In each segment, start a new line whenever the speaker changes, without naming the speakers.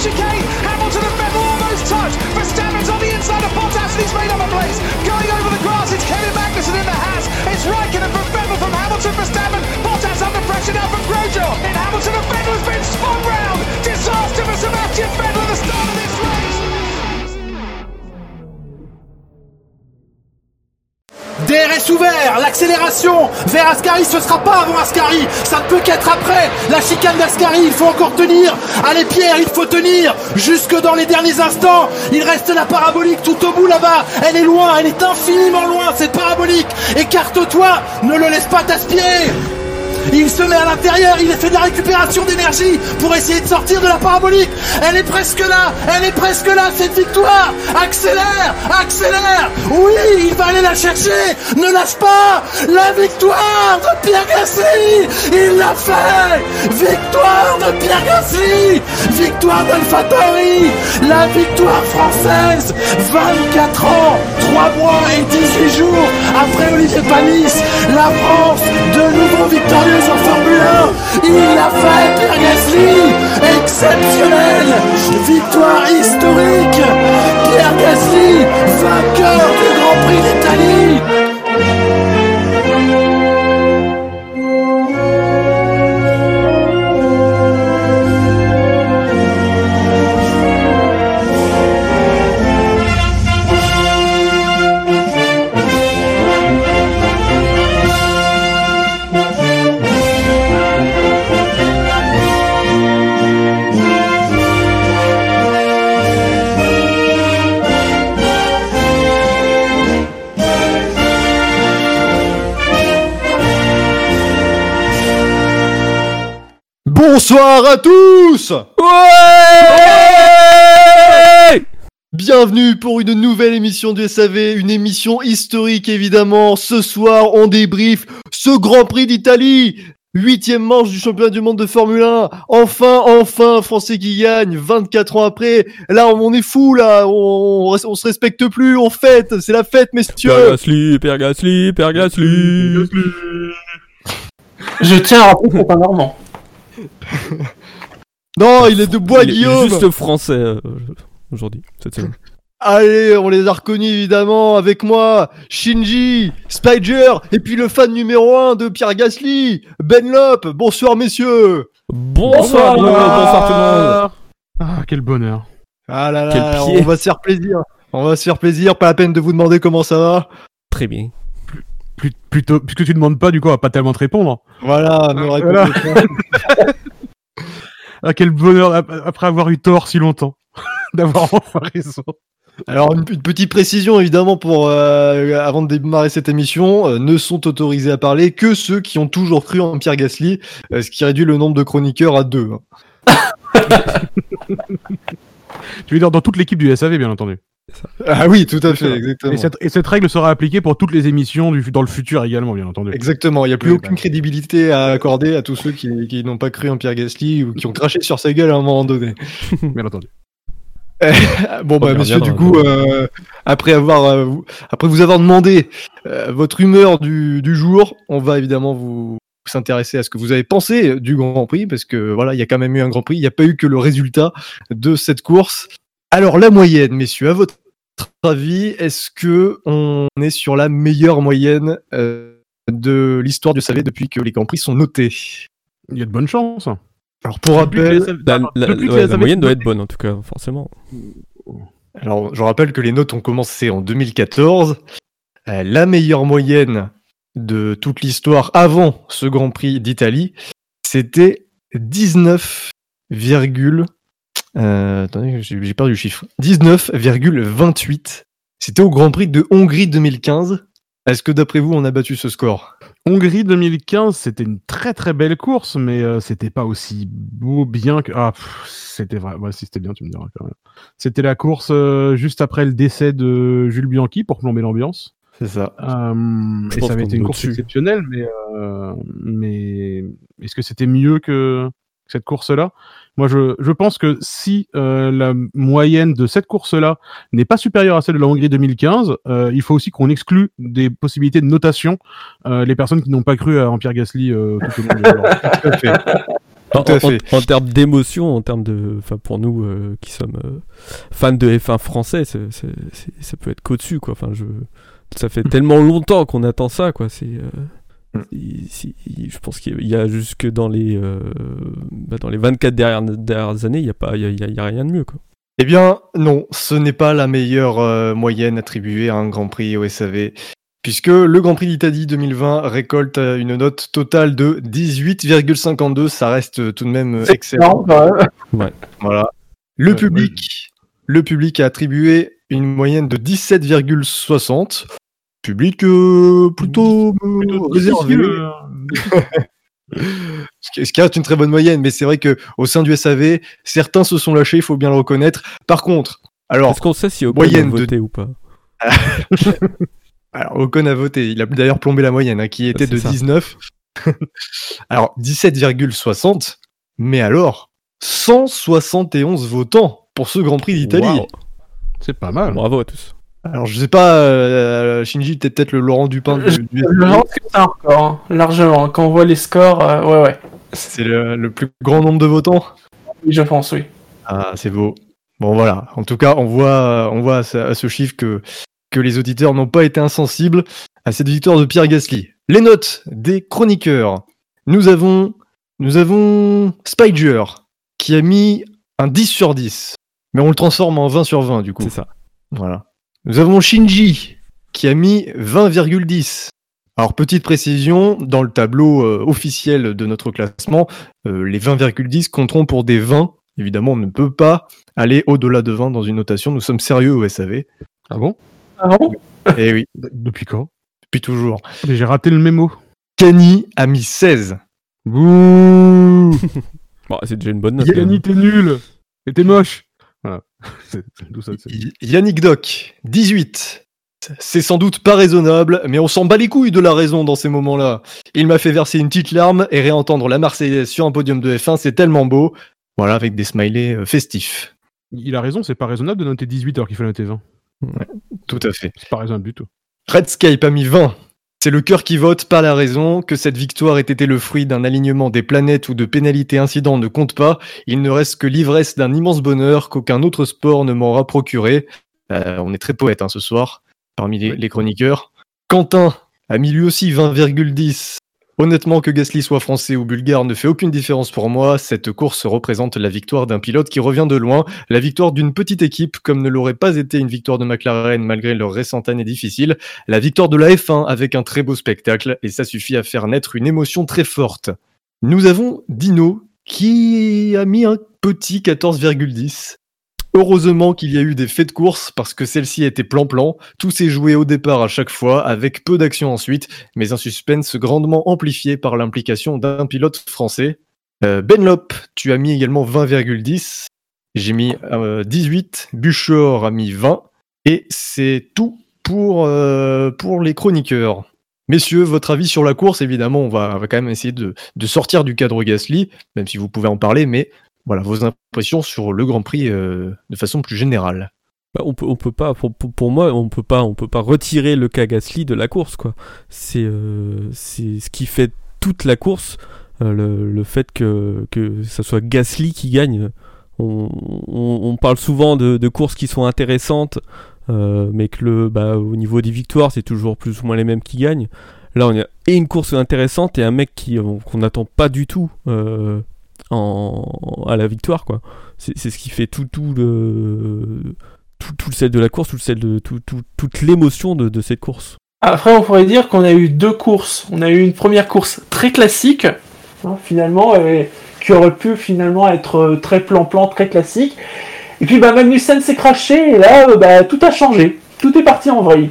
chicane. Hamilton and Vettel almost touch. Verstappen's on the inside of Bottas and he's made up a place. Going over the grass, it's Kevin Magnussen in the hat. It's Raikkonen from Vettel from Hamilton for Verstappen. Bottas under pressure now from Grosjean. And Hamilton and Vettel has been spun round. Disaster for Sebastian Vettel. L'accélération vers Ascari, ce sera pas avant Ascari. Ça ne peut qu'être après. La chicane d'Ascari, il faut encore tenir. Allez Pierre, il faut tenir. Jusque dans les derniers instants. Il reste la parabolique tout au bout là-bas. Elle est loin, elle est infiniment loin cette parabolique. Écarte-toi, ne le laisse pas t'aspirer. Il se met à l'intérieur, il fait de la récupération d'énergie pour essayer de sortir de la parabolique. Elle est presque là, elle est presque là, cette victoire. Accélère, accélère. Oui, il va aller la chercher. Ne lâche pas. La victoire de Pierre Gasly. Il l'a fait. Victoire de Pierre Gasly. Victoire d'Alphatori. La victoire française. 24 ans, 3 mois et 18 jours après Olivier Panis. La France, de nouveau en Formule 1. Il l'a fait, Pierre Gasly. Exceptionnel. Victoire historique. Pierre Gasly, vainqueur du Grand Prix d'Italie.
Bonsoir à tous
Ouais
Bienvenue pour une nouvelle émission du SAV, une émission historique évidemment. Ce soir, on débrief ce Grand Prix d'Italie. Huitième manche du championnat du monde de Formule 1. Enfin, enfin, Français qui gagne 24 ans après. Là, on est fou, là. On, on, on se respecte plus, on fête. C'est la fête, messieurs.
Père Gasly, Père Gasly, Père Gasly.
Je tiens à rappeler que c'est un Normand.
Non, il est de bois,
Il est
Guillaume.
juste français euh, aujourd'hui, cette semaine.
Allez, on les a reconnus évidemment avec moi, Shinji, Spider, et puis le fan numéro 1 de Pierre Gasly, Ben Lop. Bonsoir messieurs.
Bonsoir, Bruno, bonsoir tout le monde.
Ah, quel bonheur.
Ah là
Quel
là,
pied.
on va se faire plaisir. On va se faire plaisir, pas la peine de vous demander comment ça va.
Très bien.
Plus- plutôt, puisque tu demandes pas, du coup, on va pas tellement te répondre.
Voilà, me
Voilà.
répondez pas.
Ah, quel bonheur ap- après avoir eu tort si longtemps. D'avoir enfin raison.
Alors une, une petite précision évidemment pour euh, avant de démarrer cette émission, euh, ne sont autorisés à parler que ceux qui ont toujours cru en Pierre Gasly, euh, ce qui réduit le nombre de chroniqueurs à deux. hein.
Tu veux dire dans toute l'équipe du SAV, bien entendu.
Ah oui, tout à fait, exactement.
Et cette, et cette règle sera appliquée pour toutes les émissions du, dans le futur également, bien entendu.
Exactement, il n'y a plus
Oui,
aucune
bah.
crédibilité à accorder à tous ceux qui, qui n'ont pas cru en Pierre Gasly ou qui ont craché sur sa gueule à un moment donné.
Bien entendu.
bon bah monsieur, du coup, euh, après avoir euh, vous- après vous avoir demandé euh, votre humeur du, du jour, on va évidemment vous s'intéresser à ce que vous avez pensé du Grand Prix parce que voilà, il y a quand même eu un Grand Prix, il n'y a pas eu que le résultat de cette course. Alors la moyenne, messieurs, à votre avis, est-ce que on est sur la meilleure moyenne euh, de l'histoire du SAV depuis que les Grands Prix sont notés?
Il y a de bonnes chances.
Alors pour rappel,
La, ouais, moyenne doit être bonne en tout cas, forcément.
Alors, je rappelle que les notes ont commencé en 2014. Euh, la meilleure moyenne de toute l'histoire avant ce Grand Prix d'Italie, c'était 19, euh, attendez, j'ai perdu le chiffre. 19,28. C'était au Grand Prix de Hongrie 2015. Est-ce que d'après vous, on a battu ce score?
Hongrie 2015, c'était une très très belle course, mais euh, c'était pas aussi beau bien que. Ah, c'était vrai. Ouais, si c'était bien, tu me diras quand même. C'était la course euh, juste après le décès de Jules Bianchi pour plomber l'ambiance.
C'est ça.
Euh, et ça avait été une course exceptionnelle, mais, euh, mais est-ce que c'était mieux que cette course-là Moi, je, je pense que si euh, la moyenne de cette course-là n'est pas supérieure à celle de la Hongrie 2015, euh, il faut aussi qu'on exclue des possibilités de notation euh, les personnes qui n'ont pas cru à Pierre Gasly euh, tout au long de
Tout à fait.
En, termes d'émotion, en termes de, enfin pour nous euh, qui sommes euh, fans de F1 français, ça peut être qu'au-dessus quoi. Enfin je, ça fait tellement longtemps qu'on attend ça quoi. C'est, euh. Il- il- je pense qu'il y a- il y a jusque dans les, euh, bah, dans les 24 dernières, dernières années, il y a pas, il y a, il y rien de mieux quoi.
Eh bien, non, ce n'est pas la meilleure euh, moyenne attribuée à un Grand Prix au SAV. puisque le Grand Prix d'Italie 2020 récolte euh, une note totale de 18,52. Ça reste tout de même excellent. Voilà. Le
Ouais,
public, le public a attribué une moyenne de 17,60. Public euh, plutôt, euh,
Plutôt
réservé.
euh,
Ce qui- reste une très bonne moyenne, mais c'est vrai que au sein du SAV, certains se sont lâchés, il faut bien le reconnaître. Par contre, alors,
Est-ce qu'on sait si Ocon
moyenne
a
de-
voté ou pas?
Alors Ocon a voté, il a d'ailleurs plombé la moyenne, hein, qui était
c'est
de
ça.
19. alors 17,60, mais alors 171 votants pour ce Grand Prix d'Italie.
C'est pas mal.
Bravo à tous.
Alors je sais pas, euh, Shinji, t'es peut-être le Laurent Dupin du, du
Je pense que c'est un record, hein, largement. Quand on voit les scores, euh, ouais, ouais.
C'est le, le plus grand nombre de votants.
Oui, je pense, oui.
Ah, c'est beau. Bon, voilà. En tout cas, on voit, on voit à ce, à ce chiffre que, que les auditeurs n'ont pas été insensibles à cette victoire de Pierre Gasly. Les notes des chroniqueurs. Nous avons, nous avons Spider qui a mis un 10 sur 10. Mais on le transforme en 20 sur 20 du coup.
C'est ça.
Voilà. Nous avons Shinji qui a mis 20,10. Alors petite précision, dans le tableau euh, officiel de notre classement, euh, les 20,10 compteront pour des 20. Évidemment, on ne peut pas aller au-delà de 20 dans une notation. Nous sommes sérieux au SAV.
Ah bon?
Ah bon?
Et oui,
Depuis quand?
Depuis toujours.
Mais J'ai raté le mémo.
Kani a mis 16.
Bouh
Bon, c'est déjà une bonne note.
Yannick, t'es nul Et t'es moche Voilà. C'est c'est tout ça.
Yannick Doc, 18. C'est sans doute pas raisonnable, mais on s'en bat les couilles de la raison dans ces moments-là. Il m'a fait verser une petite larme et réentendre la Marseillaise sur un podium de F1, c'est tellement beau. Voilà, avec des smileys euh, festifs.
Il a raison, c'est pas raisonnable de noter 18 alors qu'il faut noter 20.
Tout à fait.
C'est pas raisonnable du tout.
Redscape a mis 20. C'est le cœur qui vote, pas la raison. Que cette victoire ait été le fruit d'un alignement des planètes ou de pénalités incidents ne compte pas. Il ne reste que l'ivresse d'un immense bonheur qu'aucun autre sport ne m'aura procuré. Euh, on est très poète hein, ce soir, parmi les, les chroniqueurs. Quentin a mis lui aussi 20,10. Honnêtement, que Gasly soit français ou bulgare ne fait aucune différence pour moi. Cette course représente la victoire d'un pilote qui revient de loin, la victoire d'une petite équipe, comme ne l'aurait pas été une victoire de McLaren malgré leur récente année difficile, la victoire de la F1 avec un très beau spectacle, et ça suffit à faire naître une émotion très forte. Nous avons Dino qui a mis un petit 14,10. Heureusement qu'il y a eu des faits de course parce que celle-ci était plan-plan, tout s'est joué au départ à chaque fois avec peu d'action ensuite, mais un suspense grandement amplifié par l'implication d'un pilote français. Euh, Benlop, tu as mis également 20,10. J'ai mis euh, 18. Buchor a mis 20. Et c'est tout pour, euh, pour les chroniqueurs. Messieurs, votre avis sur la course, évidemment, on va, on va quand même essayer de, de sortir du cadre Gasly, même si vous pouvez en parler, mais voilà, vos impressions sur le Grand Prix euh, de façon plus générale.
Bah, on peut, peut pas, pour, moi, on peut pas, peut pas retirer le cas Gasly de la course, quoi. C'est, euh, ce qui fait toute la course, euh, le, fait que, que ça soit Gasly qui gagne. On, parle souvent de, courses qui sont intéressantes, mais que le, bah, au niveau des victoires, c'est toujours plus ou moins les mêmes qui gagnent. Là, on a et une course intéressante et un mec qui, qu'on n'attend pas du tout en, à la victoire, quoi. C'est, c'est ce qui fait tout, tout le, tout, tout le sel de la course, tout le sel de tout, tout- toute l'émotion de, de cette course.
Après, on pourrait dire qu'on a eu deux courses. On a eu une première course très classique, hein, finalement, et qui aurait pu finalement être euh, très plan-plan, très classique. Et puis, bah, Magnussen s'est craché, et là, euh, bah, tout a changé. Tout est parti en vrille.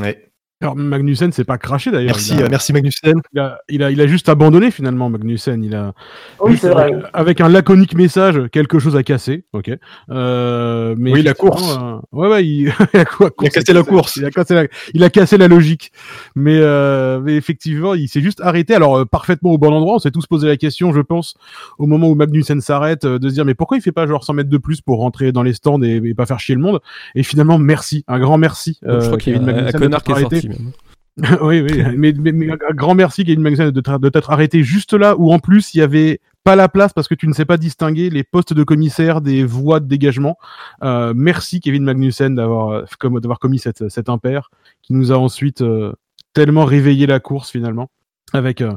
Ouais.
Alors Magnussen s'est pas craché d'ailleurs.
Merci,
a,
merci Magnussen.
il, a, il, a, il a juste abandonné finalement Magnussen. Il a
Oui, c'est vrai.
Avec un laconique message, quelque chose à casser. Ok. Euh, mais
Oui, la course.
euh, ouais, ouais, il, a, quoi-
Il a cassé la course.
Il a cassé la, il a cassé la logique. Mais, euh, mais effectivement, il s'est juste arrêté. Alors euh, parfaitement au bon endroit. On s'est tous posé la question, je pense, au moment où Magnussen s'arrête, euh, de se dire mais pourquoi il fait pas genre 100 mètres de plus pour rentrer dans les stands et, et pas faire chier le monde? Et finalement, merci, un grand merci.
je crois qu'il y a un,
Magnussen
connard qui est
arrêté.
sorti même.
oui, oui, mais, mais- grand merci Kevin Magnussen de t'être de t'être arrêté juste là où en plus il y avait pas la place parce que tu ne sais pas distinguer les postes de commissaire des voies de dégagement. Euh, merci Kevin Magnussen d'avoir euh, d'avoir commis cette cet impair qui nous a ensuite euh, tellement réveillé la course finalement avec euh,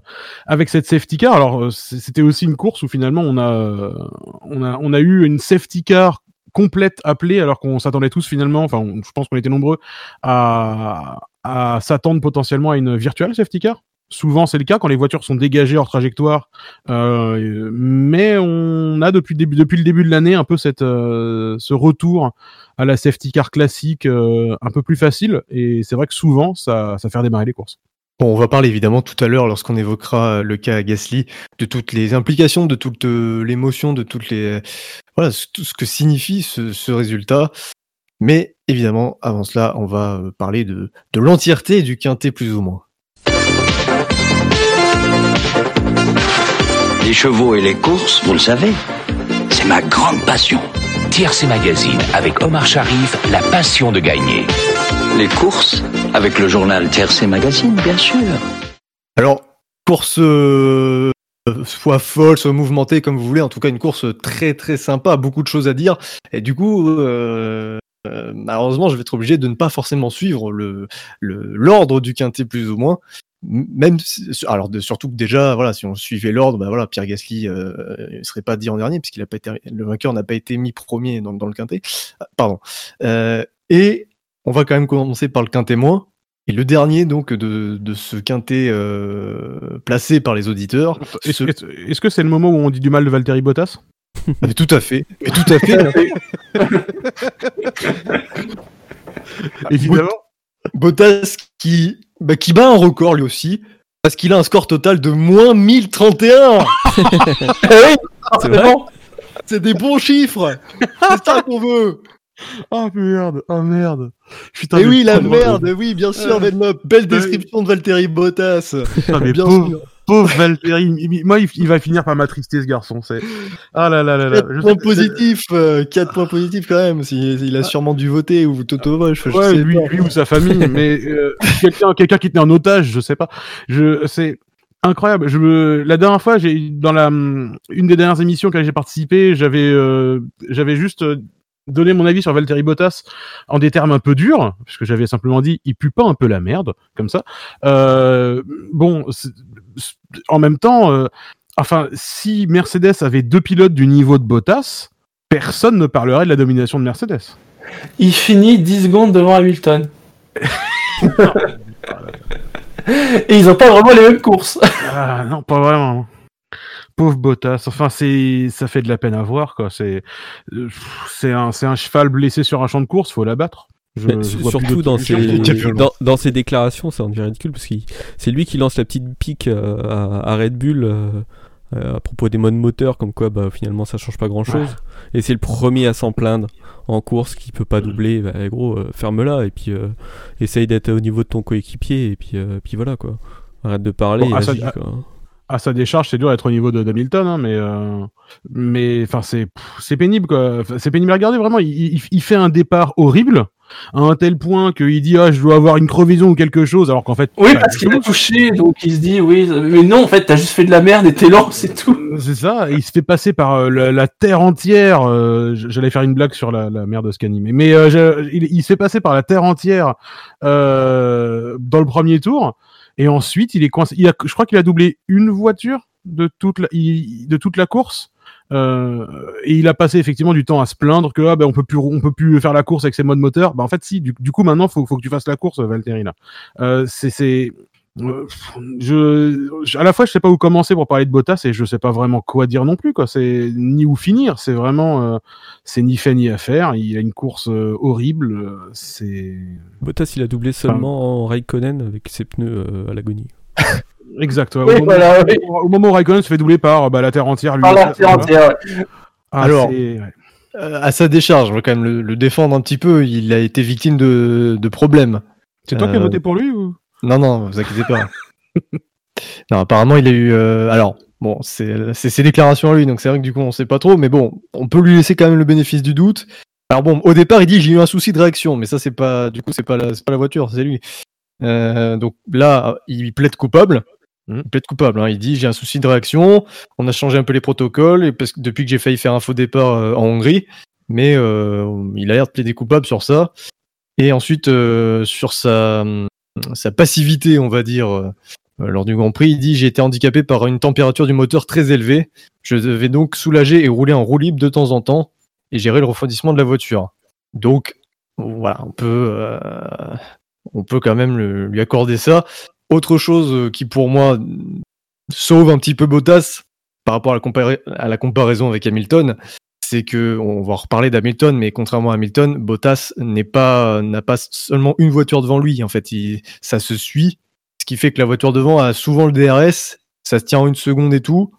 avec cette safety car. Alors c'était aussi une course où finalement on a on a on a eu une safety car complète appelée alors qu'on s'attendait tous finalement, enfin je pense qu'on était nombreux à, s'attendre potentiellement à une virtual safety car. Souvent c'est le cas quand les voitures sont dégagées hors trajectoire, euh, mais on a depuis le début, depuis le début de l'année un peu cette, euh, ce retour à la safety car classique euh, un peu plus facile et c'est vrai que souvent ça, ça fait redémarrer les courses.
Bon, on va parler évidemment tout à l'heure, lorsqu'on évoquera le cas Gasly, de toutes les implications, de toute euh, l'émotion, de toutes les. Voilà, tout ce que signifie ce, résultat. Mais évidemment, avant cela, on va euh, parler de, de l'entièreté du quintet, plus ou moins.
Les chevaux et les courses, vous le savez, c'est ma grande passion.
TRC Magazine avec Omar Sharif, la passion de gagner.
Les courses, avec le journal TRC Magazine, bien sûr.
Alors, course euh, soit folle, soit mouvementée, comme vous voulez, en tout cas une course très très sympa, beaucoup de choses à dire. Et du coup, euh, euh, malheureusement, je vais être obligé de ne pas forcément suivre le le- l'ordre du quintet plus ou moins. Même alors de- surtout que déjà voilà si on suivait l'ordre bah voilà Pierre Gasly euh, il serait pas dit en dernier puisqu'il a pas le vainqueur n'a pas été mis premier dans, dans le quintet Ah, pardon Euh, et on va quand même commencer par le quintet moins. Et le dernier donc de, de ce quintet euh, placé par les auditeurs
Est-ce
ce-
est-ce- est-ce que c'est le moment où on dit du mal de Valtteri Bottas?
Mais tout à fait. Mais tout à fait
Évidemment.
Bottas qui, bah, qui bat un record lui aussi, parce qu'il a un score total de moins 1031
C'est vrai?
bon.
C'est des bons chiffres. C'est ça qu'on veut
Oh merde, oh merde. Putain,
Et oui, la merde, oui, bien sûr, Venlop, belle description de Valtteri Bottas
Putain, mais
Bien
pauvre,
sûr
pauvre Valtteri. Moi, il, va finir par m'attrister ce garçon. C'est ah là là là là.
4
Je
points positifs, 4 points positifs quand même, il a sûrement dû voter ou Toto je
Ouais,
sais
lui, lui ou sa famille, mais euh, quelqu'un quelqu'un qui tenait en otage, je sais pas. Je c'est incroyable. Je me... la dernière fois, j'ai dans la hum, une des dernières émissions auxquelles j'ai participé, j'avais euh, j'avais juste donné mon avis sur Valtteri Bottas en des termes un peu durs, parce que j'avais simplement dit il pue pas un peu la merde comme ça. Euh, bon, en même temps, euh, enfin, si Mercedes avait deux pilotes du niveau de Bottas, personne ne parlerait de la domination de Mercedes.
Il finit 10 secondes devant Hamilton. Et ils ont pas vraiment les mêmes courses.
Ah non, pas vraiment. Pauvre Bottas. Enfin, c'est, ça fait de la peine à voir, quoi. C'est, euh, c'est un, c'est un cheval blessé sur un champ de course, faut l'abattre. Je-
surtout dans ses, dans, dans ses déclarations, ça en devient ridicule parce que c'est lui qui lance la petite pique euh, à, à Red Bull euh, euh, à propos des modes moteurs, comme quoi bah, finalement ça change pas grand chose. Et c'est le premier à s'en plaindre en course qui peut pas doubler. Bah, gros, euh, ferme-la et puis euh, essaye d'être au niveau de ton coéquipier et puis, euh, puis voilà quoi. Arrête de parler.
Bon,
et
à sa-
agis, quoi.
À sa décharge, c'est dur d'être au niveau de d'Hamilton, hein, mais, euh, mais, enfin, c'est, c'est pénible, quoi. C'est pénible à regarder, vraiment. Il, il, il fait un départ horrible, à un tel point qu'il dit, ah, je dois avoir une crevaison ou quelque chose, alors qu'en fait,
Oui,
pas
parce qu'il a touché, donc il se dit, oui, mais non, en fait, t'as juste fait de la merde et t'es lent, c'est tout.
C'est ça, il se fait passer par euh, la, la terre entière. euh, J'allais faire une blague sur la, la mère de Scani, mais, mais euh, il, il se fait passer par la terre entière euh, dans le premier tour, et ensuite il est coincé. Il a, je crois qu'il a doublé une voiture de toute la, de toute la course. Euh, et il a passé effectivement du temps à se plaindre que ah, ben, on peut plus on peut plus faire la course avec ses modes moteurs. Bah en fait si du, coup maintenant faut faut que tu fasses la course Valtteri là. Euh, c'est euh, je, je- à la fois, je sais pas où commencer pour parler de Bottas et je sais pas vraiment quoi dire non plus. Quoi. C'est ni où finir. C'est vraiment, euh, c'est ni fait ni à faire. Il a une course euh, horrible. C'est
Bottas il a doublé seulement en Raikkonen avec ses pneus euh, à l'agonie.
exact. ouais.
Oui,
au, moment,
voilà, oui.
au moment où Raikkonen se fait doubler par bah, la terre entière, lui.
Par la terre entière, ouais.
Ah,
Alors. à sa décharge, on va quand même le, le défendre un petit peu, il a été victime de, de problèmes.
c'est toi qui as voté pour lui ou?
Non, non, vous inquiétez pas. non, apparemment, il a eu. euh, alors, bon, c'est ses déclarations à lui, donc c'est vrai que du coup, on sait pas trop, mais bon, on peut lui laisser quand même le bénéfice du doute. Alors bon, au départ, il dit j'ai eu un souci de réaction, mais ça, c'est pas. Du coup, c'est pas la, pas la voiture, c'est lui. Euh, donc là, il plaide coupable.
Mhm.
Il plaide coupable. hein. Il dit j'ai un souci de réaction. On a changé un peu les protocoles et parce que depuis que j'ai failli faire un faux départ euh, en Hongrie, mais euh, il a l'air de plaider coupable sur ça. Et ensuite, sur sa, sa passivité, on va dire, euh, lors du Grand Prix, il dit J'ai été handicapé par une température du moteur très élevée. Je devais donc soulager et rouler en roue libre de temps en temps. et gérer le refroidissement de la voiture. Donc voilà, on peut, euh, on peut quand même lui accorder ça. Autre chose euh, qui pour moi sauve un petit peu Bottas par rapport à la comparaison avec Hamilton, c'est que on va en reparler d'Hamilton, mais contrairement à Hamilton, Bottas n'a pas seulement une voiture devant lui. En fait, ça se suit, ce qui fait que la voiture devant a souvent le DRS, ça se tient en une seconde et tout.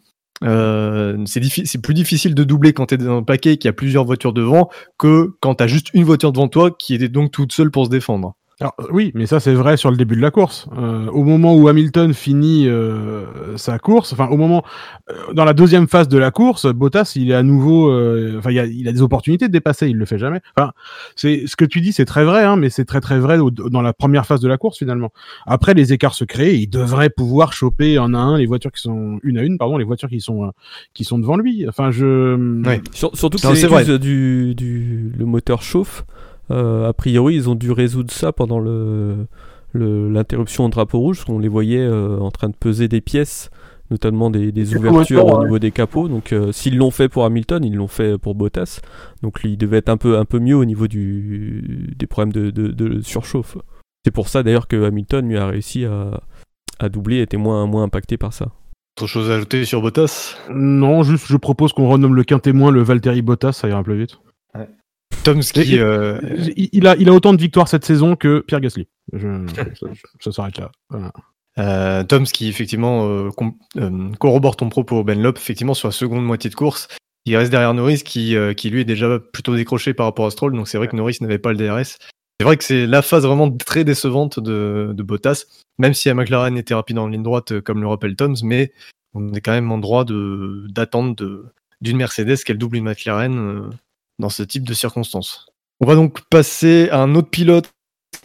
Euh, c'est plus difficile de doubler quand tu es dans un paquet qui a plusieurs voitures devant que quand tu as juste une voiture devant toi qui était donc toute seule pour se défendre.
Alors, euh, oui, mais ça c'est vrai sur le début de la course. Euh, au moment où Hamilton finit euh, sa course, enfin au moment euh, dans la deuxième phase de la course, Bottas il est à nouveau, euh, enfin il, y a, il a des opportunités de dépasser, il le fait jamais. Enfin, c'est ce que tu dis, c'est très vrai, hein, mais c'est très très vrai au- dans la première phase de la course finalement. Après les écarts se créent, il devrait pouvoir choper un à un les voitures qui sont une à une, pardon, les voitures qui sont euh, qui sont devant lui. Enfin je,
Ouais.
Sur- surtout que c'est
vrai.
l'excuse du, du le moteur chauffe. Euh, a priori, ils ont dû résoudre ça pendant le le- l'interruption au drapeau rouge, parce qu'on les voyait euh, en train de peser des pièces, notamment des, ouvertures au
ouais.
niveau des capots. Donc, euh, s'ils l'ont fait pour Hamilton, ils l'ont fait pour Bottas. Donc, lui, il devait être un peu un peu mieux au niveau du des problèmes de, de, de surchauffe. C'est pour ça d'ailleurs que Hamilton lui a réussi à à doubler, était moins moins impacté par ça.
Autre chose à ajouter sur Bottas?
Non, juste je propose qu'on renomme le quintet moins le Valtteri Bottas, ça ira plus vite.
Tomski,
Et-
euh,
Il, a, il a autant de victoires cette saison que Pierre Gasly. Je- ça ça s'arrête là. Voilà.
Euh, Toms qui effectivement euh, euh, corrobore ton propos Ben Lop, effectivement sur la seconde moitié de course, il reste derrière Norris qui, qui lui est déjà plutôt décroché par rapport à Stroll, donc c'est vrai que Norris n'avait pas le DRS. C'est vrai que c'est la phase vraiment très décevante de, de Bottas, même si la McLaren était rapide en ligne droite comme le rappelle Toms, mais on est quand même en droit d'attendre d'une Mercedes qu'elle double une McLaren dans ce type de circonstances. On va donc passer à un autre pilote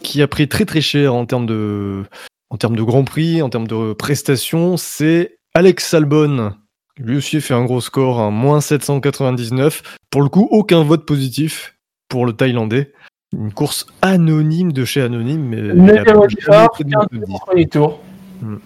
qui a pris très très cher en termes de, en termes de Grand Prix, en termes de prestations, c'est Alex Albon. Lui aussi fait un gros score, un moins 799. Pour le coup, aucun vote positif pour le Thaïlandais. Une course anonyme de chez Anonyme, mais il a
Neuvième
jamais
départ,
pris de
15
top 10.
au premier tour.
Mm.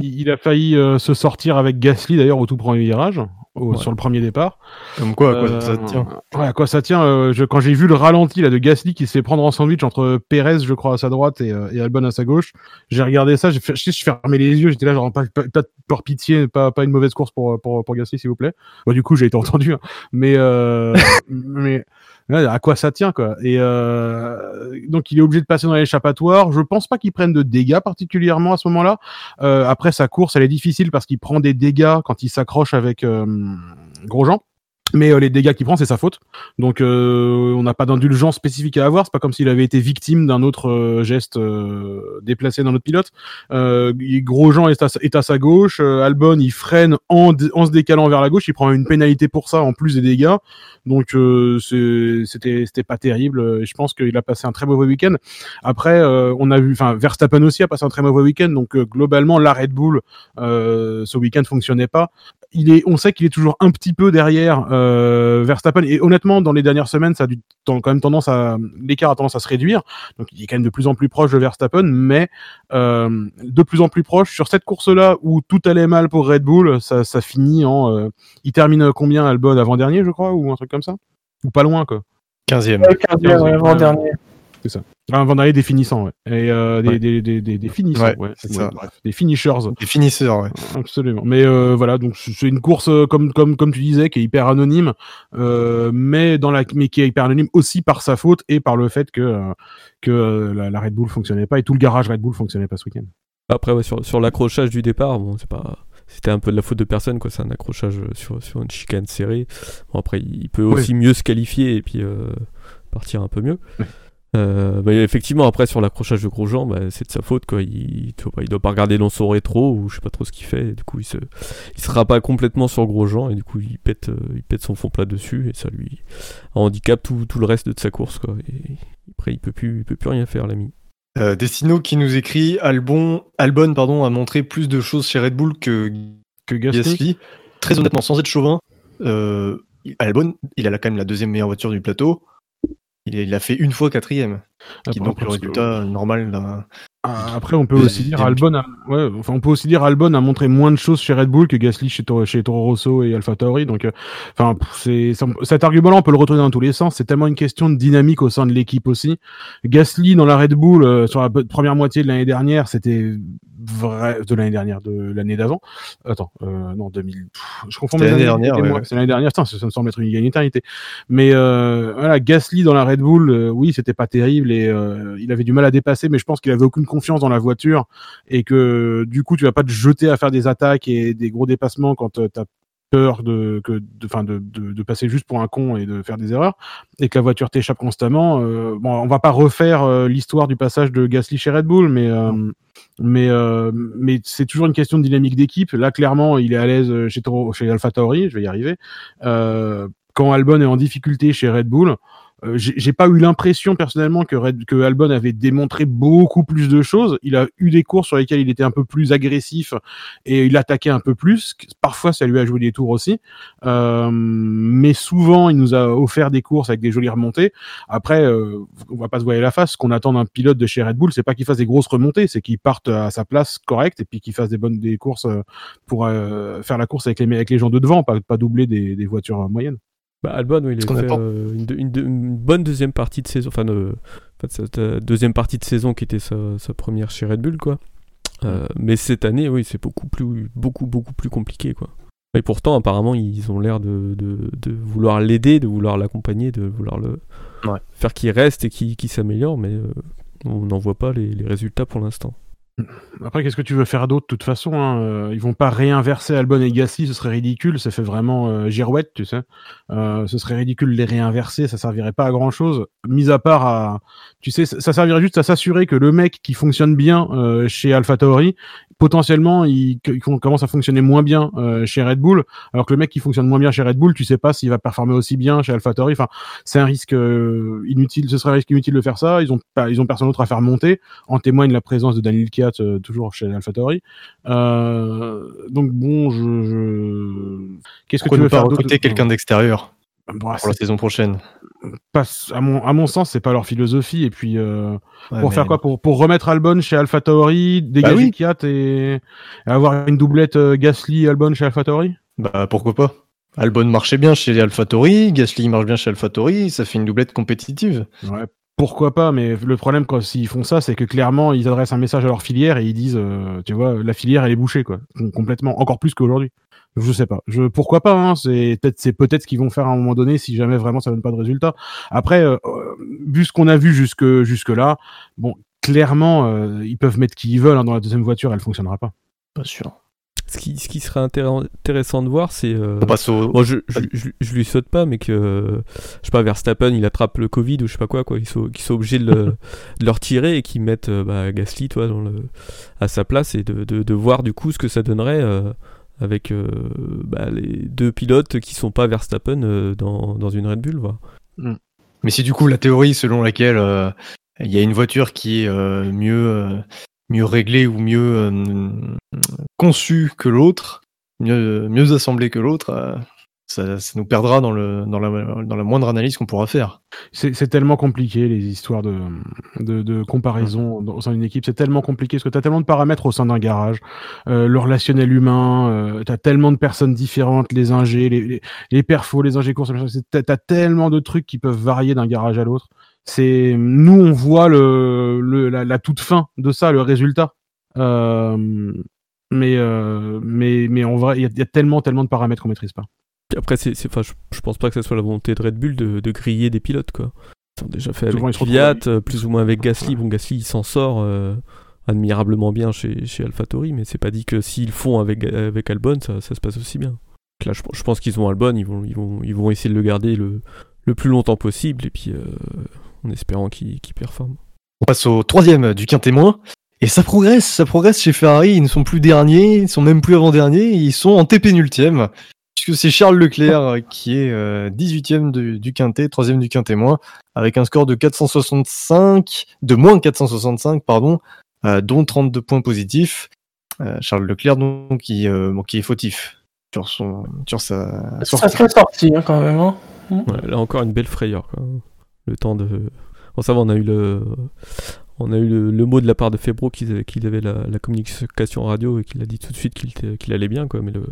Il a failli euh, se sortir avec Gasly d'ailleurs au tout premier virage, au-
Ouais.
sur le premier départ.
Comme quoi, à quoi
Euh,
ça tient
Ouais, à quoi ça tient euh, je, Quand j'ai vu le ralenti là de Gasly qui se fait prendre en sandwich entre Perez, je crois, à sa droite et, euh, et Albon à sa gauche, j'ai regardé ça, j'ai fait, je, sais, je fermais les yeux, j'étais là genre pas, pas, pas par pitié, pas, pas une mauvaise course pour, pour, pour Gasly s'il vous plaît. Bon, du coup j'ai été entendu, hein. mais euh, mais à quoi ça tient quoi Et euh, donc il est obligé de passer dans l'échappatoire. Je pense pas qu'il prenne de dégâts particulièrement à ce moment-là. Euh, après sa course, elle est difficile parce qu'il prend des dégâts quand il s'accroche avec euh, Grosjean. Mais euh, les dégâts qu'il prend, c'est sa faute. Donc euh, on n'a pas d'indulgence spécifique à avoir. C'est pas comme s'il avait été victime d'un autre euh, geste déplacé d'un autre pilote. Il- Grosjean est à, est à sa gauche. Albon, il freine en, se décalant vers la gauche. Il prend une pénalité pour ça en plus des dégâts. Donc c'était c'était pas terrible. Je pense qu'il a passé un très mauvais week-end. Après, on a vu, enfin Verstappen aussi a passé un très mauvais week-end. Donc globalement, la Red Bull ce week-end fonctionnait pas il est, on sait qu'il est toujours un petit peu derrière euh, Verstappen. Et honnêtement, dans les dernières semaines, ça a du, quand même tendance à, l'écart a tendance à se réduire. Donc, il est quand même de plus en plus proche de Verstappen, mais euh, de plus en plus proche sur cette course-là où tout allait mal pour Red Bull. Ça, ça finit en, euh, il termine combien Albon avant dernier, je crois, ou un truc comme ça, ou pas loin quoi.
15e.
Ouais, 15e, ouais, avant-dernier.
Un avant dernier des finissants, ouais. Et euh, des,
Ouais.
des, des, des, des finissants,
Ouais,
ouais.
c'est
Ouais,
ça.
bref, des finishers.
Des finisseurs, ouais.
Absolument. Mais euh, voilà, donc c'est c'est une course euh, comme comme comme tu disais qui est hyper anonyme, euh, mais dans la mais qui est hyper anonyme aussi par sa faute et par le fait que que la, la Red Bull fonctionnait pas et tout le garage Red Bull fonctionnait pas ce week-end.
Après, ouais, sur, sur l'accrochage du départ, bon, c'est pas. C'était un peu de la faute de personne, quoi. C'est un accrochage sur, sur une chicane serrée. Bon, après, il peut
Oui.
aussi mieux se qualifier et puis euh, partir un peu mieux.
Oui.
Euh, bah, effectivement, après, sur l'accrochage de Grosjean, bah, c'est de sa faute, quoi. Il, il doit pas regarder dans son rétro ou je sais pas trop ce qu'il fait. Et du coup, il se, il sera pas complètement sur Grosjean et du coup, il pète, euh, il pète son fond plat dessus et ça lui handicape tout, tout le reste de sa course, quoi. Et après, il peut plus, il peut plus rien faire, l'ami.
Euh, Destino qui nous écrit Albon, Albon pardon, a montré plus de choses chez Red Bull que
Que Gasly.
Gasly. Très honnêtement, sans être chauvin, euh, Albon, il a la- quand même la deuxième meilleure voiture du plateau. Il, a fait une fois quatrième, qui est
Après,
donc le
que-
résultat normal d'un
Ah, Après, on peut aussi dire Albon a, ouais, enfin, on peut aussi dire Albon a montré moins de choses chez Red Bull que Gasly chez, Toro- chez Toro Rosso et Alpha Tauri. Donc, euh, enfin, c'est cet argument-là, on peut le retrouver dans tous les sens. C'est tellement une question de dynamique au sein de l'équipe aussi. Gasly dans la Red Bull euh, sur la première moitié de l'année dernière, c'était vrai de l'année dernière, de l'année d'avant. Attends, euh, non 2000. pff, je confonds
l'année dernière, ouais.
C'est l'année dernière. Putain, ça, ça me semble être une, une éternité. Mais euh, voilà, Gasly dans la Red Bull, euh, oui, c'était pas terrible et euh, il avait du mal à dépasser, mais je pense qu'il avait aucune confiance dans la voiture et que du coup, tu vas pas te jeter à faire des attaques et des gros dépassements quand tu as peur de, que, de, fin de, de, de passer juste pour un con et de faire des erreurs et que la voiture t'échappe constamment. Euh, bon, on va pas refaire euh, l'histoire du passage de Gasly chez Red Bull, mais euh, mais euh, mais c'est toujours une question de dynamique d'équipe. Là, clairement, il est à l'aise chez Toro, chez Alpha Tauri, je vais y arriver. Euh, quand Albon est en difficulté chez Red Bull, euh, j'ai pas eu l'impression personnellement que, Red, que Albon avait démontré beaucoup plus de choses. Il a eu des courses sur lesquelles il était un peu plus agressif et il attaquait un peu plus. Parfois, ça lui a joué des tours aussi, euh, mais souvent, il nous a offert des courses avec des jolies remontées. Après, euh, on va pas se voiler la face. Ce qu'on attend d'un pilote de chez Red Bull, c'est pas qu'il fasse des grosses remontées, c'est qu'il parte à sa place correcte et puis qu'il fasse des bonnes des courses euh, pour euh, faire la course avec les avec les gens de devant, pas, pas doubler des, des voitures euh, moyennes.
Bah, Albon, oui, il a fait euh, une, bonne deuxième partie de saison, enfin, cette euh, deuxième partie de saison qui était sa, sa première chez Red Bull, quoi. Euh, mais cette année, oui, c'est beaucoup plus, beaucoup, beaucoup plus compliqué, quoi. Et pourtant, apparemment, ils ont l'air de, de, de vouloir l'aider, de vouloir l'accompagner, de vouloir le
Ouais.
faire qu'il reste et qu'il s'améliore, mais on n'en voit pas les, les résultats pour l'instant.
Après, qu'est-ce que tu veux faire d'autre de toute façon hein euh, Ils vont pas réinverser Albon et Gasly, ce serait ridicule. Ça fait vraiment euh, girouette, tu sais. Euh, ce serait ridicule de les réinverser, ça servirait pas à grand chose. Mis à part à, tu sais, ça servirait juste à s'assurer que le mec qui fonctionne bien euh, chez AlphaTauri, potentiellement, il, il commence à fonctionner moins bien euh, chez Red Bull. Alors que le mec qui fonctionne moins bien chez Red Bull, tu sais pas s'il va performer aussi bien chez AlphaTauri. Enfin, c'est un risque euh, inutile. Ce serait un risque inutile de faire ça. Ils ont pas, ils ont personne d'autre à faire monter. En témoigne la présence de Daniel Kiat euh, toujours chez AlphaTauri. Euh, donc bon, je, je... qu'est-ce que tu veux faire
recruter quelqu'un d'extérieur?
Bon,
pour la saison prochaine
pas, à mon à mon sens, c'est pas leur philosophie. Et puis euh,
Ouais,
pour
mais-
faire quoi? Pour, pour remettre Albon chez AlphaTauri, dégager
oui.
Kiat et, et avoir une doublette euh, Gasly Albon chez AlphaTauri
Bah pourquoi pas? Albon marchait bien chez AlphaTauri, Gasly marche bien chez AlphaTauri, ça fait une doublette compétitive.
Ouais, pourquoi pas, mais le problème quand s'ils font ça, c'est que clairement ils adressent un message à leur filière et ils disent, euh, tu vois, la filière elle est bouchée quoi, Com- complètement, encore plus qu'aujourd'hui. Je sais pas. Je pourquoi pas. Hein, c'est peut-être c'est peut-être ce qu'ils vont faire à un moment donné si jamais vraiment ça donne pas de résultat. Après, euh, euh, vu ce qu'on a vu jusque jusque là, bon, clairement euh, ils peuvent mettre qui ils veulent hein, dans la deuxième voiture, elle fonctionnera pas.
Pas sûr.
Ce qui, ce qui serait intér- intéressant de voir, c'est. euh,
au.
Bon, je, je, je, je lui saute pas, mais que je sais pas, Verstappen il attrape le Covid ou je sais pas quoi, quoi, qu'ils soient, soient obligés de le, de le retirer et qu'ils mettent bah, Gasly, toi, dans le, à sa place et de, de, de voir du coup ce que ça donnerait euh, avec euh, bah, les deux pilotes qui sont pas Verstappen euh, dans, une Red Bull, voilà.
Mais si du coup la théorie selon laquelle euh, il y a une voiture qui est mieux, réglée ou mieux conçue que l'autre, mieux, assemblée que l'autre, ça, ça nous perdra dans, le, dans, la, dans la moindre analyse qu'on pourra faire.
C'est tellement compliqué les histoires de, de, de comparaison au sein d'une équipe. C'est tellement compliqué parce que tu as tellement de paramètres au sein d'un garage. Euh, le relationnel humain, euh, tu as tellement de personnes différentes, les ingés, les, les, les perfos, les ingés courses, tu as tellement de trucs qui peuvent varier d'un garage à l'autre. C'est Nous, on voit le, le, la, la toute fin de ça, le résultat. Euh, mais, euh, mais, mais en vrai, il y, a- il y a tellement, tellement de paramètres qu'on maîtrise pas.
Après, c'est, enfin, je, je pense pas que ce soit la volonté de Red Bull de, de griller des pilotes, quoi. Ils ont déjà fait
Souvent,
avec
retrouvent-
euh, plus ou moins avec Gasly. Bon, Gasly, il s'en sort euh, admirablement bien chez, chez AlphaTauri, mais c'est pas dit que s'ils le font avec, avec Albon, ça, ça se passe aussi bien. Donc là, je, je pense qu'ils ont Albon, ils vont, ils, vont, ils vont essayer de le garder le, le plus longtemps possible, et puis euh, en espérant qu'il, qu'il performe.
On passe au troisième du quintémoin. Et ça progresse, ça progresse chez Ferrari. Ils ne sont plus derniers, ils sont même plus avant-derniers, ils sont en TP nultième. Puisque c'est Charles Leclerc euh, qui est euh, 18e du, du quintet, 3e du quintémoin, avec un score de 465, de moins 465, pardon, euh, dont 32 points positifs. Euh, Charles Leclerc, donc, qui, euh, bon, qui est fautif sur, son, sur sa sortie.
Ça serait sorti hein, quand même. Hein.
Ouais, là encore une belle frayeur. Quoi. Le temps de. Bon, ça va, on a eu le. On a eu le, le mot de la part de Febro qu'il avait, qu'il avait la, la communication radio et qu'il a dit tout de suite qu'il, était- qu'il allait bien, quoi. Mais le,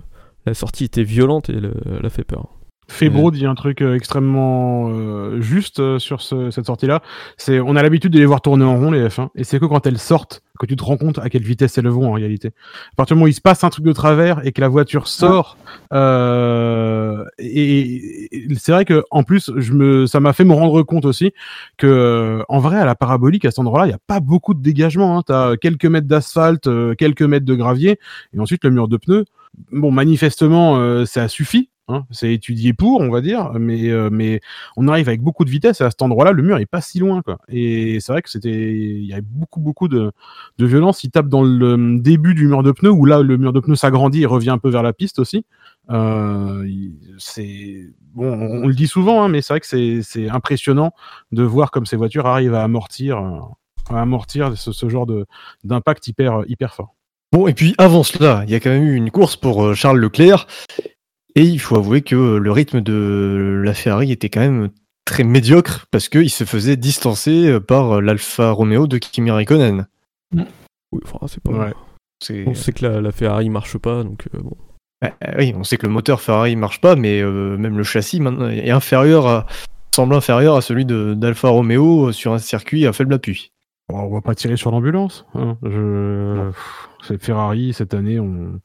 la sortie était violente et le- elle a fait peur.
Febro dit un truc euh, extrêmement euh, juste euh, sur ce- cette sortie-là. C'est, on a l'habitude de les voir tourner en rond les F1, et c'est que quand elles sortent que tu te rends compte à quelle vitesse elles vont en réalité. À partir du moment où il se passe un truc de travers et que la voiture sort, euh, et, et c'est vrai que en plus, je me, ça m'a fait me rendre compte aussi que en vrai à la parabolique à cet endroit-là, il y a pas beaucoup de dégagement. Hein. T'as quelques mètres d'asphalte, quelques mètres de gravier, et ensuite le mur de pneus. Bon, manifestement, euh, ça suffit. Hein, c'est étudié pour, on va dire, mais euh, mais on arrive avec beaucoup de vitesse à cet endroit-là, le mur est pas si loin. Et c'est vrai que c'était, il y avait beaucoup beaucoup de violence. Il tape dans le début du mur de pneus où là le mur de pneus s'agrandit et revient un peu vers la piste aussi. Euh, c'est bon, on, le dit souvent, hein, mais c'est vrai que c'est impressionnant de voir comme ces voitures arrivent à amortir euh, à amortir ce, ce genre d'impact hyper hyper fort.
Bon, et puis avant cela, il y a quand même eu une course pour euh, Charles Leclerc. Et il faut avouer que le rythme de la Ferrari était quand même très médiocre parce qu'il se faisait distancer euh, par euh, l'Alfa Romeo de Kimi Raikkonen.
Oui, enfin, c'est pas.
Ouais.
C'est-
On sait que la, la Ferrari marche pas, donc euh, bon.
Bah, oui, on sait que le moteur Ferrari marche pas, mais euh, même le châssis maintenant est inférieur à, semble inférieur à celui de- d'Alfa Romeo sur un circuit à faible appui.
On va pas tirer sur l'ambulance. hein. Je... Ferrari cette année, on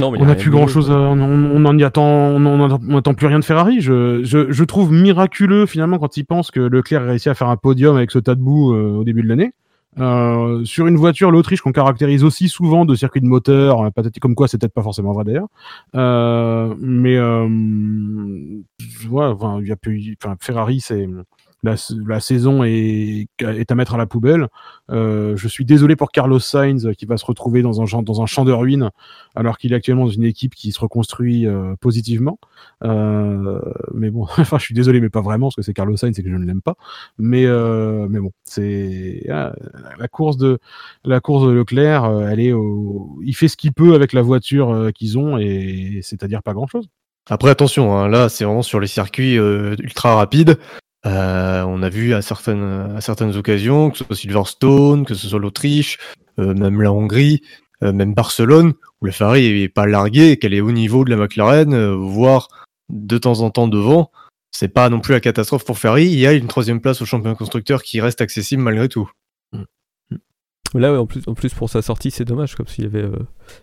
Non, mais
on n'a plus grand chose, on, on, on en y attend, on en attend- on attend plus rien de Ferrari. Je, je, je trouve miraculeux finalement quand ils pensent que Leclerc a réussi à faire un podium avec ce tas de boue euh, au début de l'année. Euh, sur une voiture, l'Autriche qu'on caractérise aussi souvent de circuit de moteur, euh, patati comme quoi c'est peut-être pas forcément vrai d'ailleurs. Euh, mais euh, ouais, enfin, il y a plus, enfin, Ferrari c'est la, la saison est, est à mettre à la poubelle. Euh, je suis désolé pour Carlos Sainz qui va se retrouver dans un, champ- dans un champ de ruines alors qu'il est actuellement dans une équipe qui se reconstruit euh, positivement. Euh, mais bon, enfin, je suis désolé, mais pas vraiment, parce que c'est Carlos Sainz et que je ne l'aime pas. Mais, euh, mais bon, c'est ah, la course de la course de Leclerc. euh, elle est au... il fait ce qu'il peut avec la voiture euh, qu'ils ont et c'est-à-dire pas grand-chose.
Après, attention, hein, là, c'est vraiment sur les circuits ultra rapides. Euh, on a vu à certaines, à certaines occasions, que ce soit Silverstone, que ce soit l'Autriche, euh, même la Hongrie, euh, même Barcelone, où la Ferrari est pas larguée, qu'elle est au niveau de la McLaren, voire de temps en temps devant. C'est pas non plus la catastrophe pour Ferrari. Il y a une troisième place au championnat constructeur qui reste accessible malgré tout.
Là, ouais, en plus, en plus pour sa sortie, c'est dommage, comme s'il y avait, euh,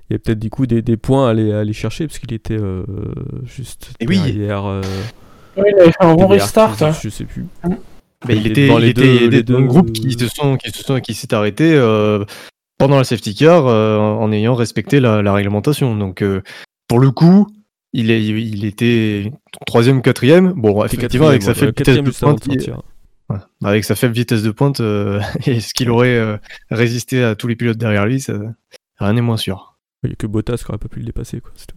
il y avait peut-être du coup des, des points à aller, à aller chercher, parce qu'il était euh, juste
Et oui.
derrière. euh,
Oui, il avait fait un bon restart. hein.
Je sais plus.
Mais il était, il
les deux- les
groupes qui se sont, qui se sont, qui s'est arrêté euh, pendant la safety car euh, en ayant respecté la, la réglementation. Donc, euh, pour le coup, il, est, il était troisième, quatrième. Bon, effectivement, avec sa faible vitesse de pointe, il-
sortir.
ouais, avec sa faible vitesse de pointe, est-ce qu'il aurait euh, résisté à tous les pilotes derrière lui ça, Rien n'est moins sûr.
Il n'y a que Bottas qui aurait pas pu le dépasser, quoi. c'est tout.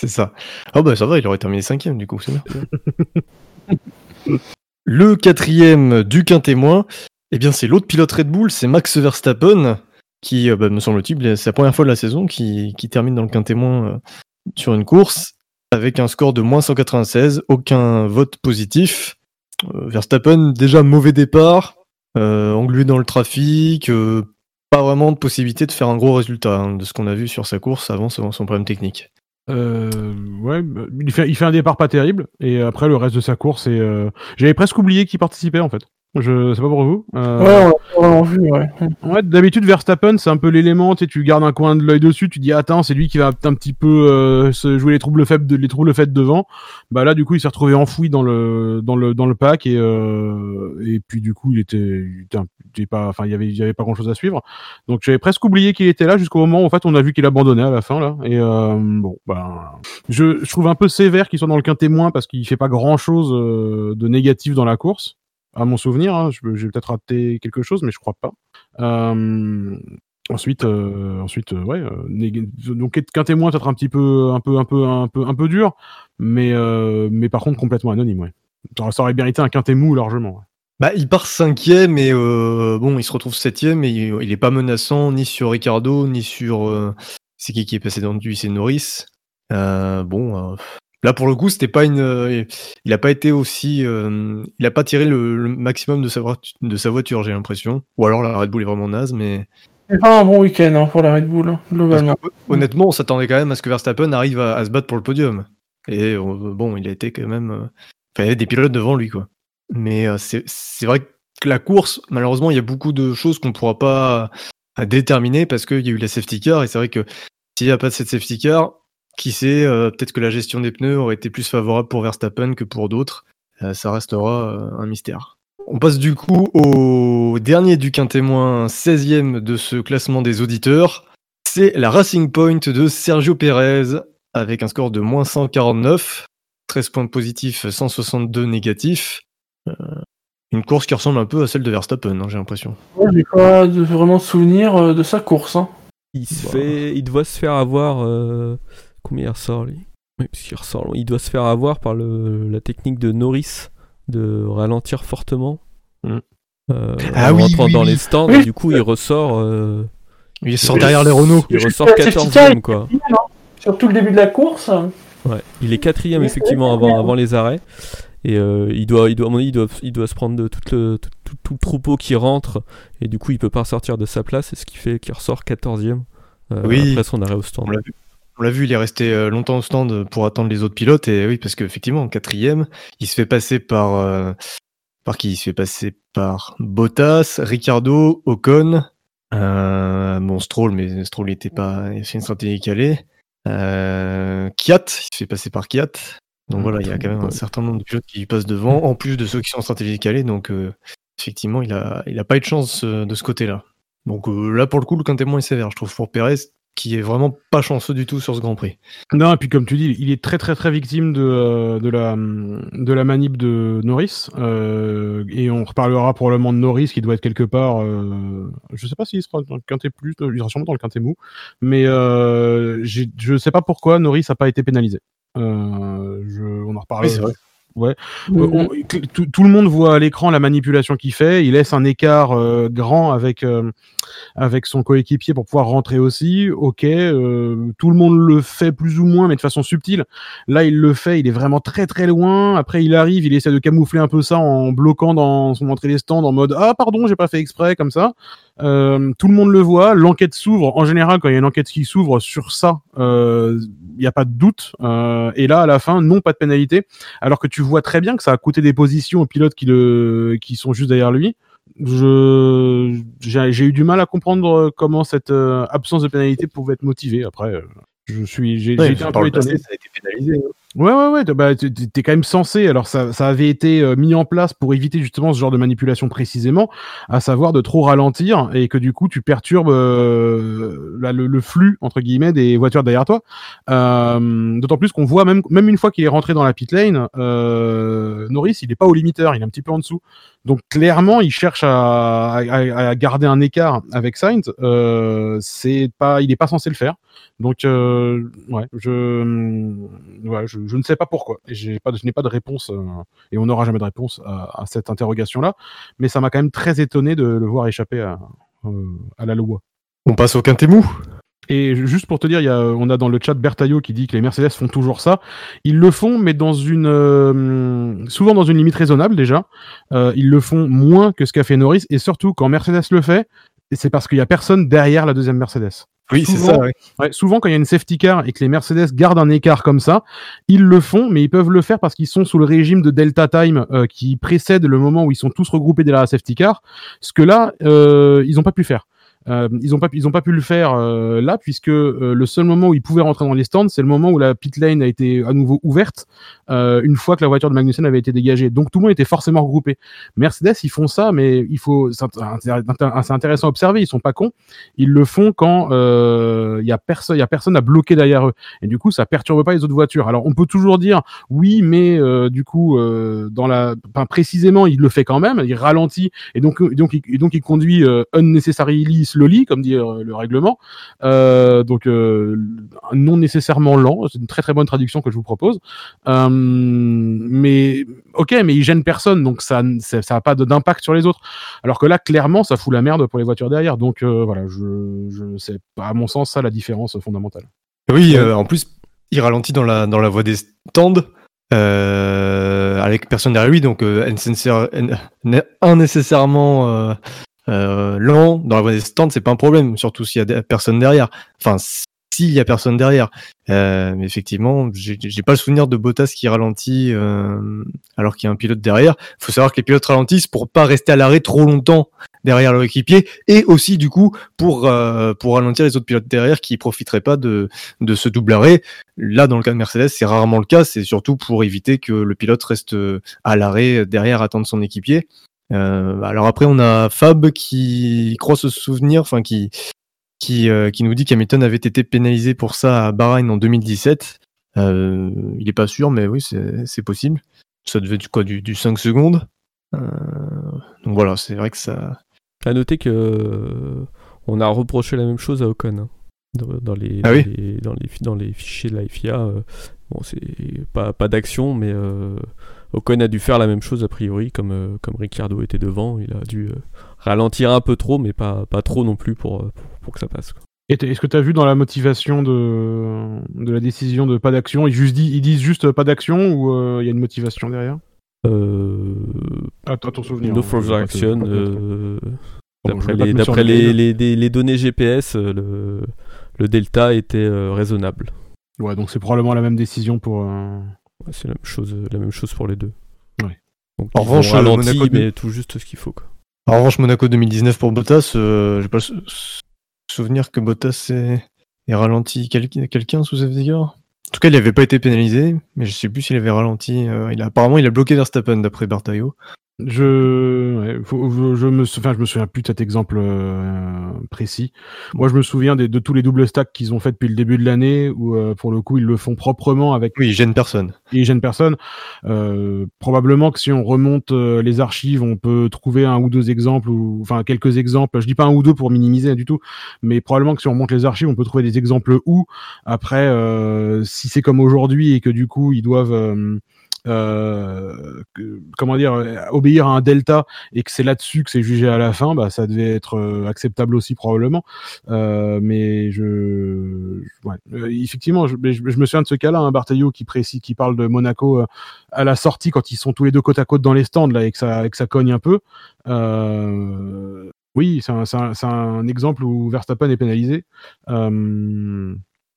C'est ça. Ah bah ça va, il aurait terminé cinquième du coup, le quatrième du quintémoin, eh bien c'est l'autre pilote Red Bull, c'est Max Verstappen, qui, euh, bah, me semble-t-il, c'est la première fois de la saison qui, termine dans le quintémoin euh, sur une course, avec un score de moins 196, aucun vote positif. Euh, Verstappen, déjà mauvais départ, englué dans le trafic, pas vraiment de possibilité de faire un gros résultat hein, de ce qu'on a vu sur sa course avant son problème technique.
Euh, ouais, bah, il fait, il fait un départ pas terrible et après le reste de sa course, euh, j'avais presque oublié qu'il participait en fait. Je sais pas pour vous. Euh,
ouais.
D'habitude Verstappen, c'est un peu l'élément, tu sais, tu gardes un coin de l'œil dessus, tu dis attends, c'est lui qui va un petit peu euh, se jouer les troubles faibles les troubles faits devant. Bah là du coup, il s'est retrouvé enfoui dans le dans le dans le pack et euh, et puis du coup, il était, il pas enfin, il y avait il y avait pas grand-chose à suivre. Donc j'avais presque oublié qu'il était là jusqu'au moment où en fait, on a vu qu'il abandonnait à la fin là et euh, bon, bah je, je trouve un peu sévère qu'il soit dans le quintet moins parce qu'il fait pas grand-chose euh, de négatif dans la course à mon souvenir. Hein, j'ai peut-être raté quelque chose, mais je crois pas. Euh, ensuite, euh, ensuite, euh, ouais, donc qu'un témoin peut-être un petit peu, un peu, un peu, un peu, un peu dur, mais, mais par contre complètement anonyme, ouais. Ça aurait- aurait mérité un quintet mou largement.
Bah, il part cinquième et bon, il se retrouve septième et il, il est pas menaçant ni sur Ricardo ni sur. c'est qui qui est passé dans lui C'est Norris. Bon, Là, pour le coup, c'était pas une. euh, il a pas été aussi. euh, il a pas tiré le, le maximum de sa, voitu- de sa voiture, j'ai l'impression. Ou alors la Red Bull est vraiment naze, mais.
C'est pas un bon week-end hein, pour la Red Bull, hein, globalement.
que, honnêtement, on s'attendait quand même à ce que Verstappen arrive à, à se battre pour le podium. Et euh, bon, il a été quand même. euh, enfin, il y avait des pilotes devant lui, quoi. Mais c'est vrai que la course, malheureusement, il y a beaucoup de choses qu'on ne pourra pas déterminer parce qu'il y a eu la safety car. Et c'est vrai que s'il n'y a pas de cette safety car, qui sait, euh, peut-être que la gestion des pneus aurait été plus favorable pour Verstappen que pour d'autres. Euh, ça restera euh, un mystère. On passe du coup au dernier du quintémoin, 16e de ce classement des auditeurs. C'est la Racing Point de Sergio Pérez avec un score de moins 149, 13 points positifs, 162 négatifs. Euh, une course qui ressemble un peu à celle de Verstappen, hein, j'ai l'impression.
Moi, j'ai pas de, vraiment de souvenir euh, de sa course. Hein.
Il se
Bah.
fait, il doit se faire avoir. euh, Combien il ressort lui? Oui, parce qu'il ressort. loin. Il doit se faire avoir par le, la technique de Norris de ralentir fortement.
Mm.
Euh,
Ah
en
oui,
rentrant
oui,
dans
oui.
les stands,
Oui.
et du coup il ressort. euh,
Il sort derrière les Renault.
il ressort
sais, c'est
14ème quoi.
Surtout le début de la course.
Ouais, il est quatrième effectivement avant, les arrêts. Et euh, il doit, il doit, à mon avis, il doit, il doit se prendre de tout le, tout, tout- tout le troupeau qui rentre. Et du coup, il peut pas sortir de sa place. C'est ce qui fait qu'il ressort 14ème euh,
Oui.
après son arrêt au stand.
On l'a vu. On l'a vu, il est resté euh, longtemps au stand pour attendre les autres pilotes. Et oui, parce qu'effectivement, en quatrième, il se fait passer par. euh, par qui? Il se fait passer par Bottas, Ricardo, Ocon. Euh, bon, Stroll, mais Stroll il était pas. Il a fait une stratégie calée. Euh, Kiat, il se fait passer par Kiat. Donc
Mm,
voilà, il y a quand même un certain nombre de pilotes qui lui passent devant, en plus de ceux qui sont en stratégie calée. Donc euh, effectivement, il a, il a pas eu de chance de ce côté-là. Donc euh, là, pour le coup, le quintémoin est sévère, je trouve, pour Perez, qui est vraiment pas chanceux du tout sur ce Grand Prix.
Non, et puis comme tu dis, il est très très très victime de, euh, de, la, de la manip de Norris. euh, et on reparlera probablement de Norris qui doit être quelque part. Euh, je sais pas s'il sera dans le quintet plus, il sera sûrement dans le quintet mou. Mais euh, je sais pas pourquoi Norris a pas été pénalisé. Euh, je, on en reparlera.
Oui,
Euh, on- tout, tout le monde voit à l'écran la manipulation qu'il fait. Il laisse un écart euh, grand avec euh, avec son coéquipier pour pouvoir rentrer aussi. Ok, tout le monde le fait plus ou moins, mais de façon subtile. Là, il le fait. Il est vraiment très très loin. Après, il arrive. Il essaie de camoufler un peu ça en bloquant dans son entrée des stands en mode ah pardon, j'ai pas fait exprès comme ça. Euh, tout le monde le voit. L'enquête s'ouvre. En général, quand il y a une enquête qui s'ouvre sur ça, euh, il n'y a pas de doute. Euh, et là, à la fin, non, pas de pénalité. Alors que tu vois très bien que ça a coûté des positions aux pilotes qui, le, qui sont juste derrière lui. Je, j'ai, eu du mal à comprendre comment cette absence de pénalité pouvait être motivée. Après, je suis, j'ai, j'ai été un peu
passé,
étonné.
ça a été pénalisé.
Ouais, ouais, ouais. Bah, t'es quand même censé. Alors, ça, ça avait été euh, mis en place pour éviter justement ce genre de manipulation précisément, à savoir de trop ralentir et que du coup, tu perturbes euh, le, le flux entre guillemets des voitures derrière toi. Euh, D'autant plus qu'on voit même même une fois qu'il est rentré dans la pit lane, euh, Norris, il est pas au limiteur, il est un petit peu en dessous. Donc clairement, il cherche à, à, garder un écart avec Sainz. Euh, c'est pas, il est pas censé le faire. Donc euh, ouais, je, ouais, je, ne sais pas pourquoi. J'ai pas, je n'ai pas de réponse euh, et on n'aura jamais de réponse à, à cette interrogation-là. Mais ça m'a quand même très étonné de le voir échapper à, à la loi.
On passe au quintet mou.
Et juste pour te dire, il y a, on a dans le chat Bertaillot qui dit que les Mercedes font toujours ça. Ils le font, mais dans une, euh, souvent dans une limite raisonnable déjà. Euh, ils le font moins que ce qu'a fait Norris, et surtout quand Mercedes le fait, c'est parce qu'il y a personne derrière la deuxième Mercedes.
Oui, c'est ça. ouais.
Ouais, souvent, quand il y a une safety car et que les Mercedes gardent un écart comme ça, ils le font, mais ils peuvent le faire parce qu'ils sont sous le régime de Delta Time euh, qui précède le moment où ils sont tous regroupés derrière la safety car. Ce que là, euh, ils n'ont pas pu faire. Euh, ils n'ont pas, pas pu le faire euh, là puisque euh, le seul moment où ils pouvaient rentrer dans les stands, c'est le moment où la pit lane a été à nouveau ouverte une fois que la voiture de Magnussen avait été dégagée. Donc tout le monde était forcément regroupé. Mercedes, ils font ça, mais il faut, c'est int- c'est intéressant à observer. Ils sont pas cons. Ils le font quand il y a personne, a personne à bloquer derrière eux. Et du coup, ça perturbe pas les autres voitures. Alors on peut toujours dire oui, mais du coup, dans la, précisément, il le fait quand même. Il ralentit et donc, donc, il, et donc il conduit euh, unnecessarily slowly, comme dit euh, le règlement. Euh, donc euh, non nécessairement lent. C'est une très très bonne traduction que je vous propose. Euh, mais ok, mais il gêne personne, donc ça, ça, ça a pas d'impact sur les autres. Alors que là, clairement, ça fout la merde pour les voitures derrière. Donc euh, voilà, je, je c'est à mon sens ça la différence fondamentale.
Oui, euh, en plus, il ralentit dans la, dans la voie des stands euh, avec personne derrière lui, donc euh, nécessaire- n- innécessairement euh, lent dans la voie des stands, c'est pas un problème, surtout s'il y a personne derrière. Enfin, s'il y a personne derrière. Euh, mais effectivement, j'ai j'ai pas le souvenir de Bottas qui ralentit euh, alors qu'il y a un pilote derrière. Il faut savoir que les pilotes ralentissent pour pas rester à l'arrêt trop longtemps derrière leur équipier et aussi du coup pour euh, pour ralentir les autres pilotes derrière qui profiteraient pas de de ce double arrêt. Là, dans le cas de Mercedes, c'est rarement le cas. C'est surtout pour éviter que le pilote reste euh, à l'arrêt derrière attendre son équipier. Euh, alors après, on a Fab qui croit se souvenir, enfin qui qui, euh, qui nous dit qu'Hamilton avait été pénalisé pour ça à Bahreïn en 2017. Euh, il est pas sûr, mais oui, c'est possible. Ça devait être quoi, du, du 5 secondes. Euh, donc voilà, c'est vrai que ça.
À noter que on a reproché la même chose à Ocon. hein. Dans, les,
Ah
dans, les, dans, les, dans les fichiers de la FIA, bon, c'est pas, pas d'action, mais Ocon a dû faire la même chose a priori, comme, euh, comme Ricciardo était devant. Il a dû euh, ralentir un peu trop, mais pas, pas trop non plus pour, euh, pour, pour que ça passe. quoi.
Et t- Est-ce que tu as vu dans la motivation de, de la décision de pas d'action, ils, juste dit- ils disent juste pas d'action ou euh, il y a une motivation derrière?
Euh,
à, à ton souvenir.
no further action. euh, D'après les, d'après données GPS, le, le delta était raisonnable.
Ouais, donc c'est probablement la même décision pour. Euh,
Ouais, c'est la même chose, la même chose pour les deux.
Ouais.
Donc,
En revanche, euh,
ralenti,
Monaco
mais tout juste ce qu'il faut. Quoi.
En revanche, Monaco 2019 pour Bottas, euh, j'ai pas le sou- souvenir que Bottas ait, ait ralenti quel- quelqu'un sous car. En tout cas, il n'avait pas été pénalisé, mais je sais plus s'il avait ralenti. euh, il a, apparemment, il a bloqué Verstappen d'après Bartaio.
Je, ouais, faut- je, je me, enfin, je me souviens plus de cet exemple euh, précis. Moi, je me souviens des, de tous les doubles stacks qu'ils ont fait depuis le début de l'année, où euh, pour le coup, ils le font proprement avec
Oui, il gêne personne.
ils gênent personne. Euh, probablement que si on remonte euh, les archives, on peut trouver un ou deux exemples, ou enfin quelques exemples. Je dis pas un ou deux pour minimiser du tout, mais probablement que si on remonte les archives, on peut trouver des exemples où. Après, euh, si c'est comme aujourd'hui et que du coup ils doivent euh, comment dire euh, obéir à un delta et que c'est là-dessus que c'est jugé à la fin, bah ça devait être euh, acceptable aussi probablement. Euh, mais je, ouais. Effectivement, je, me souviens de ce cas-là, un Bartaillot qui précise, qui parle de Monaco à la sortie quand ils sont tous les deux côte à côte dans les stands là et que ça, et que ça cogne un peu. Oui, c'est un, un- un exemple où Verstappen est pénalisé.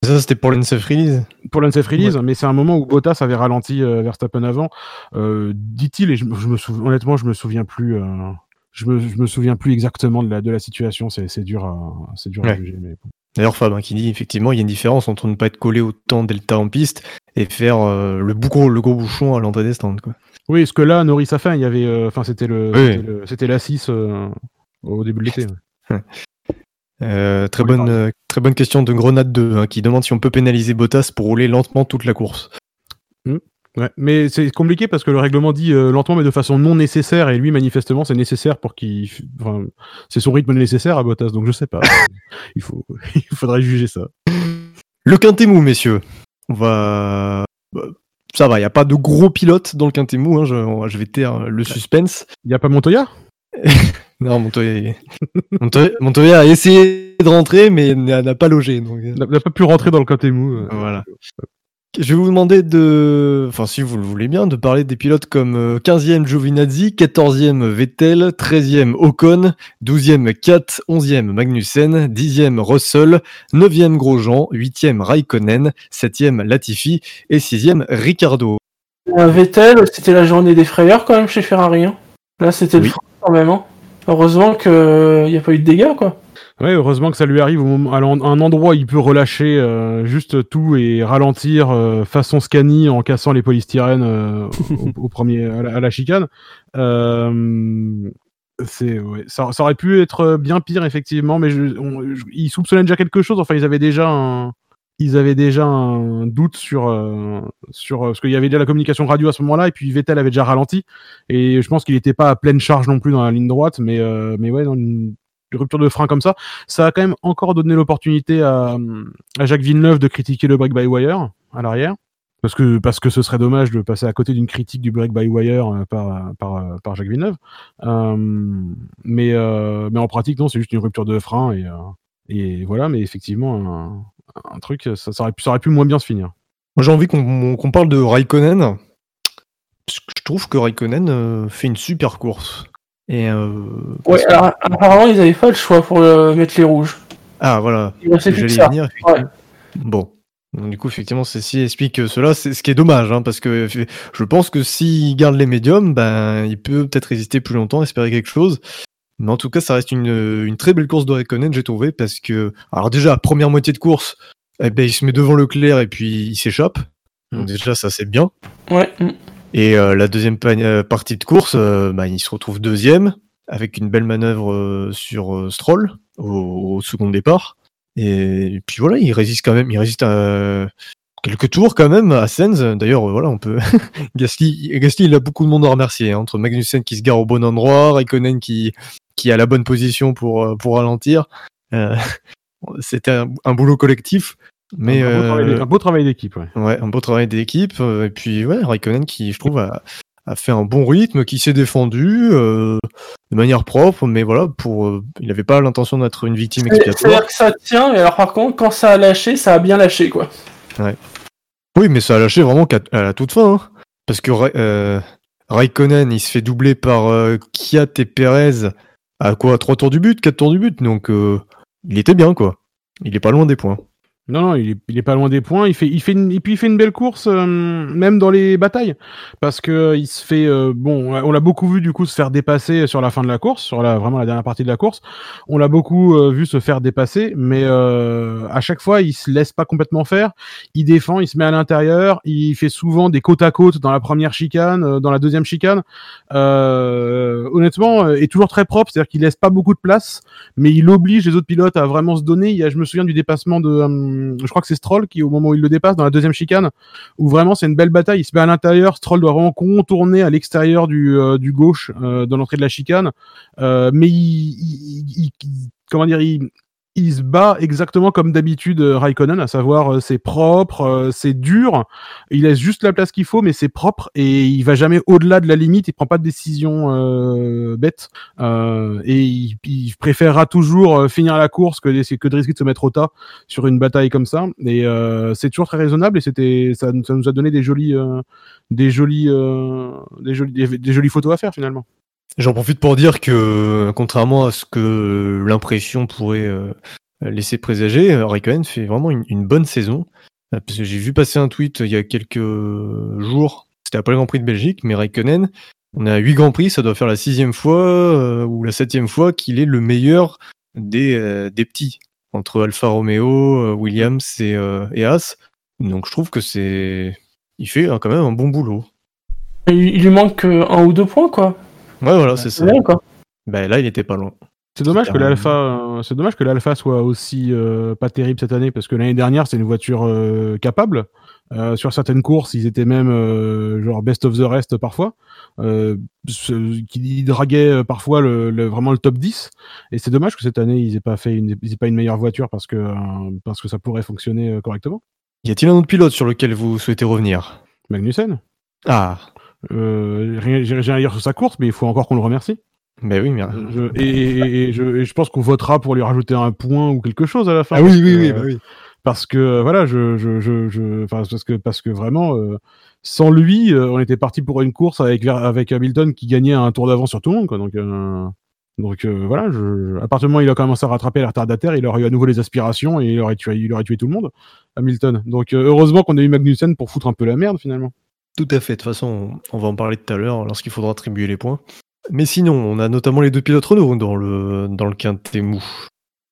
Ça, c'était pour l'NSF release.
pour l'unsafe release, mais c'est un moment où Bottas avait ralenti euh, Verstappen avant, euh, dit-il, et je, me- je me souviens, honnêtement, je me souviens plus. euh, je me, je me souviens plus exactement de la, de la situation, c'est dur à, c'est dur à juger. Mais.
D'ailleurs, Fab, hein, qui dit effectivement, il y a une différence entre ne pas être collé autant delta en piste et faire euh, le, boucon, le gros bouchon à l'entrée des stands. Quoi.
Oui, ce que là, Norris a fait, il y avait, euh, enfin, c'était le,
Oui.
c'était la 6 euh, au début de l'été. ouais.
Euh, très, bonne, euh, très bonne question de Grenade 2 hein, qui demande si on peut pénaliser Bottas pour rouler lentement toute la course.
Ouais, mais c'est compliqué parce que le règlement dit euh, lentement mais de façon non nécessaire et lui manifestement c'est nécessaire pour qu'il enfin, c'est son rythme nécessaire à Bottas donc je sais pas il faut il faudrait juger ça
Le quintet mou, messieurs. On va. bah, Ça va, il n'y a pas de gros pilotes dans le quintet mou. hein, je, je vais taire le suspense.
il y a pas Montoya?
Non, Montoya, Montoya, Montoya a essayé de rentrer, mais n'a pas logé. Donc... euh,
n'a pas pu rentrer dans le côté mou euh.
Voilà. Je vais vous demander de, enfin si vous le voulez bien, de parler des pilotes comme euh, 15e Giovinazzi, 14e Vettel, 13e Ocon, 12e Kat, 11e Magnussen, 10e Russell, 9e Grosjean, 8e Raikkonen, 7e Latifi et 6e Ricardo.
Euh, Vettel, c'était la journée des frayeurs quand même chez Ferrari. hein. Là, c'était le
Oui.
Heureusement qu'il n'y a pas eu de dégâts, quoi.
ouais heureusement que ça lui arrive au moment, à un endroit où il peut relâcher euh, juste tout et ralentir euh, façon Scani en cassant les polystyrènes euh, au, premier à la, chicane euh, c'est ça, aurait pu être bien pire effectivement mais je, on- ils soupçonnaient déjà quelque chose enfin ils avaient déjà un ils avaient déjà un doute sur euh, sur euh, parce qu'il y avait déjà la communication radio à ce moment-là et puis Vettel avait déjà ralenti. Et je pense qu'il n'était pas à pleine charge non plus dans la ligne droite mais euh, mais ouais dans une rupture de frein comme ça ça a quand même encore donné l'opportunité à, à Jacques Villeneuve de critiquer le break by wire à l'arrière parce que parce que ce serait dommage de passer à côté d'une critique du break by wire euh, par par, euh, par Jacques Villeneuve. Euh, mais mais en pratique non c'est juste une rupture de frein et et voilà mais effectivement un, un truc ça, ça aurait pu ça aurait pu moins bien se finir
Moi, j'ai envie qu'on parle de Raikkonen. Parce que je trouve que Raikkonen euh, fait une super course. Et euh,
Ouais, alors, apparemment, ils avaient pas le choix pour euh, mettre les rouges.
ah voilà, j'allais venir. effectivement. Bon. Donc, du coup, effectivement, ceci explique cela. C'est ce qui est dommage, hein, parce que je pense que s'il garde les médiums, ben, il peut peut-être résister plus longtemps, espérer quelque chose. Mais en tout cas, ça reste une, une très belle course de Raikkonen, j'ai trouvé, parce que, alors déjà, première moitié de course, eh ben, il se met devant Leclerc et puis il s'échappe. Donc déjà, ça c'est bien.
Ouais. mm.
Et euh, la deuxième euh, partie de course, euh, bah, il se retrouve deuxième avec une belle manœuvre euh, sur euh, Stroll au, au second départ. Et, puis voilà, il résiste quand même, il résiste à quelques tours quand même à Sens. D'ailleurs, euh, voilà, on peut. Gasly, Gasly, il a beaucoup de monde à remercier hein, entre Magnussen qui se gare au bon endroit, Raikkonen qui qui a la bonne position pour euh, pour ralentir. Euh, C'était un, un boulot collectif. Mais
un, beau
euh,
travail travail d'équipe. Ouais.
Ouais, un beau travail d'équipe. euh, et puis, ouais, Raikkonen qui, je trouve, a, a fait un bon rythme, qui s'est défendu euh, de manière propre, mais voilà, pour, euh, il n'avait pas l'intention d'être une victime
C'est-
expiatoire.
C'est-à-dire que ça tient, mais alors par contre, quand ça a lâché, ça a bien lâché, quoi.
Oui, mais ça a lâché vraiment à la toute fin. hein. parce que euh, Raikkonen, il se fait doubler par euh, Kiat et Perez à quoi? 3 tours du but, 4 tours du but, donc euh, il était bien, quoi. Il est pas loin des points.
Non, non, il est, il est pas loin des points. Il fait, il fait une, et puis il fait une belle course, euh, même dans les batailles, parce que euh, il se fait, euh, bon, on l'a beaucoup vu du coup se faire dépasser sur la fin de la course, sur la vraiment la dernière partie de la course. On l'a beaucoup vu se faire dépasser, mais à chaque fois, il se laisse pas complètement faire. Il défend, il se met à l'intérieur, il fait souvent des côte à côte dans la première chicane, dans la deuxième chicane. Honnêtement, est toujours très propre, c'est-à-dire qu'il laisse pas beaucoup de place mais il oblige les autres pilotes à vraiment se donner. Il y a, je me souviens du dépassement de, je crois que c'est Stroll qui, au moment où il le dépasse, dans la deuxième chicane, où vraiment c'est une belle bataille. Il se met à l'intérieur, Stroll doit vraiment contourner à l'extérieur du, euh, gauche euh, dans l'entrée de la chicane, Euh, mais il- comment dire, il, il se bat exactement comme d'habitude euh, Raikkonen, à savoir euh, c'est propre, euh, c'est dur, il laisse juste la place qu'il faut, mais c'est propre et il va jamais au-delà de la limite, il prend pas de décision euh, bête euh, et il, il préférera toujours finir la course que, d'essayer- que de risquer de se mettre au tas sur une bataille comme ça. Et euh, c'est toujours très raisonnable et c'était ça, nous a donné des jolies, des jolies, des jolies, des jolies photos à faire finalement.
J'en profite pour dire que, contrairement à ce que l'impression pourrait euh, laisser présager, euh, Raikkonen fait vraiment une, bonne saison. Euh, j'ai vu passer un tweet il y a quelques jours, c'était après le Grand Prix de Belgique, mais Raikkonen, on a 8 Grands Prix, ça doit faire la sixième fois ou la septième fois qu'il est le meilleur des, petits, entre Alfa Romeo, Williams et, et Haas. Donc je trouve que c'est... Il fait euh, quand même un bon boulot.
Il, lui manque un ou deux points, quoi.
Ouais, voilà, c'est ça.
C'est bien, quoi.
Ben là, il était pas loin.
C'est dommage que l'Alpha, euh, c'est dommage que l'Alpha soit aussi euh, pas terrible cette année parce que l'année dernière c'est une voiture euh, capable. Euh, sur certaines courses, ils étaient même euh, genre best of the rest parfois, euh, ce- qui ils draguaient parfois le, le- vraiment le top 10. Et c'est dommage que cette année ils aient pas fait une, ils aient pas une meilleure voiture parce que euh, parce que ça pourrait fonctionner correctement.
Y a-t-il un autre pilote sur lequel vous souhaitez revenir?
Magnussen,
Ah,
euh, rien, j'ai rien à dire sur sa course, mais il faut encore qu'on le remercie.
oui, mais...
Je, et, et- et je, et je pense qu'on votera pour lui rajouter un point ou quelque chose à la fin.
Ah oui,
parce
oui,
que,
oui, bah oui.
parce que euh, voilà, je, je, je, parce que parce que vraiment, euh, sans lui, euh, on était parti pour une course avec avec Hamilton qui gagnait un tour d'avance sur tout le monde, quoi. Donc euh, donc euh, voilà, je, à partir du moment où il a commencé à rattraper les retardataires, il aurait eu à nouveau les aspirations et il aurait tué, il aurait tué tout le monde, Hamilton. Donc euh, heureusement qu'on a eu Magnussen pour foutre un peu la merde finalement.
Tout à fait. De toute façon, on va en parler tout à l'heure lorsqu'il faudra attribuer les points. Mais sinon, on a notamment les deux pilotes Renault dans le, dans le quintet mou.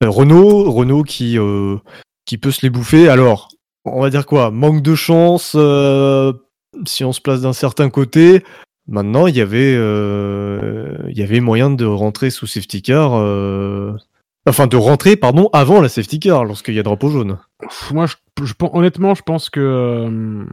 Euh, Renault, Renault qui, euh, qui peut se les bouffer. Alors, on va dire quoi? Manque de chance euh, si on se place d'un certain côté. Maintenant, il y avait, il y avait moyen de rentrer sous safety car. Enfin, de rentrer, pardon, avant la safety car, lorsqu'il y a drapeau jaune.
Moi, honnêtement, je pense que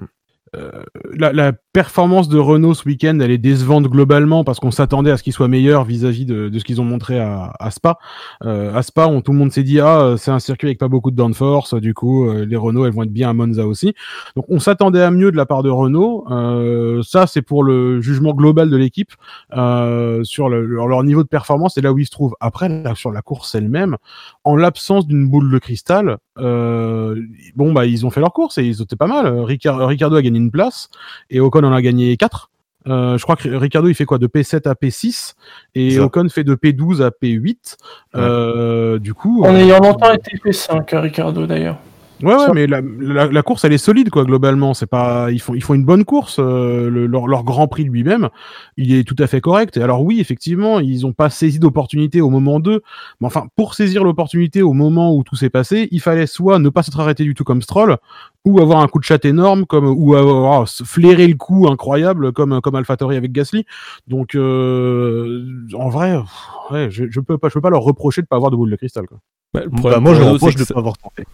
la, la performance de Renault ce week-end, elle est décevante globalement parce qu'on s'attendait à ce qu'il soit meilleur vis-à-vis de, de ce qu'ils ont montré à, à Spa. Euh, à Spa, on, tout le monde s'est dit ah euh, c'est un circuit avec pas beaucoup de downforce, du coup euh, les Renault elles vont être bien à Monza aussi. Donc on s'attendait à mieux de la part de Renault. Euh, ça c'est pour le jugement global de l'équipe euh, sur le- leur, leur niveau de performance et là où ils se trouvent. Après là, sur la course elle-même, en l'absence d'une boule de cristal, euh, bon bah ils ont fait leur course et ils étaient pas mal. Ricard- Ricardo a gagné une place et Ocon en a gagné 4. je crois que Ricardo il fait quoi? De P7 à P6 et
Ça.
Ocon fait de P12 à P8. Euh, du coup,
En
euh,
ayant longtemps été P5, Ricardo d'ailleurs.
Ouais, ouais, mais la, la, la course, elle est solide, quoi, globalement. C'est pas, ils font, ils font une bonne course. euh, le- leur, leur Grand Prix lui-même, il est tout à fait correct. Et alors oui, effectivement, ils ont pas saisi d'opportunité au moment 2. Mais enfin, pour saisir l'opportunité au moment où tout s'est passé, il fallait soit ne pas s'être arrêté du tout comme Stroll, ou avoir un coup de chat énorme, comme ou avoir se flairer le coup incroyable comme comme AlphaTauri avec Gasly. Donc, euh, en vrai, pff, ouais, je, je peux pas, je peux pas leur reprocher de pas avoir de boule de cristal. Quoi.
Bah, le
Bah,
problème
moi, je leur reproche de pas avoir tenté.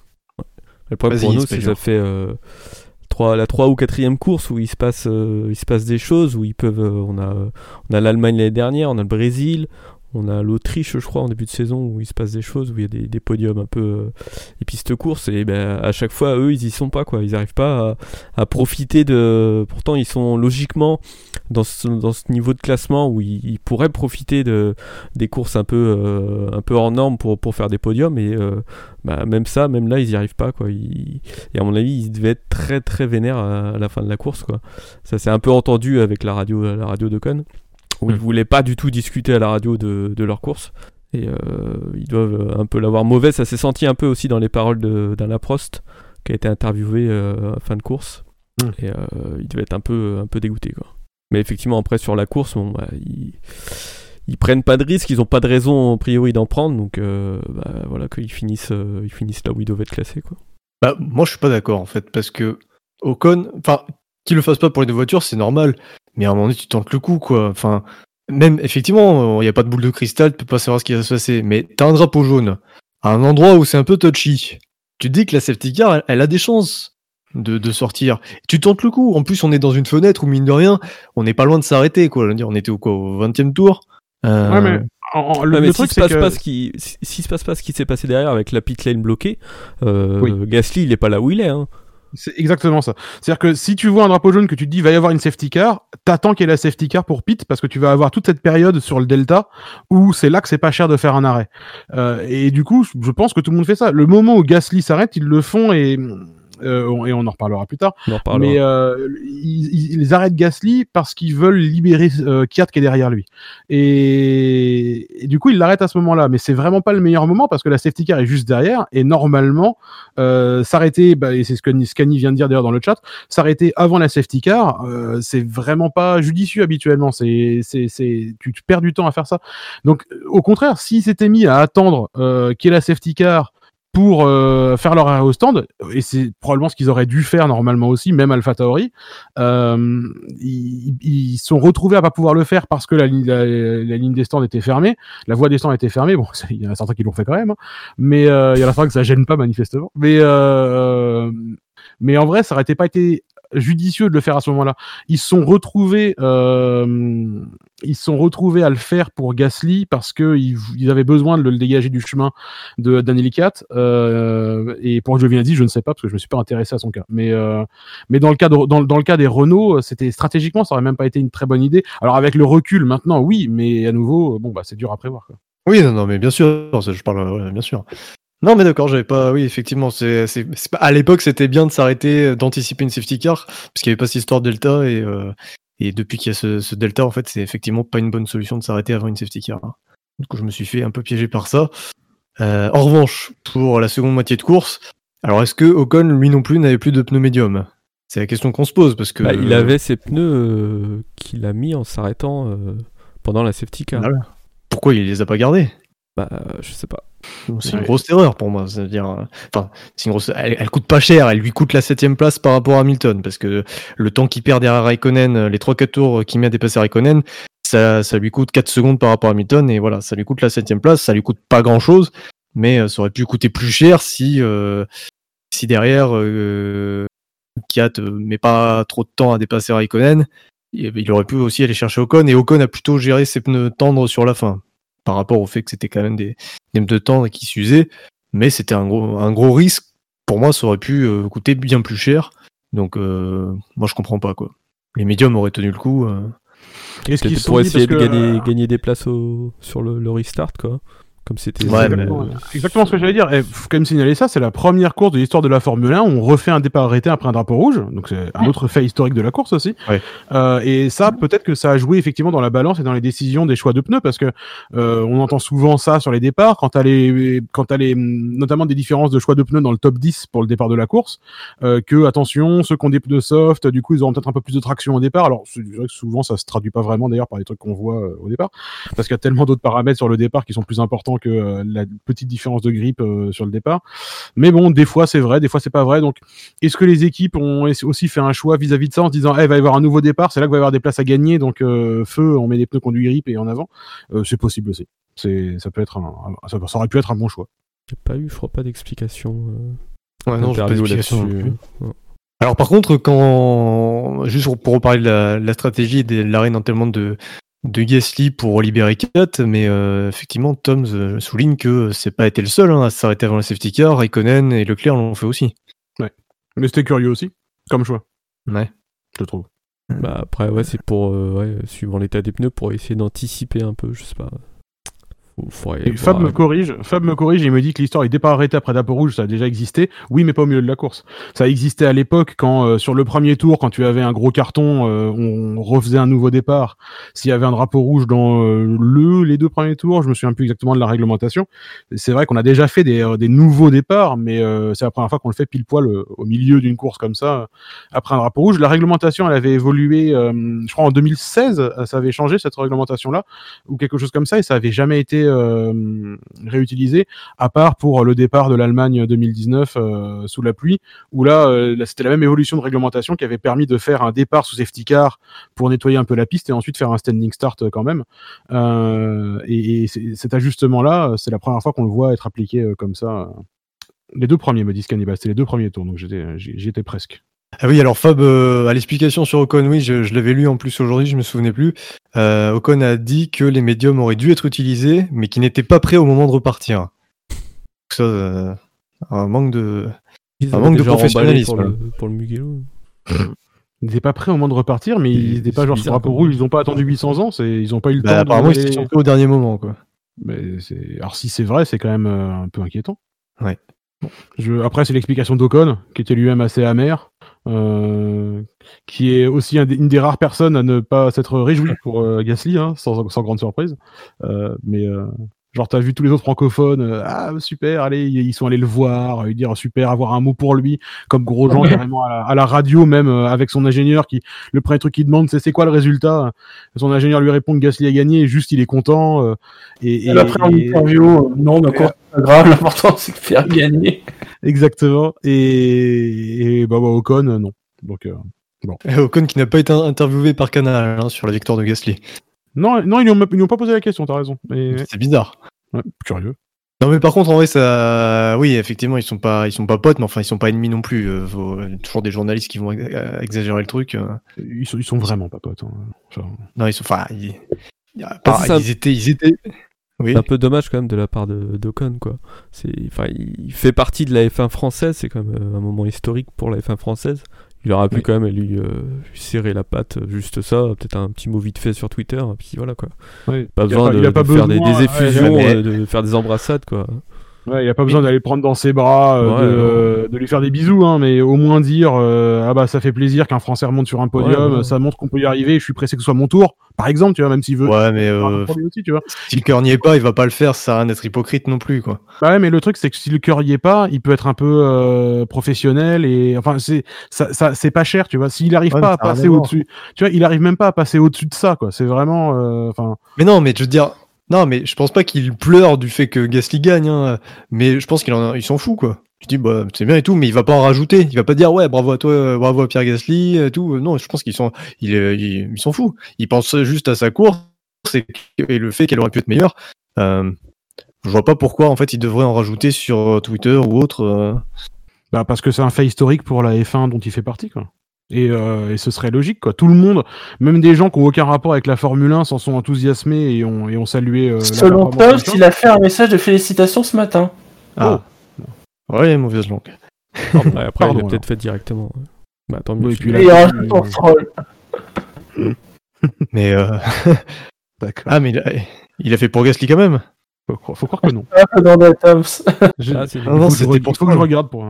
Le problème pour nous, c'est que ça fait euh, trois, la 3 ou 4 course où il se, passe, euh, il se passe des choses, où ils peuvent. euh, on a, on a l'Allemagne l'année dernière, on a le Brésil, on a l'Autriche, je crois, en début de saison, où il se passe des choses, où il y a des, des podiums un peu. euh, les pistes courses, et ben, à chaque fois, eux, ils y sont pas, quoi. Ils arrivent pas à, à profiter de. Pourtant, ils sont logiquement dans ce, dans ce niveau de classement où ils, ils pourraient profiter de, des courses un peu, euh, un peu hors normes pour, pour faire des podiums, et. euh, bah, même ça, même là, ils y arrivent pas, quoi. Et à mon avis, ils devaient être très très vénères à, à la fin de la course, quoi. Ça s'est un peu entendu avec la radio, la radio de Con, où ils voulaient pas du tout discuter à la radio de, de leur course. Et euh, ils doivent un peu l'avoir mauvaise. Ça s'est senti un peu aussi dans les paroles d'Alain Prost, qui a été interviewé euh, à fin de course.
Mm.
Et euh, il devait être un peu, un peu dégoûté, quoi. Mais effectivement, après, sur la course, bon, bah, ils, ils prennent pas de risques, ils ont pas de raison, a priori, d'en prendre. Donc, euh, bah, voilà, qu'ils finissent, euh, ils finissent là où ils doivent être classés, quoi.
Bah, moi, je suis pas d'accord en fait, parce que Ocon, enfin, qu'il le fasse pas pour les deux voitures, c'est normal. Mais à un moment donné, tu tentes le coup, quoi. Enfin, même effectivement, il n'y a pas de boule de cristal, tu peux pas savoir ce qui va se passer. Mais t'as un drapeau jaune à un endroit où c'est un peu touchy. Tu te dis que la safety car, elle, elle a des chances de, de sortir. Tu tentes le coup. En plus, on est dans une fenêtre où mine de rien, on n'est pas loin de s'arrêter, quoi. On était au quoi, au 20e tour. Euh,
Ouais, mais en- en- le,
Ouais, mais
le
s'il
truc,
se
c'est
passe
que
pas ce qui, si- se passe pas ce qui s'est passé derrière avec la pit lane bloquée, euh,
Oui.
Gasly il est pas là où il est. Hein.
C'est exactement ça. C'est-à-dire que si tu vois un drapeau jaune que tu te dis va y avoir une safety car, t'attends qu'il y ait la safety car pour pit parce que tu vas avoir toute cette période sur le delta où c'est là que c'est pas cher de faire un arrêt. Euh, et du coup, je pense que tout le monde fait ça. Le moment où Gasly s'arrête, ils le font et euh, et on en reparlera plus tard.
On en reparlera.
Mais euh, ils, ils- arrêtent Gasly parce qu'ils veulent libérer euh, Kiat qui est derrière lui. Et, et du coup, ils l'arrêtent à ce moment-là. Mais c'est vraiment pas le meilleur moment parce que la safety car est juste derrière. Et normalement, euh, s'arrêter, bah, et c'est ce que Scani vient de dire d'ailleurs dans le chat, s'arrêter avant la safety car, euh, c'est vraiment pas judicieux habituellement. C'est, c'est, c'est, tu, tu perds du temps à faire ça. Donc, au contraire, s'ils s'étaient mis à attendre euh, qu'il y ait la safety car pour euh, faire leur arrêt au stand, et c'est probablement ce qu'ils auraient dû faire normalement aussi, même Alpha Tauri, euh, ils, ils sont retrouvés à pas pouvoir le faire parce que la, ligne- la, ligne des stands était fermée, la voie des stands était fermée, bon, il y en a certains qui l'ont fait quand même, hein, mais euh, il y en a certains que ça gêne pas manifestement, mais, euh, mais en vrai, ça aurait été pas été judicieux de le faire à ce moment-là. Ils se sont retrouvés, euh, ils sont retrouvés à le faire pour Gasly parce que ils, avaient besoin de le dégager du chemin de d'Anely Cat. Euh, et pour Giovinazzi, je ne sais pas parce que je me suis pas intéressé à son cas. Mais euh, mais dans le cas de- dans, dans le cas des Renault, c'était stratégiquement, ça aurait même pas été une très bonne idée. Alors avec le recul maintenant, oui, mais à nouveau, bon bah c'est dur à prévoir.
Oui, non, non, mais bien sûr, je parle, bien sûr. Non, mais d'accord, j'avais pas. Oui, effectivement, c'est, c'est, c'est pas- à l'époque, c'était bien de s'arrêter, d'anticiper une safety car, parce qu'il n'y avait pas cette histoire de delta, et, euh, et depuis qu'il y a ce, ce delta, en fait, c'est effectivement pas une bonne solution de s'arrêter avant une safety car. hein. Du coup, je me suis fait un peu piéger par ça. Euh, en revanche, pour la seconde moitié de course, alors est-ce que Ocon, lui non plus, n'avait plus de pneus médium C'est la question qu'on se pose, parce que.
Bah, il avait ses pneus euh, qu'il a mis en s'arrêtant euh, pendant la safety car.
Voilà. Pourquoi il les a pas gardés?
Bah, je sais pas.
C'est une
Ouais.
grosse erreur pour moi. C'est-à-dire, euh, enfin, c'est une grosse. Elle, elle coûte pas cher. Elle lui coûte la septième place par rapport à Hamilton parce que le temps qu'il perd derrière Raikkonen, euh, les trois quatre tours qu'il met à dépasser Raikkonen, ça, ça lui coûte 4 secondes par rapport à Hamilton et voilà, ça lui coûte la septième place. Ça lui coûte pas grand chose, mais euh, ça aurait pu coûter plus cher si euh, si derrière euh, Kiat euh, met pas trop de temps à dépasser Raikkonen. Il il aurait pu aussi aller chercher Ocon et Ocon a plutôt géré ses pneus tendres sur la fin par rapport au fait que c'était quand même des, des pneus tendres qui s'usaient, mais c'était un gros, un gros risque. Pour moi, ça aurait pu euh, coûter bien plus cher. Donc, euh, moi, je comprends pas quoi. Les médiums auraient tenu le coup. euh.
Est-ce
Peut-être
qu'ils
pour essayer de gagner,
euh,
gagner des places au, sur le, le restart, quoi. Comme c'était.
Ouais, mais-
Exactement, exactement ce que j'allais dire. Et faut quand même signaler ça, c'est la première course de l'histoire de la Formule 1 où on refait un départ arrêté après un drapeau rouge. Donc c'est un autre fait historique de la course aussi.
Ouais.
Euh, et ça, peut-être que ça a joué effectivement dans la balance et dans les décisions des choix de pneus parce que euh, on entend souvent ça sur les départs quand t'as les, quand t'as les, notamment des différences de choix de pneus dans le top 10 pour le départ de la course, euh, que attention, ceux qui ont des pneus soft, du coup ils auront peut-être un peu plus de traction au départ. Alors c'est vrai que souvent ça se traduit pas vraiment d'ailleurs par les trucs qu'on voit euh, au départ parce qu'il y a tellement d'autres paramètres sur le départ qui sont plus importants que euh, la petite différence de grippe euh, sur le départ. Mais bon, des fois c'est vrai, des fois c'est pas vrai. Donc, est-ce que les équipes ont aussi fait un choix vis-à-vis de ça en se disant, eh, il va y avoir un nouveau départ, c'est là qu'il va y avoir des places à gagner, donc euh, feu, on met des pneus conduits grippe et en avant. Euh, c'est possible aussi. C'est, ça peut être un, ça, ça aurait pu être un bon choix.
J'ai pas eu, je crois, pas d'explication. euh,
Ouais, non, j'ai pas d'explication. Alors par contre, quand juste pour- pour reparler de la, la stratégie et de l'arrêt d'enterrement de de Gasly pour libérer Kat, mais euh, effectivement, Tom euh, souligne que c'est pas été le seul hein, à s'arrêter avant la safety car. Raikkonen et Leclerc l'ont fait aussi.
Mais c'était curieux aussi, comme choix,
Ouais.
je trouve.
Bah après, ouais, c'est pour, euh, ouais, suivant l'état des pneus, pour essayer d'anticiper un peu, je sais pas. Faut,
Et Fab me corrige, Fab me corrige il me dit que l'histoire est départ arrêté après drapeau rouge, ça a déjà existé. Oui, mais pas au milieu de la course. Ça existait à l'époque quand, euh, sur le premier tour, quand tu avais un gros carton, euh, on refaisait un nouveau départ. S'il y avait un drapeau rouge dans euh, le, les deux premiers tours, je me souviens plus exactement de la réglementation. C'est vrai qu'on a déjà fait des, euh, des nouveaux départs, mais euh, c'est la première fois qu'on le fait pile poil au milieu d'une course comme ça, après un drapeau rouge. La réglementation, elle avait évolué, euh, je crois en 2016, euh, ça avait changé cette réglementation-là ou quelque chose comme ça, et ça avait jamais été euh, réutilisé, à part pour le départ de l'Allemagne 2019 euh, sous la pluie, où là, euh, là, c'était la même évolution de réglementation qui avait permis de faire un départ sous safety car pour nettoyer un peu la piste et ensuite faire un standing start quand même. Et cet ajustement-là, c'est la première fois qu'on le voit être appliqué comme ça. Les deux premiers, me disent Cannibal, c'était les deux premiers tours, donc j'étais, presque.
Ah oui, alors Fab, euh, à l'explication sur Ocon, oui, je, je l'avais lu en plus aujourd'hui, je me souvenais plus. Euh, Ocon a dit que les médiums auraient dû être utilisés, mais qu'ils n'étaient pas prêts au moment de repartir. Donc Ça, euh, un manque de. Un manque de professionnalisme.
Pour le, pour le Mugello.
Ils n'étaient pas prêts au moment de repartir, mais ils n'étaient pas genre
bizarre,
drapeau rouge, ils n'ont pas attendu 800 ans, ils n'ont pas eu le
Bah,
temps de
apparemment, ils
aller-
se sont fait au dernier moment, quoi.
Mais. Alors si c'est vrai, c'est quand même un peu inquiétant.
Ouais.
Bon. Je... Après, c'est l'explication d'Ocon, qui était lui-même assez amer, euh, qui est aussi un des- une des rares personnes à ne pas s'être réjoui pour euh, Gasly, hein, sans, sans grande surprise. Euh, mais genre, t'as vu tous les autres francophones, euh, ah super, allez, ils sont allés le voir, euh, lui dire super, avoir un mot pour lui, comme Grosjean carrément à la, à la radio même euh, avec son ingénieur qui le premier truc qu'il demande c'est c'est quoi le résultat? Son ingénieur lui répond que Gasly a gagné et juste il est content euh, et,
Elle a pris en
et-
interview, euh, non, d'accord, c'est pas grave, l'important c'est de faire gagner.
Exactement. Et, et bah, bah, Ocon, euh, non. Donc, euh,
Et Ocon qui n'a pas été interviewé par Canal hein, sur la victoire de Gasly.
Non, non, ils n'ont pas posé la question, t'as raison. Mais,
C'est bizarre.
ouais, curieux.
Non mais par contre en vrai ça oui effectivement ils sont pas ils sont pas potes mais enfin ils sont pas ennemis non plus euh, faut- toujours des journalistes qui vont ex- euh, exagérer le truc euh.
Ils sont, ils sont vraiment pas potes. hein. Enfin,
non ils sont enfin ils, il y a
Ah,
pas-
c'est ça.
ils étaient ils étaient oui
C'est un peu dommage quand même de la part de d'Ocon quoi. C'est enfin il fait partie de la F1 française, c'est quand même euh, un moment historique pour la F1 française. Il aurait pu
Oui.
quand même lui, euh, lui serrer la patte, euh, juste ça, peut-être un petit mot vite fait sur Twitter, et puis voilà quoi. Pas
Il a
besoin de,
il a pas
de faire des, effusions,
ouais,
euh, de faire des embrassades quoi.
Ouais, il n'y a pas besoin d'aller le prendre dans ses bras, euh,
Ouais,
de, euh, de lui faire des bisous, hein, mais au moins dire euh, ah bah ça fait plaisir qu'un Français remonte sur un podium,
Ouais, ouais.
ça montre qu'on peut y arriver. Je suis pressé que ce soit mon tour, par exemple, tu vois, même s'il veut.
ouais mais euh,
aussi, tu vois.
si le cœur n'y est pas il va pas le faire ça sert à rien d'être hypocrite non plus quoi
Bah ouais, mais le truc c'est que si le cœur y est pas, il peut être un peu euh, professionnel et enfin c'est ça, ça c'est pas cher, tu vois. S'il arrive
Ouais,
pas à passer au-dessus, tu vois, il arrive même pas à passer au-dessus de ça, quoi. C'est vraiment, euh, enfin,
mais non mais je veux dire non mais je pense pas qu'il pleure du fait que Gasly gagne hein, mais je pense qu'il en a- il s'en fout quoi. Je dis bah c'est bien et tout mais il va pas en rajouter. Il va pas dire ouais bravo à toi euh, bravo à Pierre Gasly et tout. Non je pense qu'ils sont s'en fout. Il pense juste à sa course et, le fait qu'elle aurait pu être meilleure. Euh, je vois pas pourquoi en fait il devrait en rajouter sur euh, Twitter ou autre euh.
bah parce que c'est un fait historique pour la F1 dont il fait partie, quoi. Et, euh, et ce serait logique, quoi. Tout le monde, même des gens qui ont aucun rapport avec la Formule 1, s'en sont enthousiasmés et ont, et ont salué. euh, la
Selon
du
il a fait un message de félicitations ce matin.
ah ouais mauvaise langue
Ouais, après
Pardon,
il a peut-être fait directement. Bah tant mieux.
Oui, puis là-
un
mais euh,
D'accord.
ah mais il a, il a fait pour Gasly quand même
Faut, croire- faut croire que non.
Ah, dans la Toms.
Je-
Ah,
non, c'était pour
il faut que je regarde pour.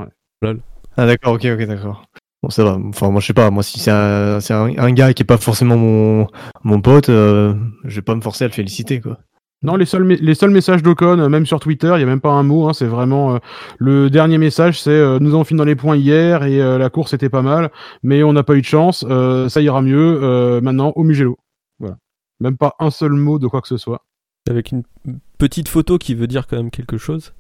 Ah d'accord, ok, ok, d'accord. Bon, ça va. Enfin, moi, je sais pas. Moi, si c'est un, c'est un, un gars qui est pas forcément mon, mon pote, euh, je vais pas me forcer à le féliciter, quoi.
Non, les seuls, les seuls messages d'Ocon, euh, même sur Twitter, il y a même pas un mot. hein, c'est vraiment euh, le dernier message, c'est euh, nous avons fini dans les points hier et euh, la course était pas mal, mais on n'a pas eu de chance. euh, ça ira mieux. euh, maintenant au Mugello. Voilà. Même pas un seul mot de quoi que ce soit.
Avec une petite photo qui veut dire quand même quelque chose.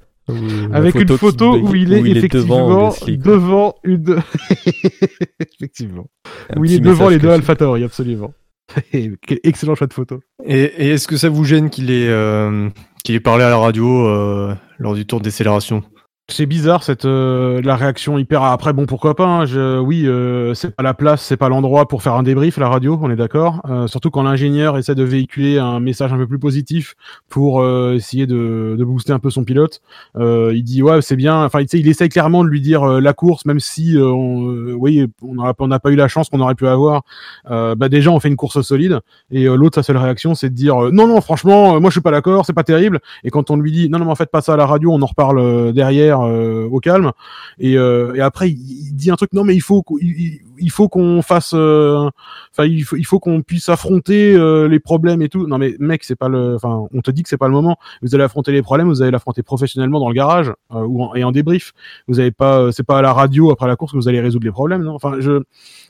Avec une
qui-
photo où il est effectivement
devant Gasly, quoi.
devant une. effectivement.
Un
Où il est devant les deux
caché.
AlphaTauri, absolument. Quel excellent choix de photo.
Et, et est-ce que ça vous gêne qu'il ait, euh, qu'il ait parlé à la radio euh, lors du tour de décélération?
C'est bizarre cette euh, la réaction hyper. Après bon pourquoi pas. hein, je... Oui euh, c'est pas la place, c'est pas l'endroit pour faire un débrief la radio, on est d'accord. Euh, surtout quand l'ingénieur essaie de véhiculer un message un peu plus positif pour euh, essayer de, de booster un peu son pilote. Il dit ouais c'est bien. Enfin il, il essaie clairement de lui dire la course même si on, oui on n'a pas eu la chance qu'on aurait pu avoir. Bah déjà on fait une course solide et l'autre sa seule réaction c'est de dire non non franchement moi je suis pas d'accord c'est pas terrible et quand on lui dit non non mais en fait pas ça à la radio on en reparle derrière euh, au calme. Et, euh, après il, dit un truc non mais il faut il, il- faut qu'on fasse euh, enfin il faut qu'on puisse affronter euh, les problèmes et tout. Non mais mec c'est pas le enfin on te dit que c'est pas le moment. Vous allez affronter les problèmes vous allez l'affronter professionnellement dans le garage euh, ou en, et en débrief. Vous avez pas c'est pas à la radio après la course que vous allez résoudre les problèmes non? Enfin je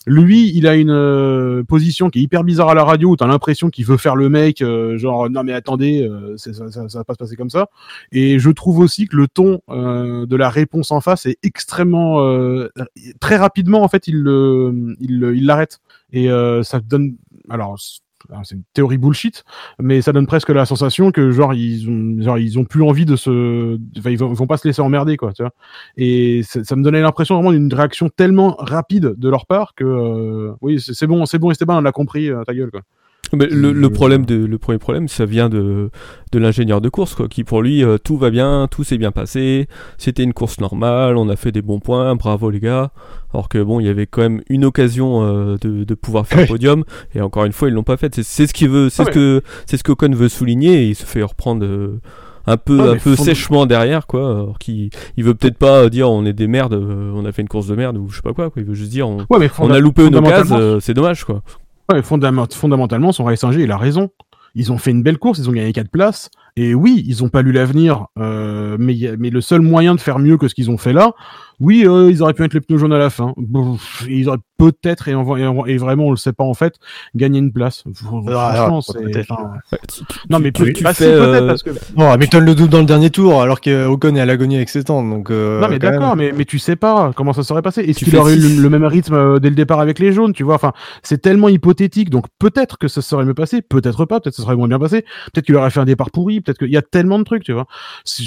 lui, il a une position qui est hyper bizarre à la radio où t'as l'impression qu'il veut faire le mec, genre non mais attendez, ça, ça, ça va pas se passer comme ça. Et je trouve aussi que le ton de la réponse en face est extrêmement très rapidement en fait il le- il l'arrête et euh, ça donne alors alors, c'est une théorie bullshit, mais ça donne presque la sensation que genre ils ont genre ils ont plus envie de se, ils vont, vont pas se laisser emmerder quoi, tu vois. Et ça me donnait l'impression vraiment d'une réaction tellement rapide de leur part que euh, oui c'est bon c'est bon Esteban on a compris euh, ta gueule quoi.
Mais le, le
Je-
problème de, le premier problème, ça vient de, de l'ingénieur de course, quoi, qui pour lui, euh, tout va bien, tout s'est bien passé, c'était une course normale, on a fait des bons points, bravo les gars. Alors que bon, il y avait quand même une occasion euh, de, de pouvoir faire podium, et encore une fois, ils l'ont pas fait. C'est, ce qu'il veut, c'est
Ah
ce que, c'est ce que Ocon veut souligner, et il se fait reprendre euh, un peu,
Ah,
un peu
fond-
sèchement derrière, quoi. Alors qu'il, il veut peut-être pas dire on est des merdes, euh, on a fait une course de merde ou je sais pas quoi. quoi. Il veut juste dire on,
Ouais
on a loupé une occasion,
fondamentalement-
euh, c'est dommage, quoi.
Ouais, fondament- fondamentalement, son Racing G, il a raison. Ils ont fait une belle course, ils ont gagné 4 places. Et oui, ils ont pas lu l'avenir, euh, mais le seul moyen de faire mieux que ce qu'ils ont fait là, oui, euh, ils auraient pu mettre les pneus jaunes à la fin. Ils auraient peut-être, et, en- et en- et vraiment on le sait pas en fait, gagné une place. Franchement, c'est. Non, mais
tu- tu
bah,
fais, euh,
parce que.
Bon, Hamilton le double dans le dernier tour, alors qu'Ocon est à l'agonie avec ses temps, donc. euh,
non mais
même.
d'accord, mais, mais tu sais pas comment ça serait passé. Est-ce
Tu
qu'il aurait eu le, le même rythme euh, dès le départ avec les jaunes, tu vois? Enfin, c'est tellement hypothétique, donc peut-être que ça serait mieux passé, peut-être pas, peut-être que ça serait moins bien passé, peut-être qu'il aurait fait un départ pourri, peut-être qu'il y a tellement de trucs, tu vois?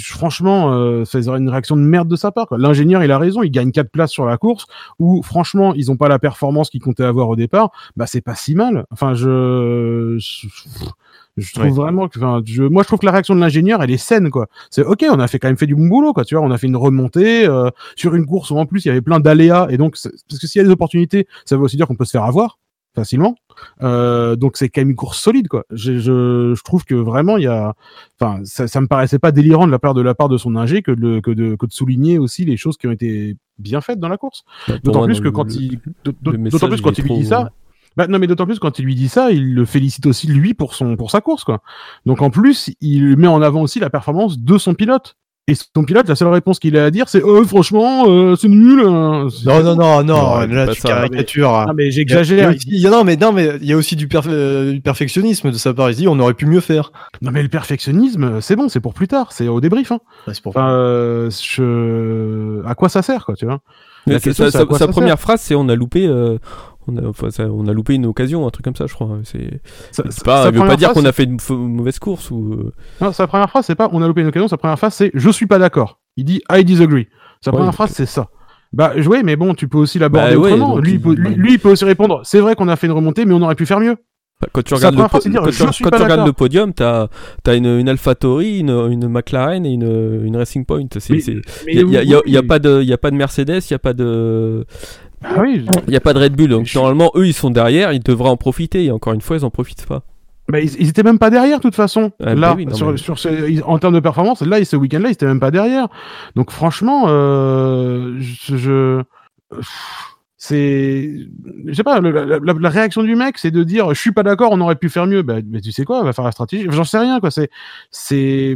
Franchement, euh, ça serait une réaction de merde de sa part. quoi. L'ingénieur, il a raison, il gagne quatre places sur la course, où franchement, ils ont pas la performance qu'ils comptaient avoir au départ. Bah c'est pas si mal. Enfin, je, je, trouve
Ouais.
vraiment que, enfin, je, moi je trouve que la réaction de l'ingénieur, elle est saine, quoi. C'est ok, on a fait quand même fait du bon boulot, quoi. Tu vois, on a fait une remontée euh, sur une course où en plus il y avait plein d'aléas, et donc parce que s'il y a des opportunités, ça veut aussi dire qu'on peut se faire avoir facilement. Euh, donc c'est quand même une course solide, quoi. Je, je, je trouve que vraiment il y a, enfin, ça, ça me paraissait pas délirant de la part de la part de son ingé que de, le- que de que de souligner aussi les choses qui ont été bien faites dans la course.
Bah,
D'autant plus que
le-
quand il, d'autant plus quand
il
lui dit ça. Bah, non, mais d'autant plus quand il lui dit ça, il le félicite aussi lui pour son pour sa course, quoi. Donc en plus, il met en avant aussi la performance de son pilote. Et son pilote, la seule réponse qu'il a à dire, c'est oh, franchement, euh, c'est nul. hein.
Non, non, non, non,
Non,
là tu
ça.
caricatures.
Ah, mais
Il y a-
j'exagère.
Il y a, non, mais non, mais il y a aussi du, perf- euh, du perfectionnisme de sa part. Il se dit, on aurait pu mieux faire.
Non, mais le perfectionnisme, c'est bon, c'est pour plus tard, c'est au débrief. Hein.
Ouais, pour
Enfin, euh, je... à quoi ça sert, quoi, tu vois?
Mais
La
sa-
question,
première phrase, c'est on a loupé, euh, on a, enfin, ça- on a loupé une occasion, un truc comme ça, je crois. C'est
Ça-
c'est pas,
sa
il veut pas dire qu'on a fait une, mauvaise course ou. euh,
Non, sa première phrase, c'est pas on a loupé une occasion, sa première phrase, c'est je suis pas d'accord. Il dit I disagree. Sa
Ouais,
première phrase, c'est ça. Bah, oui, mais bon, tu peux aussi l'aborder
Bah ouais,
autrement.
donc
lui, il
il-
peut, lui, lui, il peut aussi répondre c'est vrai qu'on a fait une remontée, mais on aurait pu faire mieux.
Quand tu regardes, le, po-
dire,
quand tu, quand tu regardes podium, t'as as une, une AlphaTauri, une, une McLaren et une, une Racing Point. C'est,
Oui,
c'est-
Mais
y a, y a- y a-
oui.
y a pas de, y a pas de Mercedes, y a pas de,
Ah oui,
y a pas de Red Bull. Donc
Je
normalement, eux, ils sont derrière, ils devraient en profiter. Et encore une fois, ils en profitent pas.
Ils, ils étaient même pas derrière, de toute façon.
Ah, bah
là,
oui, non,
sur,
mais-
sur ce- ils- en termes de performance, là, ce week-end-là, ils étaient même pas derrière. Donc, franchement, euh, je, je- c'est, je sais pas, la, la- la réaction du mec, c'est de dire, je suis pas d'accord, on aurait pu faire mieux. Bah, mais tu sais quoi, on va faire la stratégie. J'en sais rien, quoi. C'est, c'est,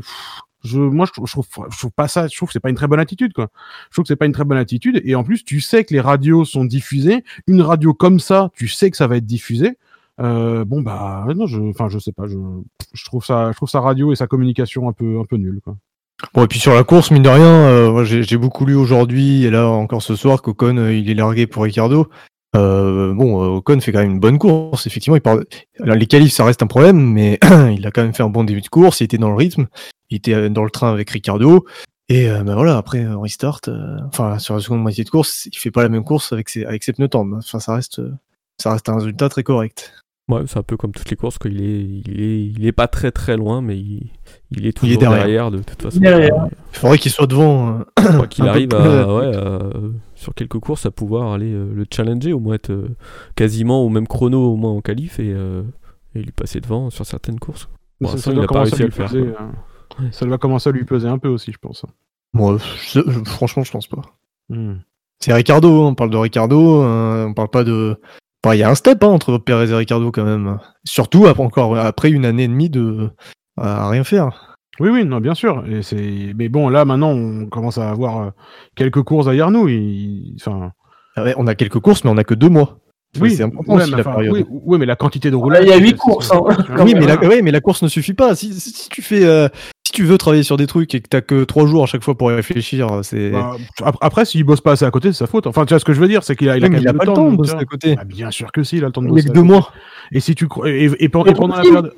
je, moi, je trouve, je trouve, pas ça, je trouve que c'est pas une très bonne attitude, quoi. Je trouve que c'est pas une très bonne attitude. Et en plus, tu sais que les radios sont diffusées. Une radio comme ça, tu sais que ça va être diffusé. Euh, bon bah non, je, enfin je sais pas, je, je trouve ça, je trouve sa radio et sa communication un peu, un peu nul quoi.
Bon, et puis sur la course, mine de rien, euh, j'ai beaucoup lu aujourd'hui et là encore ce soir qu'Ocon euh, il est largué pour Ricardo. Euh, bon, euh, Ocon fait quand même une bonne course. Effectivement, il parle... Alors, les qualifs, ça reste un problème, mais il a quand même fait un bon début de course. Il était dans le rythme, il était euh, dans le train avec Ricardo. Et euh, ben voilà, après euh, restart, enfin sur la seconde moitié de course, il fait pas la même course avec ses, avec ses pneus tendres. Enfin, ça reste, ça reste un résultat très correct.
Ouais, c'est un peu comme toutes les courses, quoi. Il est, il est, il est pas très très loin, mais il, il est toujours
Il est derrière.
derrière. de toute façon.
Derrière.
Il faudrait qu'il soit devant. euh,
qu'il arrive
plus
à,
de-
ouais, à- sur quelques courses à pouvoir aller euh, le challenger, au moins être euh, quasiment au même chrono, au moins en qualif, et, euh, et lui passer devant sur certaines courses.
Ça,
l'instant,
ça
il
doit
a pas
commencer
réussi à
lui
le faire.
peser, euh, Ça doit commencer à lui peser un peu aussi, je pense.
Moi, je- je- franchement, je pense pas.
Hmm.
C'est Ricardo, hein, on parle de Ricardo, euh, on parle pas de. Il y a un step hein, entre Perez et Ricardo quand même. Surtout après, encore après une année et demie de à rien faire.
Oui, oui, non, bien sûr. Et c'est, mais bon, là maintenant, on commence à avoir euh, quelques courses derrière nous. Enfin,
Ah ouais, on a quelques courses, mais on a que deux mois.
oui,
c'est important
ouais,
aussi
mais
la
enfin,
période.
oui, oui, mais la quantité de
Là,
roulage.
il y a huit courses. hein.
oui, mais la, ouais, mais la course ne suffit pas. Si, si- si tu fais, euh, si tu veux travailler sur des trucs et que t'as que trois jours à chaque fois pour réfléchir, c'est.
Bah, ap- après, s'il bosse pas assez à côté, c'est sa faute. Enfin, tu vois ce que je veux dire, c'est qu'il a, il quand
il a
même
pas le temps de
de
bosser à côté.
Ah, bien sûr que si, il a le temps de
Il y a
bosser.
que deux mois.
Et si tu crois- et, et, et pen-
Et
et pendant la période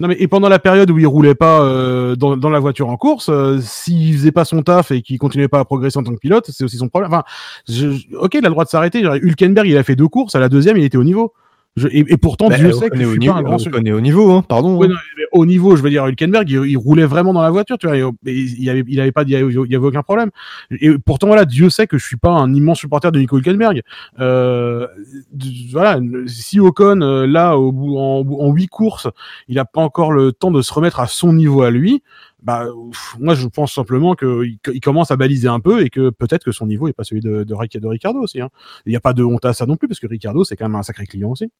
non mais et pendant la période où il roulait pas euh, dans, dans la voiture en course, euh, s'il faisait pas son taf et qu'il continuait pas à progresser en tant que pilote, c'est aussi son problème. Enfin, je, ok, il a le droit de s'arrêter. Hülkenberg, il a fait deux courses, à la deuxième, il était au niveau. Je- et, et pourtant,
Bah,
Dieu sait que je suis
niveau,
pas un grand.
on connaît au niveau, hein, pardon.
Ouais,
hein.
non, au niveau, je veux dire, Hülkenberg, il, il roulait vraiment dans la voiture, tu vois, et, et il avait, il avait pas, il y avait, avait aucun problème. Et pourtant, voilà, Dieu sait que je suis pas un immense supporter de Nico Hülkenberg. Euh, voilà, si Ocon, euh, là, au bout, en, en huit courses, il a pas encore le temps de se remettre à son niveau à lui, bah, moi, je pense simplement qu'il il commence à baliser un peu et que peut-être que son niveau est pas celui de, de, Ric- de Ricardo aussi. hein. Il n'y a pas de honte à ça non plus, parce que Ricardo, c'est quand même un sacré client aussi.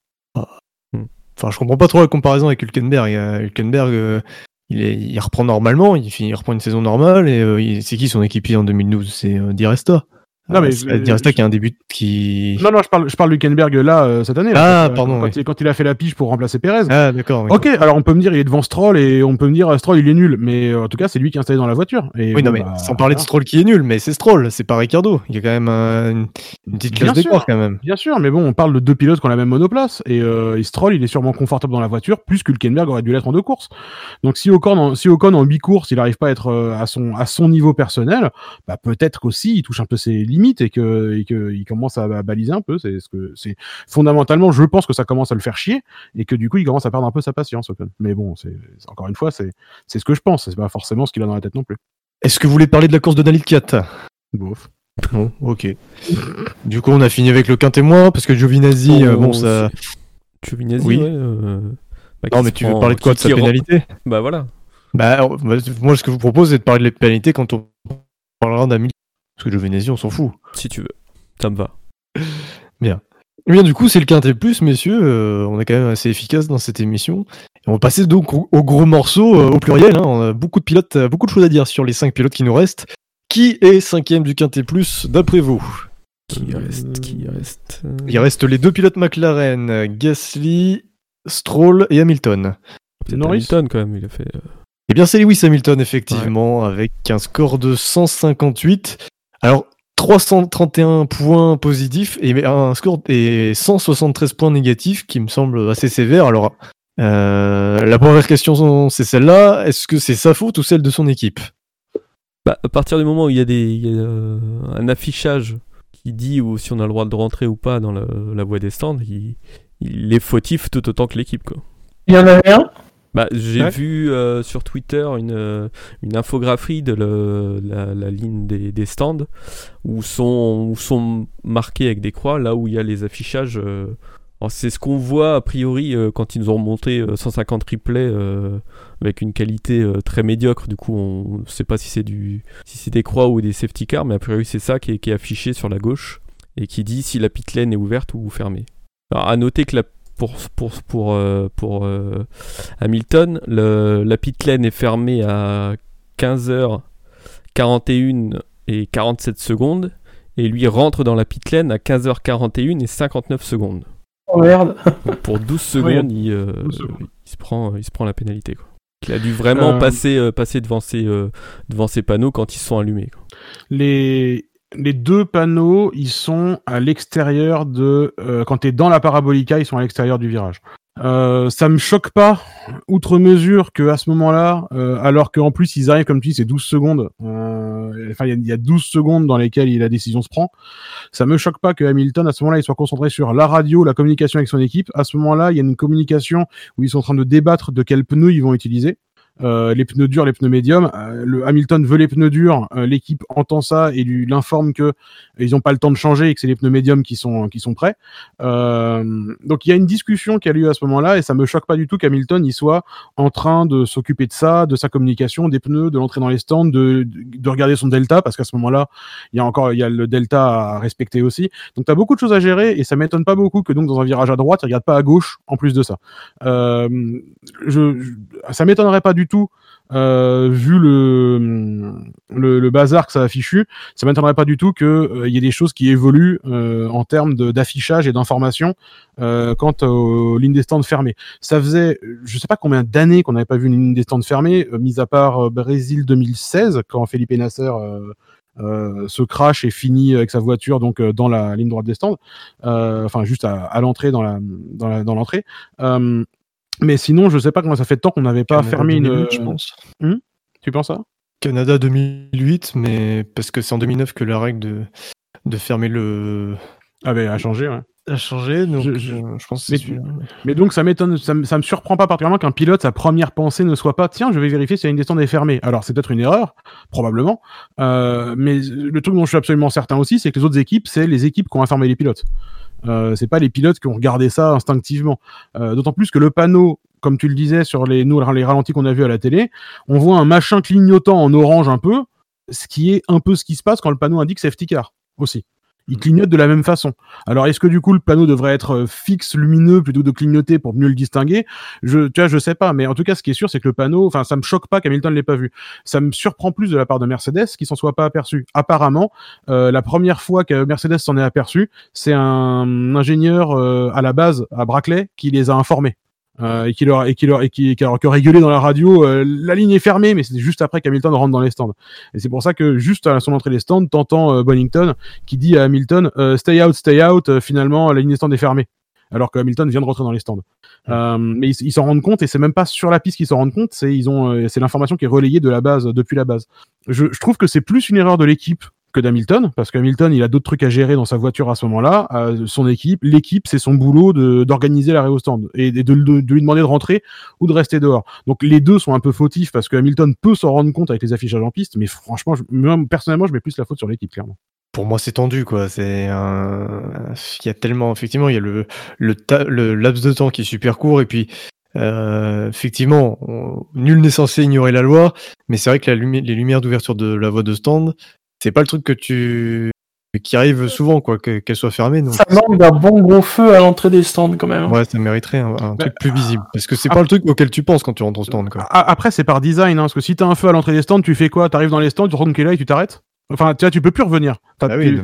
Enfin, je comprends pas trop la comparaison avec Hülkenberg. Hülkenberg, euh, il, est, il reprend normalement, il, reprend une saison normale. Et euh, c'est qui son équipier en 2012 C'est euh, Di Resta.
Non, mais
c'est
je-
Di Resta qui a un début qui.
Non, non, je parle, je parle d'Hülkenberg là, euh, cette année. là,
Ah,
quand,
pardon,
Quand,
oui.
il, quand il a fait la pige pour remplacer Pérez.
Ah, d'accord.
Ok, alors on peut me dire il est devant Stroll et on peut me dire euh, Stroll il est nul, mais euh, en tout cas c'est lui qui est installé dans la voiture. Et
Oui,
bon,
non, mais
bah,
sans parler de. Stroll qui est nul, mais c'est Stroll, c'est pas Ricardo. Il y a quand même euh, une, une petite classe d'écart quand même.
Bien sûr, mais bon, on parle de deux pilotes qui ont la même monoplace et, euh, et Stroll il est sûrement confortable dans la voiture plus qu'Hülkenberg aurait dû l'être en deux courses. Donc si Ocon en, si Ocon en huit courses il arrive pas à être euh, à son à son niveau personnel, bah peut-être qu'aussi il touche un peu ses limites et que et que il commence à, à baliser un peu. C'est ce que c'est fondamentalement je pense que ça commence à le faire chier et que du coup il commence à perdre un peu sa patience. Mais bon, c'est encore une fois c'est c'est ce que je pense. C'est pas forcément ce qu'il a dans la tête non plus.
Est-ce que vous voulez parler de la course de Daniel Kiat?
Bof.
Non, ok. du coup, on a fini avec le quintémoin parce que Giovinazzi, euh, bon,
Oh,
ça.
c'est- Giovinazzi,
Oui.
ouais. euh, bah,
Non, mais tu veux parler de quoi De sa pénalité?
Bah voilà.
Bah, alors, bah, moi, ce que je vous propose, c'est de parler de la pénalité quand on parlera d'Hamilton. Parce que Giovinazzi, on s'en fout.
Si tu veux. Ça me va.
Eh bien, du coup, c'est le quintet plus, messieurs. euh, on est quand même assez efficace dans cette émission. Et on va passer donc au, au gros morceau, euh, au pluriel. hein. On a beaucoup de pilotes, euh, beaucoup de choses à dire sur les cinq pilotes qui nous restent. Qui est cinquième du quintet plus, d'après vous?
Qui reste Qui reste?
Il reste les deux pilotes McLaren, Gasly, Stroll et Hamilton.
Norris
Hamilton quand même. Il a fait.
Eh bien, c'est Lewis Hamilton, effectivement, avec un score de 158. Alors, 331 points positifs et un score et 173 points négatifs qui me semble assez sévère. Alors, euh, la première question, c'est celle-là. Est-ce que c'est sa faute ou celle de son équipe?
Bah, à partir du moment où il y a, des, il y a euh, un affichage qui dit ou si on a le droit de rentrer ou pas dans la, la voie des stands, il, il est fautif tout autant que l'équipe. quoi.
Il y en avait un?
Bah, j'ai
Ouais.
vu euh, sur Twitter une, euh, une infographie de le- la, la ligne des, des stands où sont, où sont marqués avec des croix là où il y a les affichages euh, c'est ce qu'on voit a priori euh, quand ils nous ont monté euh, 150 replays euh, avec une qualité euh, très médiocre. Du coup, on ne sait pas si c'est du si c'est des croix ou des safety cars, mais a priori c'est ça qui est, qui est affiché sur la gauche et qui dit si la pit lane est ouverte ou fermée. Alors à noter que la, pour pour pour euh, pour euh, Hamilton, le- la pit lane est fermée à 15h41 et 47 secondes et lui rentre dans la pit lane à 15h41 et 59 secondes.
Oh merde.
Donc, pour 12 secondes, il, euh,
12 secondes.
il se prend, il se prend la pénalité. Quoi. Il a dû vraiment
Euh,
passer, euh, passer devant, ses, devant ses panneaux quand ils sont allumés. quoi.
Les, les deux panneaux, ils sont à l'extérieur de. euh, quand tu es dans la parabolica, ils sont à l'extérieur du virage. Euh, ça me choque pas, outre mesure, que à ce moment-là, euh, alors qu'en plus ils arrivent, comme tu dis, c'est 12 secondes. euh, Enfin, il y y, a 12 secondes dans lesquelles la décision se prend. Ça me choque pas que Hamilton, à ce moment-là, il soit concentré sur la radio, la communication avec son équipe. À ce moment-là, il y a une communication où ils sont en train de débattre de quels pneus ils vont utiliser. Euh, les pneus durs, les pneus médiums. Euh, le Hamilton veut les pneus durs. euh, L'équipe entend ça et lui l'informe que ils n'ont pas le temps de changer et que c'est les pneus médiums qui sont qui sont prêts. Donc il y a une discussion qui a lieu à ce moment-là et ça me choque pas du tout qu'Hamilton il soit en train de s'occuper de ça, de sa communication, des pneus, de l'entrée dans les stands, de, de regarder son delta parce qu'à ce moment-là il y a encore il y a le delta à respecter aussi. Donc tu as beaucoup de choses à gérer et ça m'étonne pas beaucoup que donc dans un virage à droite il regarde pas à gauche en plus de ça. Je, je- ça m'étonnerait pas du tout euh, vu le, bazar que ça a fichu, ça m'étonnerait pas du tout que euh, y ait des choses qui évoluent euh, en termes d'affichage et d'information euh, quant aux lignes des stands fermées. Ça faisait, je sais pas combien d'années qu'on n'avait pas vu une ligne des stands fermée, mis à part Brésil 2016 quand Felipe Nasser se crash et finit avec sa voiture donc dans la ligne droite des stands, enfin juste à, l'entrée dans la dans l'entrée. Mais sinon, je sais pas comment ça fait de temps qu'on n'avait pas
Canada
fermé
2008,
une.
je pense.
Tu penses ça?
Canada 2008, mais parce que c'est en 2009 que la règle de, de fermer le
Ah ben, a changé. Ouais.
a changé, donc
Je-
je,
je-
je pense que
mais
celui-là.
Mais donc ça m'étonne, ça, me- ça me surprend pas particulièrement qu'un pilote, sa première pensée ne soit pas tiens, je vais vérifier si la ligne des stands est fermée. Alors c'est peut-être une erreur, probablement, euh, mais le truc dont je suis absolument certain aussi, c'est que les autres équipes, c'est les équipes qui ont informé les pilotes. Euh, c'est pas les pilotes qui ont regardé ça instinctivement. Euh, D'autant plus que le panneau, comme tu le disais sur les, nous, les ralentis qu'on a vus à la télé, on voit un machin clignotant en orange un peu, ce qui est un peu ce qui se passe quand le panneau indique safety car aussi. Il clignote de la même façon. Alors est-ce que du coup le panneau devrait être euh, fixe, lumineux plutôt que de clignoter pour mieux le distinguer? Je, tu vois, je sais pas. Mais en tout cas, ce qui est sûr, c'est que le panneau, enfin, ça me choque pas qu'Hamilton l'ait pas vu. Ça me surprend plus de la part de Mercedes qui s'en soit pas aperçu. Apparemment, euh, la première fois que Mercedes s'en est aperçu, c'est un ingénieur euh, à la base à Brackley qui les a informés. Euh, et qui leur et qui leur et qui, qui aurait gueulé dans la radio euh, la ligne est fermée mais c'était juste après qu'Hamilton rentre dans les stands. Et c'est pour ça que juste à son entrée des stands t'entends euh, Bonington qui dit à Hamilton euh, stay out stay out euh, finalement la ligne des stands est fermée. Alors que Hamilton vient de rentrer dans les stands. Euh, mais ils ils s'en rendent compte et c'est même pas sur la piste qu'ils s'en rendent compte c'est ils ont euh, c'est l'information qui est relayée de la base depuis la base. Je, je trouve que c'est plus une erreur de l'équipe que d'Hamilton, parce qu'Hamilton, il a d'autres trucs à gérer dans sa voiture à ce moment-là. Euh, son équipe, l'équipe, c'est son boulot d'organiser l'arrêt au stand et, de, de- lui demander de rentrer ou de rester dehors. Donc les deux sont un peu fautifs parce que Hamilton peut s'en rendre compte avec les affichages en piste, mais franchement, moi, personnellement, je mets plus la faute sur l'équipe, clairement.
Pour moi, c'est tendu, quoi. C'est un... Il y a tellement, effectivement, il y a le, le, laps de temps qui est super court, et puis, euh, effectivement, nul n'est censé ignorer la loi, mais c'est vrai que les lumières d'ouverture de la voie de stand, c'est pas le truc que tu, qui arrive souvent, quoi, que- qu'elle soit fermée. Donc,
Ça manque d'un bon gros feu à l'entrée des stands quand même.
ouais, ça mériterait un, un
Bah,
truc plus visible, parce que c'est
ah.
pas le truc auquel tu penses quand tu rentres au stand, quoi.
Après, c'est par design, hein, parce que si t'as un feu à l'entrée des stands, tu fais quoi? T'arrives dans les stands, tu te rends compte qu'il est là et tu t'arrêtes? Enfin, tu vois, tu peux plus revenir. T'as-
Ah oui,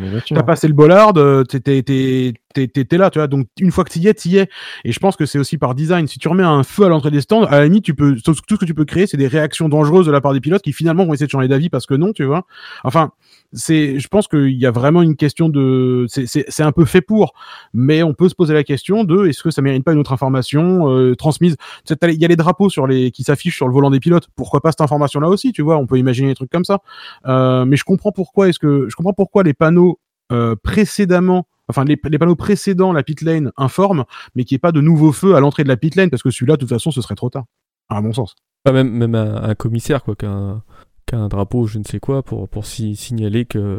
passé le bollard, euh, t'es t'es- t'es- là, tu vois. Donc une fois que t'y es, t'y es. Et je pense que c'est aussi par design. Si tu remets un feu à l'entrée des stands, à la limite, tu peux tout ce que tu peux créer, c'est des réactions dangereuses de la part des pilotes qui finalement vont essayer de changer d'avis parce que non, tu vois. Enfin, c'est, je pense qu'il y a vraiment une question de, c'est- c'est c'est un peu fait pour, mais on peut se poser la question de est-ce que ça mérite pas une autre information euh, transmise? Tu Il y a les drapeaux sur les qui s'affichent sur le volant des pilotes. Pourquoi pas cette information-là aussi, tu vois? On peut imaginer des trucs comme ça. Euh, mais je comprends pourquoi est-ce que je comprends pourquoi les panneaux euh, précédemment, enfin les, les panneaux précédents la pit lane informent, mais qu'il n'y ait pas de nouveau feu à l'entrée de la pit lane parce que celui-là de toute façon ce serait trop tard, à mon sens.
Même, même un, un commissaire, quoi, qu'un qu'un drapeau, je ne sais quoi, pour, pour si- signaler que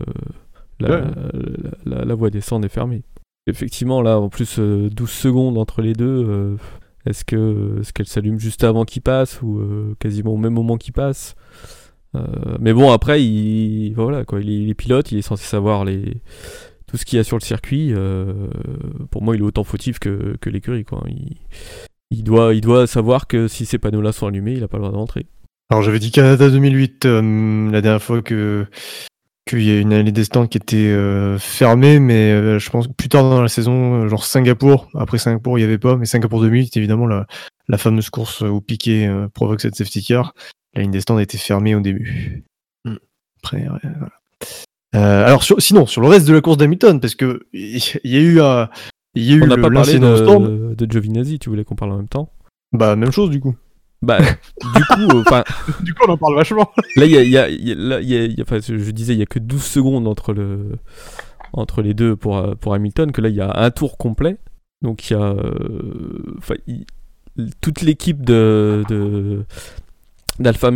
la,
Ouais.
la, la- la voie est fermée. effectivement, là, en plus, euh, 12 secondes entre les deux, euh, est-ce que est-ce qu'elle s'allume juste avant qu'il passe ou euh, quasiment au même moment qu'il passe? Euh, Mais bon, après, il, voilà, quoi, il, est, il est pilote, il est censé savoir tout ce qu'il y a sur le circuit. euh, pour moi, il est autant fautif que, l'écurie. Quoi. Il, doit, il doit savoir que si ces panneaux-là sont allumés, il n'a pas le droit de rentrer.
Alors j'avais dit Canada 2008 euh, la dernière fois que qu'il y a une allée des stands qui était fermée, mais je pense que plus tard dans la saison, genre Singapour, après Singapour il n'y avait pas, mais Singapour 2008 évidemment la, la fameuse course où Piquet provoque cette safety car, la ligne des stands était fermée au début.
Hmm.
Après ouais, voilà. Euh, alors sur- sinon sur le reste de la course d'Hamilton, parce que il y a eu un il y a eu
On n'a pas parlé de, de Giovinazzi, tu voulais qu'on parle en même temps
Bah même chose du coup.
Bah, du coup, euh, enfin,
Du coup, on en parle vachement.
Là, il y a, il y a- il y a- là, il y a- il y a- enfin, je disais, il y a que 12 secondes entre, le, entre les deux pour, euh, pour Hamilton, que là, il y a un tour complet. Donc, il y a. euh, enfin, toute l'équipe de. de d'Alfa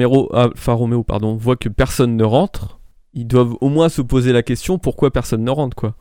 Romeo pardon, voit que personne ne rentre. Ils doivent au moins se poser la question pourquoi personne ne rentre, quoi.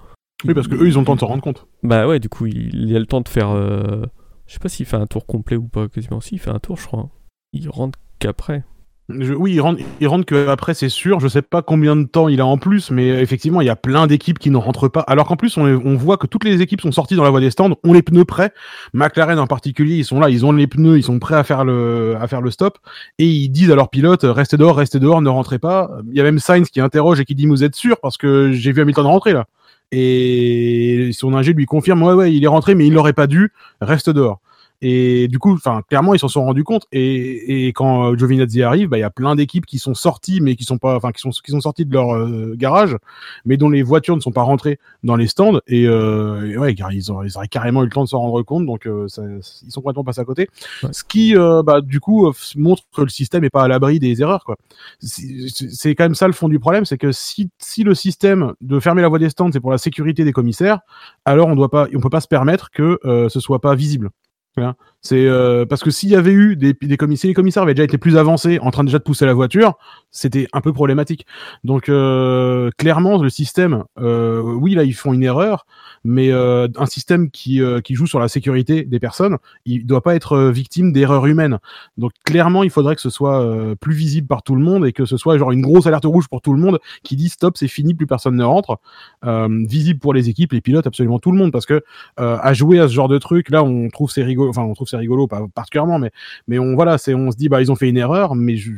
Oui, parce que eux, ils ont le temps de s'en rendre compte.
Bah ouais, du coup, il, il a le temps de faire. euh, je sais pas s'il fait un tour complet ou pas, quasiment. Si, il fait un tour, je crois. hein. Il rentre qu'après.
Oui, il rentre, il rentre que après, c'est sûr. Je sais pas combien de temps il a en plus, mais effectivement, il y a plein d'équipes qui ne rentrent pas. Alors qu'en plus, on, voit que toutes les équipes sont sorties dans la voie des stands, ont les pneus prêts. McLaren en particulier, ils sont là, ils ont les pneus, ils sont prêts à faire le, à faire le stop, et ils disent à leurs pilotes restez dehors, restez dehors, ne rentrez pas. Il y a même Sainz qui interroge et qui dit vous êtes sûr? Parce que j'ai vu Hamilton rentrer là. Et son ingé lui confirme ouais ouais, il est rentré, mais il l'aurait pas dû. Reste dehors. Et du coup, enfin, clairement, ils s'en sont rendus compte. Et, et quand euh, Giovinazzi arrive, bah, il y a plein d'équipes qui sont sorties, mais qui sont pas, enfin, qui sont, qui sont sorties de leur euh, garage, mais dont les voitures ne sont pas rentrées dans les stands. Et, euh, et ouais, ils, ont, ils auraient carrément eu le temps de s'en rendre compte, donc euh, ça- ils sont complètement passés à côté.
Ouais.
Ce qui, euh, bah, du coup, euh, montre que le système est pas à l'abri des erreurs, quoi. C'est quand même ça le fond du problème, c'est que si, si le système de fermer la voie des stands, c'est pour la sécurité des commissaires, alors on doit pas, on peut pas se permettre que euh, ce soit pas visible. Voilà. C'est euh, parce que s'il y avait eu des, des commissaires, les commissaires avaient déjà été plus avancés, en train déjà de pousser la voiture, c'était un peu problématique. Donc euh, clairement, le système, euh, oui là ils font une erreur, mais euh, un système qui euh, qui joue sur la sécurité des personnes, il doit pas être euh, victime d'erreurs humaines. Donc clairement, il faudrait que ce soit plus visible par tout le monde et que ce soit genre une grosse alerte rouge pour tout le monde qui dit stop, c'est fini, plus personne ne rentre. Visible pour les équipes, les pilotes, absolument tout le monde, parce que à jouer à ce genre de truc, là, on trouve c'est rigolo, enfin on trouve c'est rigolo, pas particulièrement, mais mais on voilà, c'est on se dit bah ils ont fait une erreur, mais je,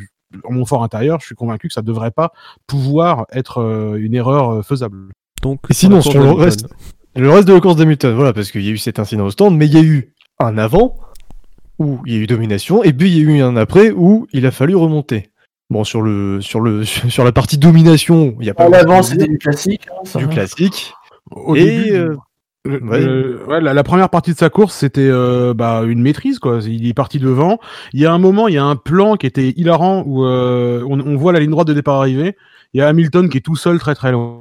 en mon fort intérieur, je suis convaincu que ça devrait pas pouvoir être euh, une erreur euh, faisable.
Donc,
Et sinon, sur le reste, le reste de la course d'Hamilton, voilà, parce qu'il y a eu cet incident au stand, mais il y a eu un avant où il y a eu domination, et puis il y a eu un après où il a fallu remonter. Bon, sur le sur le sur la partie domination, il y a pas
À l'avant, c'était du classique. hein,
du classique.
Au
Et,
début,
euh,
le-
ouais.
le- ouais, la, la première partie de sa course, c'était euh, bah, une maîtrise. quoi. Il est parti devant. Il y a un moment, il y a un plan qui était hilarant où euh, on, on voit la ligne droite de départ arriver. Il y a Hamilton qui est tout seul, très très loin.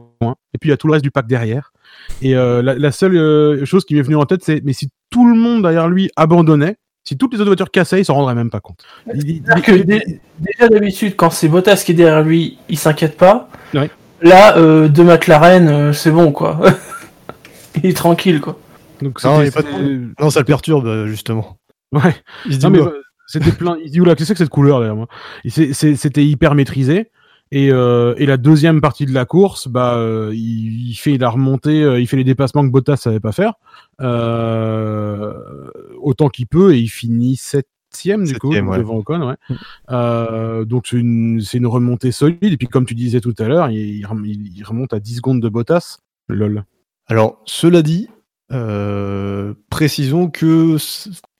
Et puis il y a tout le reste du pack derrière. Et euh, la, la seule euh, chose qui m'est venue en tête, c'est mais si tout le monde derrière lui abandonnait, si toutes les autres voitures cassaient, il s'en rendrait même pas compte. Il- il-
que dé- déjà d'habitude, quand c'est Bottas qui est derrière lui, il s'inquiète pas.
Ouais.
Là, euh, de McLaren, euh, c'est bon quoi. il est tranquille quoi.
donc
Non, il y a
c'était-
pas de- Non, ça le perturbe euh, justement.
Ouais.
Il se dit
Non, mais
oula.
euh, c'était plein. Il dit oula, qu'est-ce que c'est que cette couleur derrière moi? Et c'est- c'est- C'était hyper maîtrisé. Et, euh, et la deuxième partie de la course, bah, euh, il, il fait la remontée, euh, il fait les dépassements que Bottas savait pas faire, euh, autant qu'il peut, et il finit septième du coup
Septième, ouais.
devant Ocon. Ouais. Euh, donc c'est une, c'est une remontée solide. Et puis comme tu disais tout à l'heure, il, il rem- il- il remonte à 10 secondes de Bottas. Lol.
Alors, cela dit, euh, précisons que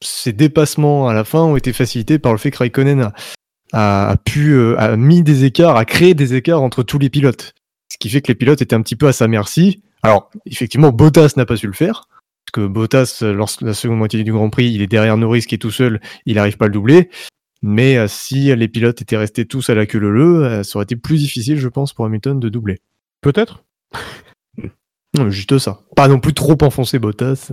ces dépassements à la fin ont été facilités par le fait que Raikkonen a, pu euh, a mis des écarts, a créé des écarts entre tous les pilotes. Ce qui fait que les pilotes étaient un petit peu à sa merci. Alors, effectivement, Bottas n'a pas su le faire. Parce que Bottas, lors la seconde moitié du Grand Prix, il est derrière Norris qui est tout seul, il n'arrive pas à le doubler. Mais euh, si les pilotes étaient restés tous à la queue leu leu, ça aurait été plus difficile, je pense, pour Hamilton de doubler.
Peut-être.
Non, juste ça. Pas non plus trop enfoncer Bottas.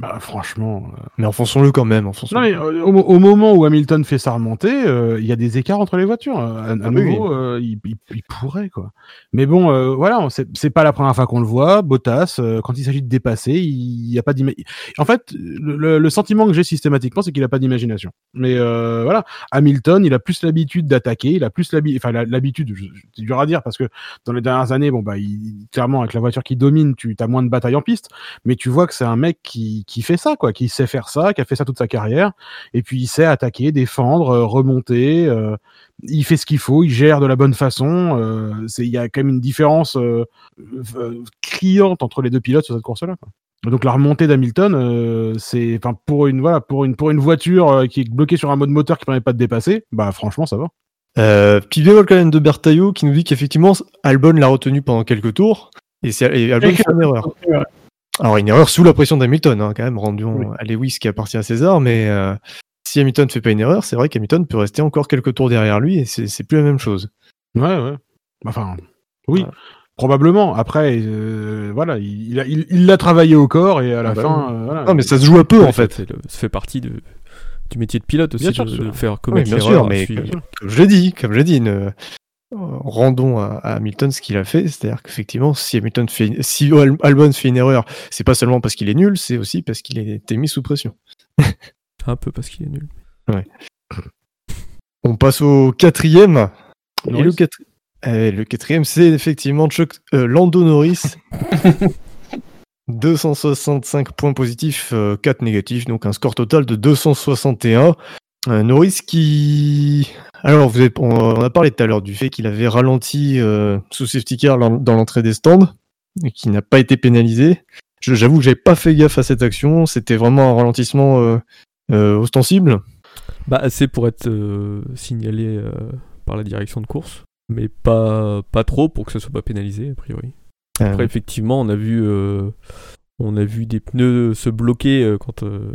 Bah, franchement. euh,
Mais enfonçons-le quand même. enfonçons-le.
Non, mais euh, au, au moment où Hamilton fait sa remontée, euh, il y a des écarts entre les voitures. À, à
Ah oui,
nouveau, euh, il, il- il pourrait, quoi. Mais bon, euh, voilà, c'est c'est pas la première fois qu'on le voit. Bottas, euh, quand il s'agit de dépasser, il n'y a pas d'imagination. En fait, le, le- le sentiment que j'ai systématiquement, c'est qu'il a pas d'imagination. Mais euh, voilà, Hamilton, il a plus l'habitude d'attaquer, il a plus l'habitude, enfin l'habitude, c'est dur à dire parce que dans les dernières années, bon bah, il, clairement avec la voiture qui domine, tu as moins de batailles en piste, mais tu vois que c'est un mec qui, qui fait ça, quoi, qui sait faire ça, qui a fait ça toute sa carrière, et puis il sait attaquer, défendre, euh, remonter, euh, il fait ce qu'il faut, il gère de la bonne façon. euh, c'est- Il y a quand même une différence criante entre les deux pilotes sur cette course-là. Donc la remontée d'Hamilton, c'est, enfin pour une voilà, pour une pour une voiture qui est bloquée sur un mode moteur qui permet pas de dépasser, bah franchement ça va.
Euh, petit bémol quand même de Bertaillot qui nous dit qu'effectivement Albon l'a retenu pendant quelques tours et, c'est- et Albon fait une erreur. Alors une erreur sous la pression d'Hamilton, hein, quand même, rendons
Oui.
à Lewis qui appartient à César, mais euh, si Hamilton ne fait pas une erreur, c'est vrai qu'Hamilton peut rester encore quelques tours derrière lui et c'est plus la même chose.
Ouais, ouais. Enfin, oui,
Voilà.
probablement. Après, euh, voilà, il il a- il il l'a travaillé au corps et à la
Ah bah
fin, euh, voilà.
Non mais ça se joue un peu
Ouais,
en fait.
le- ça fait partie de, du métier de pilote aussi
Bien
de,
sûr.
de faire
Oui,
commettre
bien sûr, mais comme, comme je l'ai dit, comme je l'ai dit, ne- rendons à, à Hamilton ce qu'il a fait, c'est-à-dire qu'effectivement, si Hamilton fait, si Al- Albon fait une erreur, c'est pas seulement parce qu'il est nul, c'est aussi parce qu'il a été mis sous pression.
Un peu parce qu'il est nul.
On passe au quatrième. Et
Norris.
le, quatri- eh, le quatrième, c'est effectivement Chuck, euh, Lando Norris. 265 points positifs, euh, 4 négatifs, donc un score total de 261. Euh, Norris qui... Alors, vous avez- on, a parlé tout à l'heure du fait qu'il avait ralenti euh, sous safety car dans l'entrée des stands et qui n'a pas été pénalisé. J'avoue que j'avais pas fait gaffe à cette action. C'était vraiment un ralentissement euh, euh, ostensible.
Bah, assez pour être signalé par la direction de course, mais pas, pas trop pour que ça soit pas pénalisé, a priori.
Euh,
Après, effectivement, on a vu, on a vu des pneus se bloquer euh, quand euh,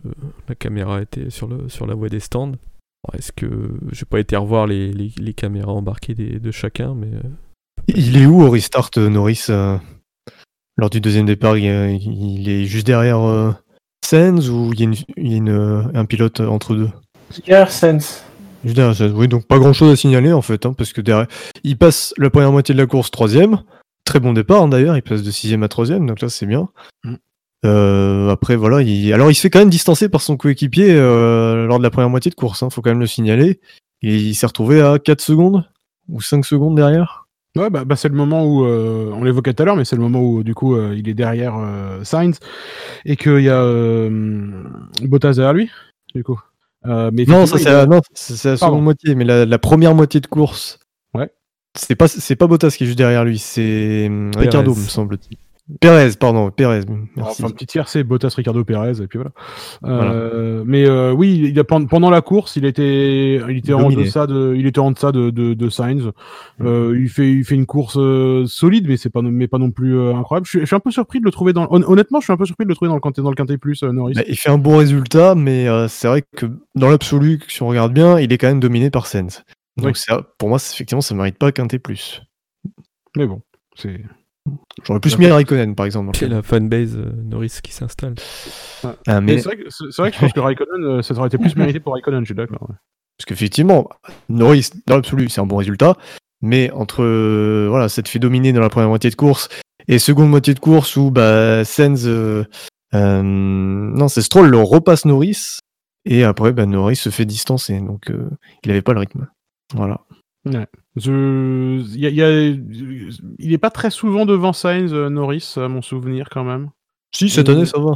la caméra était sur, le, sur la voie des stands. Est-ce que j'ai pas été revoir les, les, les caméras embarquées des- de chacun, mais euh,
Il est où au restart, euh, Norris euh, Lors du deuxième départ, il, euh, il est juste derrière euh, Sainz ou il y a, une- il y a une, euh, un pilote entre deux?
Pierre Sens.
Juste derrière Sainz. Oui, donc pas grand chose à signaler en fait, hein, parce que derrière, il passe la première moitié de la course troisième. Très bon départ hein, d'ailleurs, il passe de sixième à troisième, donc là c'est bien.
Mm.
Euh, après voilà, il... alors il se fait quand même distancer par son coéquipier euh, lors de la première moitié de course, hein, faut quand même le signaler. Et il s'est retrouvé à 4 secondes ou 5 secondes derrière.
Ouais, bah, bah, c'est le moment où, euh, on l'évoquait tout à l'heure, mais c'est le moment où, du coup, il est derrière Sainz et qu'il y a Bottas derrière lui, du coup. Mais
Non, ça c'est
a-
la, seconde moitié, mais la, la première moitié de course.
Ouais.
C'est pas c'est pas Bottas qui est juste derrière lui, c'est hum, Ricardo, me semble-t-il. Pérez, pardon, Pérez. Merci.
Enfin, petit tiercé, Bottas, Ricardo, Pérez, et puis voilà. Euh, Mais euh, oui, il a, pen- pendant la course, il était, il était en deçà de, il était en deçà de, de, de Sainz. Euh, il fait, il fait une course solide, mais c'est pas, non- mais pas non plus incroyable. Je suis, je suis un peu surpris de le trouver dans, hon- honnêtement, je suis un peu surpris de le trouver dans le quintet, dans le quintet plus, Norris.
Bah, il fait un bon résultat, mais c'est vrai que dans l'absolu, si on regarde bien, il est quand même dominé par Sens. Donc
Oui.
c'est- pour moi, c'est- effectivement, ça mérite pas Quintet plus.
Mais bon, c'est.
J'aurais plus mis Raikkonen, par exemple.
c'est la fanbase euh, Norris qui s'installe.
Ah,
mais c'est vrai, que- c'est c'est vrai que je pense que Raikkonen, euh, ça aurait été plus mérité pour Raikkonen, je suis d'accord. ouais.
Parce qu'effectivement, Norris, dans l'absolu, c'est un bon résultat. Mais entre euh, voilà, cette fait dominer dans la première moitié de course et seconde moitié de course où bah, Sens. euh, euh, non, c'est Stroll le repasse Norris. Et après, bah, Norris se fait distancer. Donc, euh, il avait pas le rythme. Voilà.
Il y a, il y a- il est pas très souvent devant Sainz, euh, Norris, à mon souvenir quand même.
Si, cette année, ça va.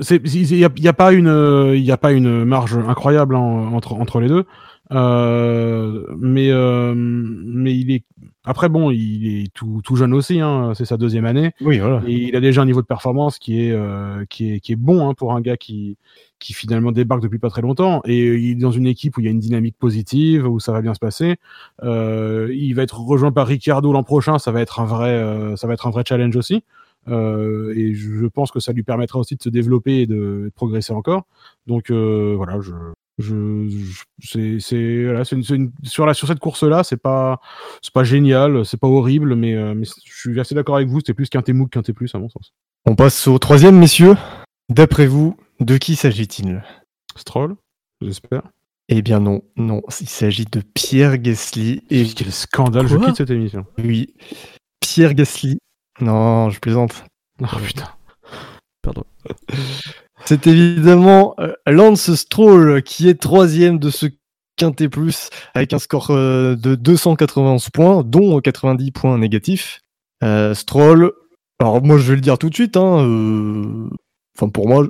C'est- Il n'y a, il y a pas une, euh, il y a pas une marge incroyable hein, entre, entre les deux. Euh, mais, euh, mais il est. Après, bon, il est tout, tout jeune aussi, hein, c'est sa deuxième année.
Oui, voilà.
Et il a déjà un niveau de performance qui est, euh, qui est, qui est bon hein, pour un gars qui, qui finalement débarque depuis pas très longtemps. Et il est dans une équipe où il y a une dynamique positive, où ça va bien se passer. Euh, il va être rejoint par Ricciardo l'an prochain, ça va être un vrai, euh, ça va être un vrai challenge aussi. Euh, et je je pense que ça lui permettra aussi de se développer et de, de progresser encore. Donc euh, voilà, je, je, je- c'est, voilà, sur la, sur cette course-là, c'est pas, c'est pas génial, c'est pas horrible, mais, euh, mais je suis assez d'accord avec vous, c'était plus qu'un T mou qu'un T plus à mon sens.
On passe au troisième, messieurs. D'après vous, De qui s'agit-il?
Stroll, j'espère.
Eh bien non, non, il s'agit de Pierre Gasly. Et
Quel scandale, je quitte cette émission.
oui, Pierre Gasly. Non, je plaisante.
Oh putain.
Pardon.
C'est évidemment euh, Lance Stroll qui est troisième de ce quintet plus avec un score euh, de 291 points, dont 90 points négatifs. Euh, Stroll, alors moi je vais le dire tout de suite, hein, euh, enfin pour moi,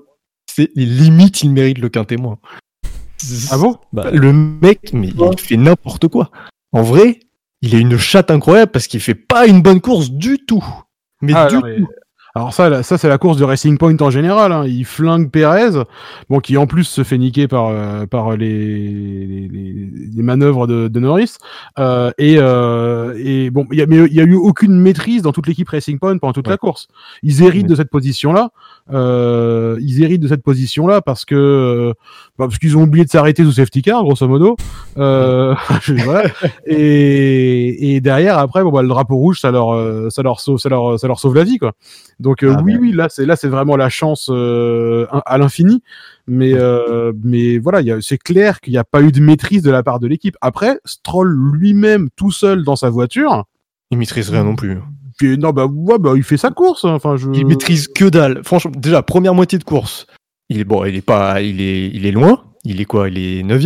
c'est limite il mérite le quintet moins.
Ah bon?
Bah,
Le mec, mais
Ouais.
il fait n'importe quoi. En vrai, il a une chatte incroyable parce qu'il fait pas une bonne course du tout. Mais
Ah,
du
non, mais-
tout.
Alors ça, là, ça c'est la course de Racing Point en général. hein. Il flingue Perez, bon, qui en plus se fait niquer par euh, par les, les, les- manœuvres de, de Norris. Euh, et, euh, et bon, y a, mais il y a eu aucune maîtrise dans toute l'équipe Racing Point pendant toute
Ouais.
la course. Ils héritent
Ouais.
de cette position-là. Euh, ils héritent de cette position-là parce que euh, bah, parce qu'ils ont oublié de s'arrêter sous safety car, grosso modo. Euh, voilà. Et, et derrière, après, bon, bah, le drapeau rouge, ça leur, euh, ça leur sauve, ça leur, ça leur sauve la vie, quoi. Donc euh,
Ah,
oui,
ouais.
oui, là, c'est là, c'est vraiment la chance euh, à l'infini. Mais, euh, mais voilà, c'est clair qu'il n'y a pas eu de maîtrise de la part de l'équipe. Après, Stroll lui-même, tout seul dans sa voiture,
Il maîtrise rien non plus.
Puis, non, bah, ouais, bah, il fait sa course. hein. Enfin, je.
Il maîtrise que dalle. Franchement, déjà, première moitié de course. Il est bon, il est pas, il est, il est loin. Il est quoi? Il est 9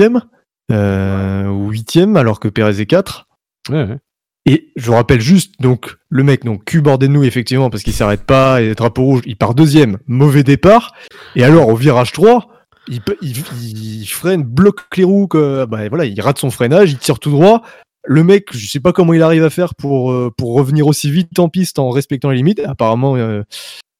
euh, ou 8 alors que Perez est 4.
Ouais, ouais.
Et je vous rappelle juste, donc, le mec, donc, cul bordé de nous, effectivement, parce qu'il s'arrête pas, et drapeau rouge, il part deuxième, mauvais départ. Et alors, au virage 3, il, il, il freine, bloque les roues, que, bah, voilà, il rate son freinage, il tire tout droit. Le mec, je sais pas comment il arrive à faire pour, euh, pour revenir aussi vite en piste en respectant les limites. Apparemment, euh,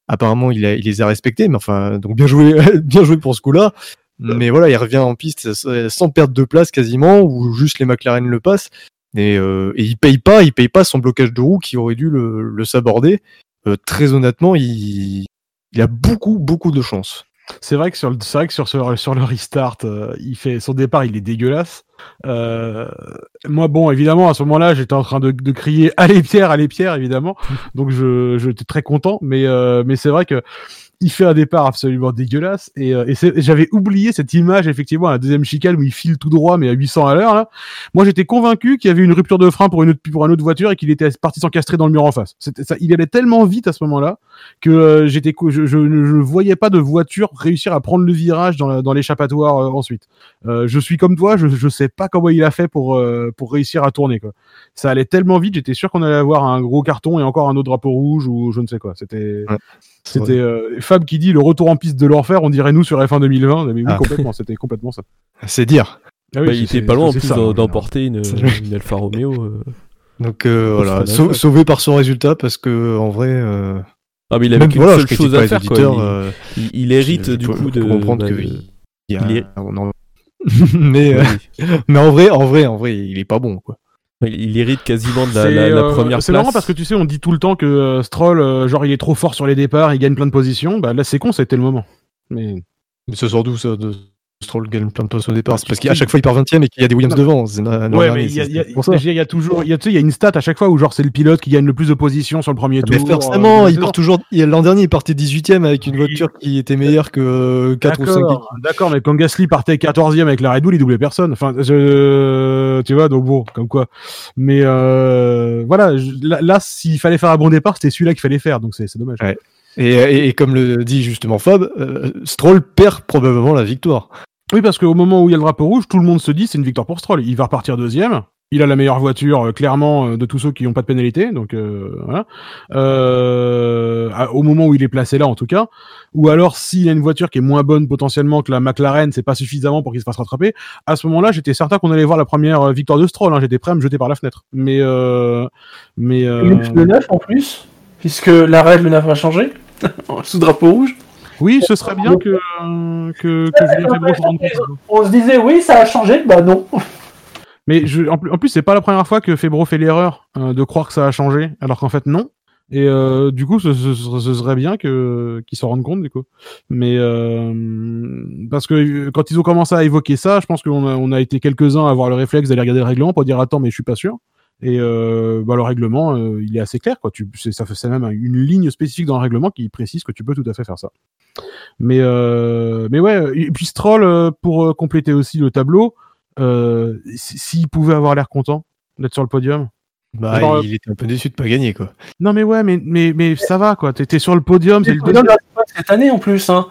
apparemment, il, les a respectés, mais enfin, donc bien joué, bien joué pour ce coup-là. Mais voilà, il revient en piste euh, sans perdre de place quasiment, ou juste les McLaren le passent. Et, il paye pas, il paye pas son blocage de roue qui aurait dû le, le saborder. Très honnêtement, il, il a beaucoup, beaucoup de chance.
C'est vrai que sur le, vrai que sur, sur, sur le restart, euh, il fait son départ, il est dégueulasse. Euh, moi, bon, évidemment, à ce moment-là, j'étais en train de, de crier allez Pierre, allez Pierre, évidemment. Donc je, j'étais très content, mais euh, mais c'est vrai que il fait un départ absolument dégueulasse et, euh, et, j'avais oublié cette image effectivement à la deuxième chicane où il file tout droit mais à 800 à l'heure. Moi j'étais convaincu qu'il y avait une rupture de frein pour une autre pour une autre voiture et qu'il était parti s'encastrer dans le mur en face. Ça, il allait tellement vite à ce moment-là que euh, j'étais je, je ne voyais pas de voiture réussir à prendre le virage dans, la- dans l'échappatoire euh, ensuite. Euh, je suis comme toi, je, je sais pas comment il a fait pour euh, pour réussir à tourner quoi. Ça allait tellement vite, j'étais sûr qu'on allait avoir un gros carton et encore un autre drapeau rouge ou je ne sais quoi. C'était
Ouais,
c'était euh, Fab qui dit le retour en piste de l'enfer, on dirait nous sur F1 2020. Mais oui,
Ah.
complètement, c'était complètement ça.
C'est dire.
Ah oui,
bah, il était pas loin en plus
hein.
d'emporter une,
C'est-
une Alfa Romeo. euh.
Donc euh, voilà, sau- sauvé par son résultat parce que en vrai, euh,
Ah, mais il avait
même
qu'une
voilà,
seule chose à faire. Quoi. Il,
euh,
il- il hérite
je-
du coup de.
comprendre
bah,
que
de-
il y a-
il est-
on en- mais euh,
oui.
mais en vrai, en vrai, en vrai, il est pas bon quoi.
Il il hérite quasiment de la,
C'est,
la- la
euh,
première place.
C'est marrant parce que tu sais, on dit tout le temps que euh, Stroll, euh, genre, il est trop fort sur les départs, il gagne plein de positions. Bah là, c'est con, c'était le moment. Mais
Mais ça sort d'où ça de Stroll gagne plein de places au départ C'est parce qu'à chaque fois il part 20 e et qu'il y a des Williams devant.
Ouais, mais il y a, toujours, il y a, tu sais, il y a une stat à chaque fois où genre c'est le pilote qui gagne le plus de positions sur le premier tour.
Mais forcément,
euh,
il part toujours. L'an dernier, il partait 18ème avec une voiture qui était meilleure que 4 ou 5
D'accord, mais quand Gasly partait 14e avec la Red Bull, il doublait personne. Enfin, tu vois, donc bon, comme quoi. Mais euh, voilà, là, s'il fallait faire un bon départ, c'était celui-là qu'il fallait faire, donc c'est c'est dommage.
Ouais. Et, et- et comme le dit justement Fab, euh, Stroll perd probablement la victoire.
Oui, parce qu'au moment où il y a le drapeau rouge, tout le monde se dit c'est une victoire pour Stroll. Il va repartir deuxième. Il a la meilleure voiture, euh, clairement, euh, de tous ceux qui n'ont pas de pénalité. Donc euh, voilà. Euh, à- au moment où il est placé là, en tout cas. Ou alors, s'il a une voiture qui est moins bonne potentiellement que la McLaren, c'est pas suffisamment pour qu'il se fasse rattraper. À ce moment-là, j'étais certain qu'on allait voir la première euh, victoire de Stroll. hein. J'étais prêt à me jeter par la fenêtre. Mais euh, mais euh,
Le 9 en plus, puisque la règle 9 a changé, sous drapeau rouge.
oui, ce serait bien que euh, que, que Julien Febvre se rende compte.
On se disait oui, ça a changé, bah non.
Mais je, en, plus- c'est pas la première fois que Febro fait l'erreur euh, de croire que ça a changé, alors qu'en fait non. Et euh, du coup, ce, ce- ce- ce serait bien que qu'ils s'en rendent compte du coup. Mais euh, parce que quand ils ont commencé à évoquer ça, je pense qu'on a, on a été quelques uns à avoir le réflexe d'aller regarder le règlement pour dire attends, mais je suis pas sûr. Et euh, bah, le règlement, euh, il est assez clair. Quoi. Tu, c'est, ça fait c'est même une ligne spécifique dans le règlement qui précise que tu peux tout à fait faire ça. Mais, euh, mais ouais, et puis Stroll, pour compléter aussi le tableau, euh, s'il pouvait avoir l'air content d'être sur le podium.
Bah,
Alors,
il était un peu déçu de pas gagner, quoi.
Non mais ouais, mais, mais, mais ça va quoi. T'es sur le podium, c'est le deuxième.
cette année en plus. Hein.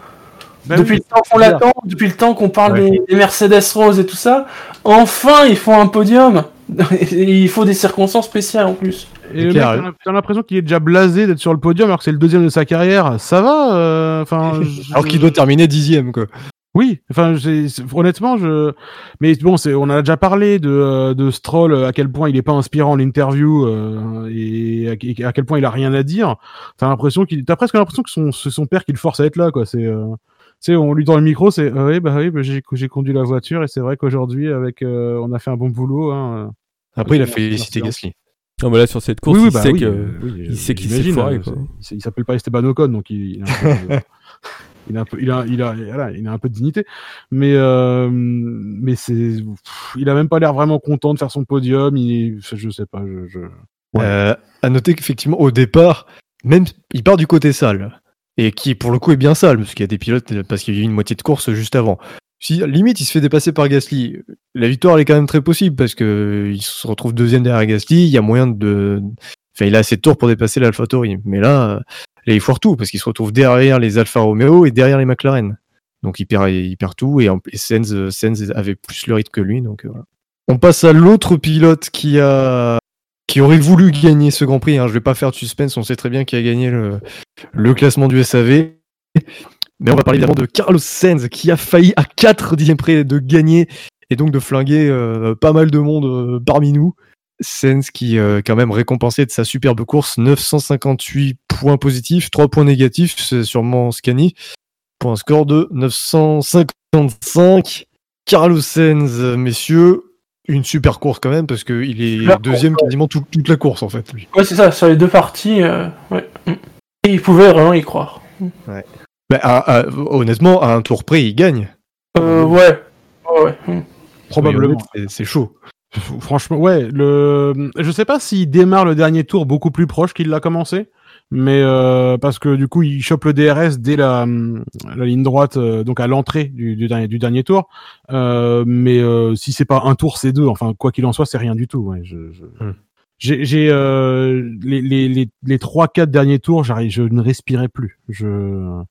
Bah
depuis
oui,
le temps qu'on l'attend, depuis le temps qu'on parle
Ouais.
des, des Mercedes Rose et tout ça, enfin ils font un podium. Il faut des circonstances spéciales en plus.
Et le mec,
clair,
t'as t'as l'impression qu'il est déjà blasé d'être sur le podium alors que c'est le deuxième de sa carrière. Ça va euh, Enfin,
Alors qu'il doit terminer dixième, quoi.
Oui, enfin, j'ai- honnêtement, je. Mais bon, c'est, on en a déjà parlé de, euh, de Stroll, à quel point il est pas inspirant en interview euh, et à, et à quel point il a rien à dire. T'as l'impression qu'il, t'as presque l'impression que son, c'est son père qui le force à être là, quoi. C'est, euh, sais, on lui tend le micro, c'est, ah oui, bah oui, bah, j'ai, conduit la voiture et c'est vrai qu'aujourd'hui, avec, euh, on a fait un bon boulot. Hein.
Après, il a félicité. Gasly.
Non, mais là, sur cette course,
oui, oui,
il
bah
sait
oui,
que.
euh, oui,
il
euh,
sait qu'il s'est foiré,
euh, Il, s'appelle pas Esteban Ocon, donc il, il a un peu de- il a un peu, il a, il a, voilà, il a un peu de dignité, mais euh, mais c'est, il a même pas l'air vraiment content de faire son podium. Il, je sais pas, je, je... Ouais.
Euh, à noter qu'effectivement, au départ, même il part du côté sale. Et qui, pour le coup, est bien sale, parce qu'il y a des pilotes, parce qu'il y a eu une moitié de course juste avant. Si, limite, il se fait dépasser par Gasly. La victoire, elle est quand même très possible, parce que il se retrouve deuxième derrière Gasly. Il y a moyen de. Enfin, il a assez de tours pour dépasser l'AlphaTauri. Mais là, euh, là, il foire tout, parce qu'il se retrouve derrière les Alfa Romeo et derrière les McLaren. Donc, il perd, il perd tout, et, et Sainz, euh, Sainz avait plus le rythme que lui. Donc, euh, voilà. On passe à l'autre pilote qui a qui aurait voulu gagner ce Grand Prix. Hein. Je vais pas faire de suspense, on sait très bien qui a gagné le, classement du SAV. Mais on va parler évidemment de Carlos Sainz qui a failli à 4 dixièmes près de gagner et donc de flinguer euh, pas mal de monde euh, parmi nous. Sainz qui euh, quand même récompensé de sa superbe course, 958 points positifs, 3 points négatifs, c'est sûrement Scani, pour un score de 955. Carlos Sainz, messieurs, une super course quand même parce qu'il est
Super
deuxième quasiment tout- toute la course en fait. Lui.
Ouais, c'est ça, sur les deux parties, euh, ouais. Et il pouvait vraiment y croire.
Bah, à- à- honnêtement, à un tour près, il gagne.
Euh, ouais. Ouais, ouais. Hmm.
probablement.
C'est- C'est chaud.
Franchement, ouais. Le, je sais pas s'il démarre le dernier tour beaucoup plus proche qu'il l'a commencé, mais euh, parce que du coup, il chope le DRS dès la, la ligne droite, euh, donc à l'entrée du, du dernier du dernier tour. Euh, mais euh, si c'est pas un tour, c'est deux. Enfin, quoi qu'il en soit, c'est rien du tout. Ouais. Je, je...
Hmm.
J'ai, j'ai, euh, les les les les trois quatre derniers tours, j'arrive, je ne respirais plus. Je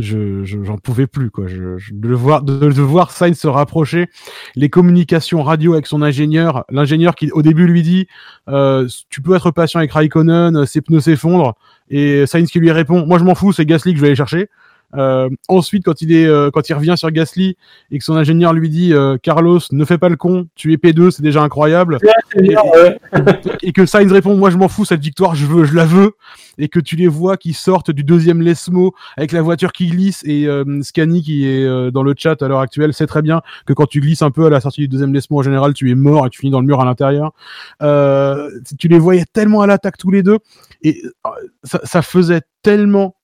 je je- j'en pouvais plus quoi. Je, je- de le voir de, de voir Sainz se rapprocher, les communications radio avec son ingénieur, l'ingénieur qui au début lui dit euh, tu peux être patient avec Raikkonen, ses pneus s'effondrent et Sainz qui lui répond moi je m'en fous c'est Gasly que je vais aller chercher. Euh, ensuite quand il est euh, quand il revient sur Gasly et que son ingénieur lui dit euh, Carlos ne fais pas le con, tu es P2 c'est déjà incroyable.
C'est bien, ouais.
et que Sainz répond moi je m'en fous cette victoire je veux je la veux et que tu les vois qui sortent du deuxième Lesmo avec la voiture qui glisse et euh, Scani qui est euh, dans le chat à l'heure actuelle sait très bien que quand tu glisses un peu à la sortie du deuxième Lesmo en général tu es mort et tu finis dans le mur à l'intérieur. Euh, tu les voyais tellement à l'attaque tous les deux et ça, ça faisait tellement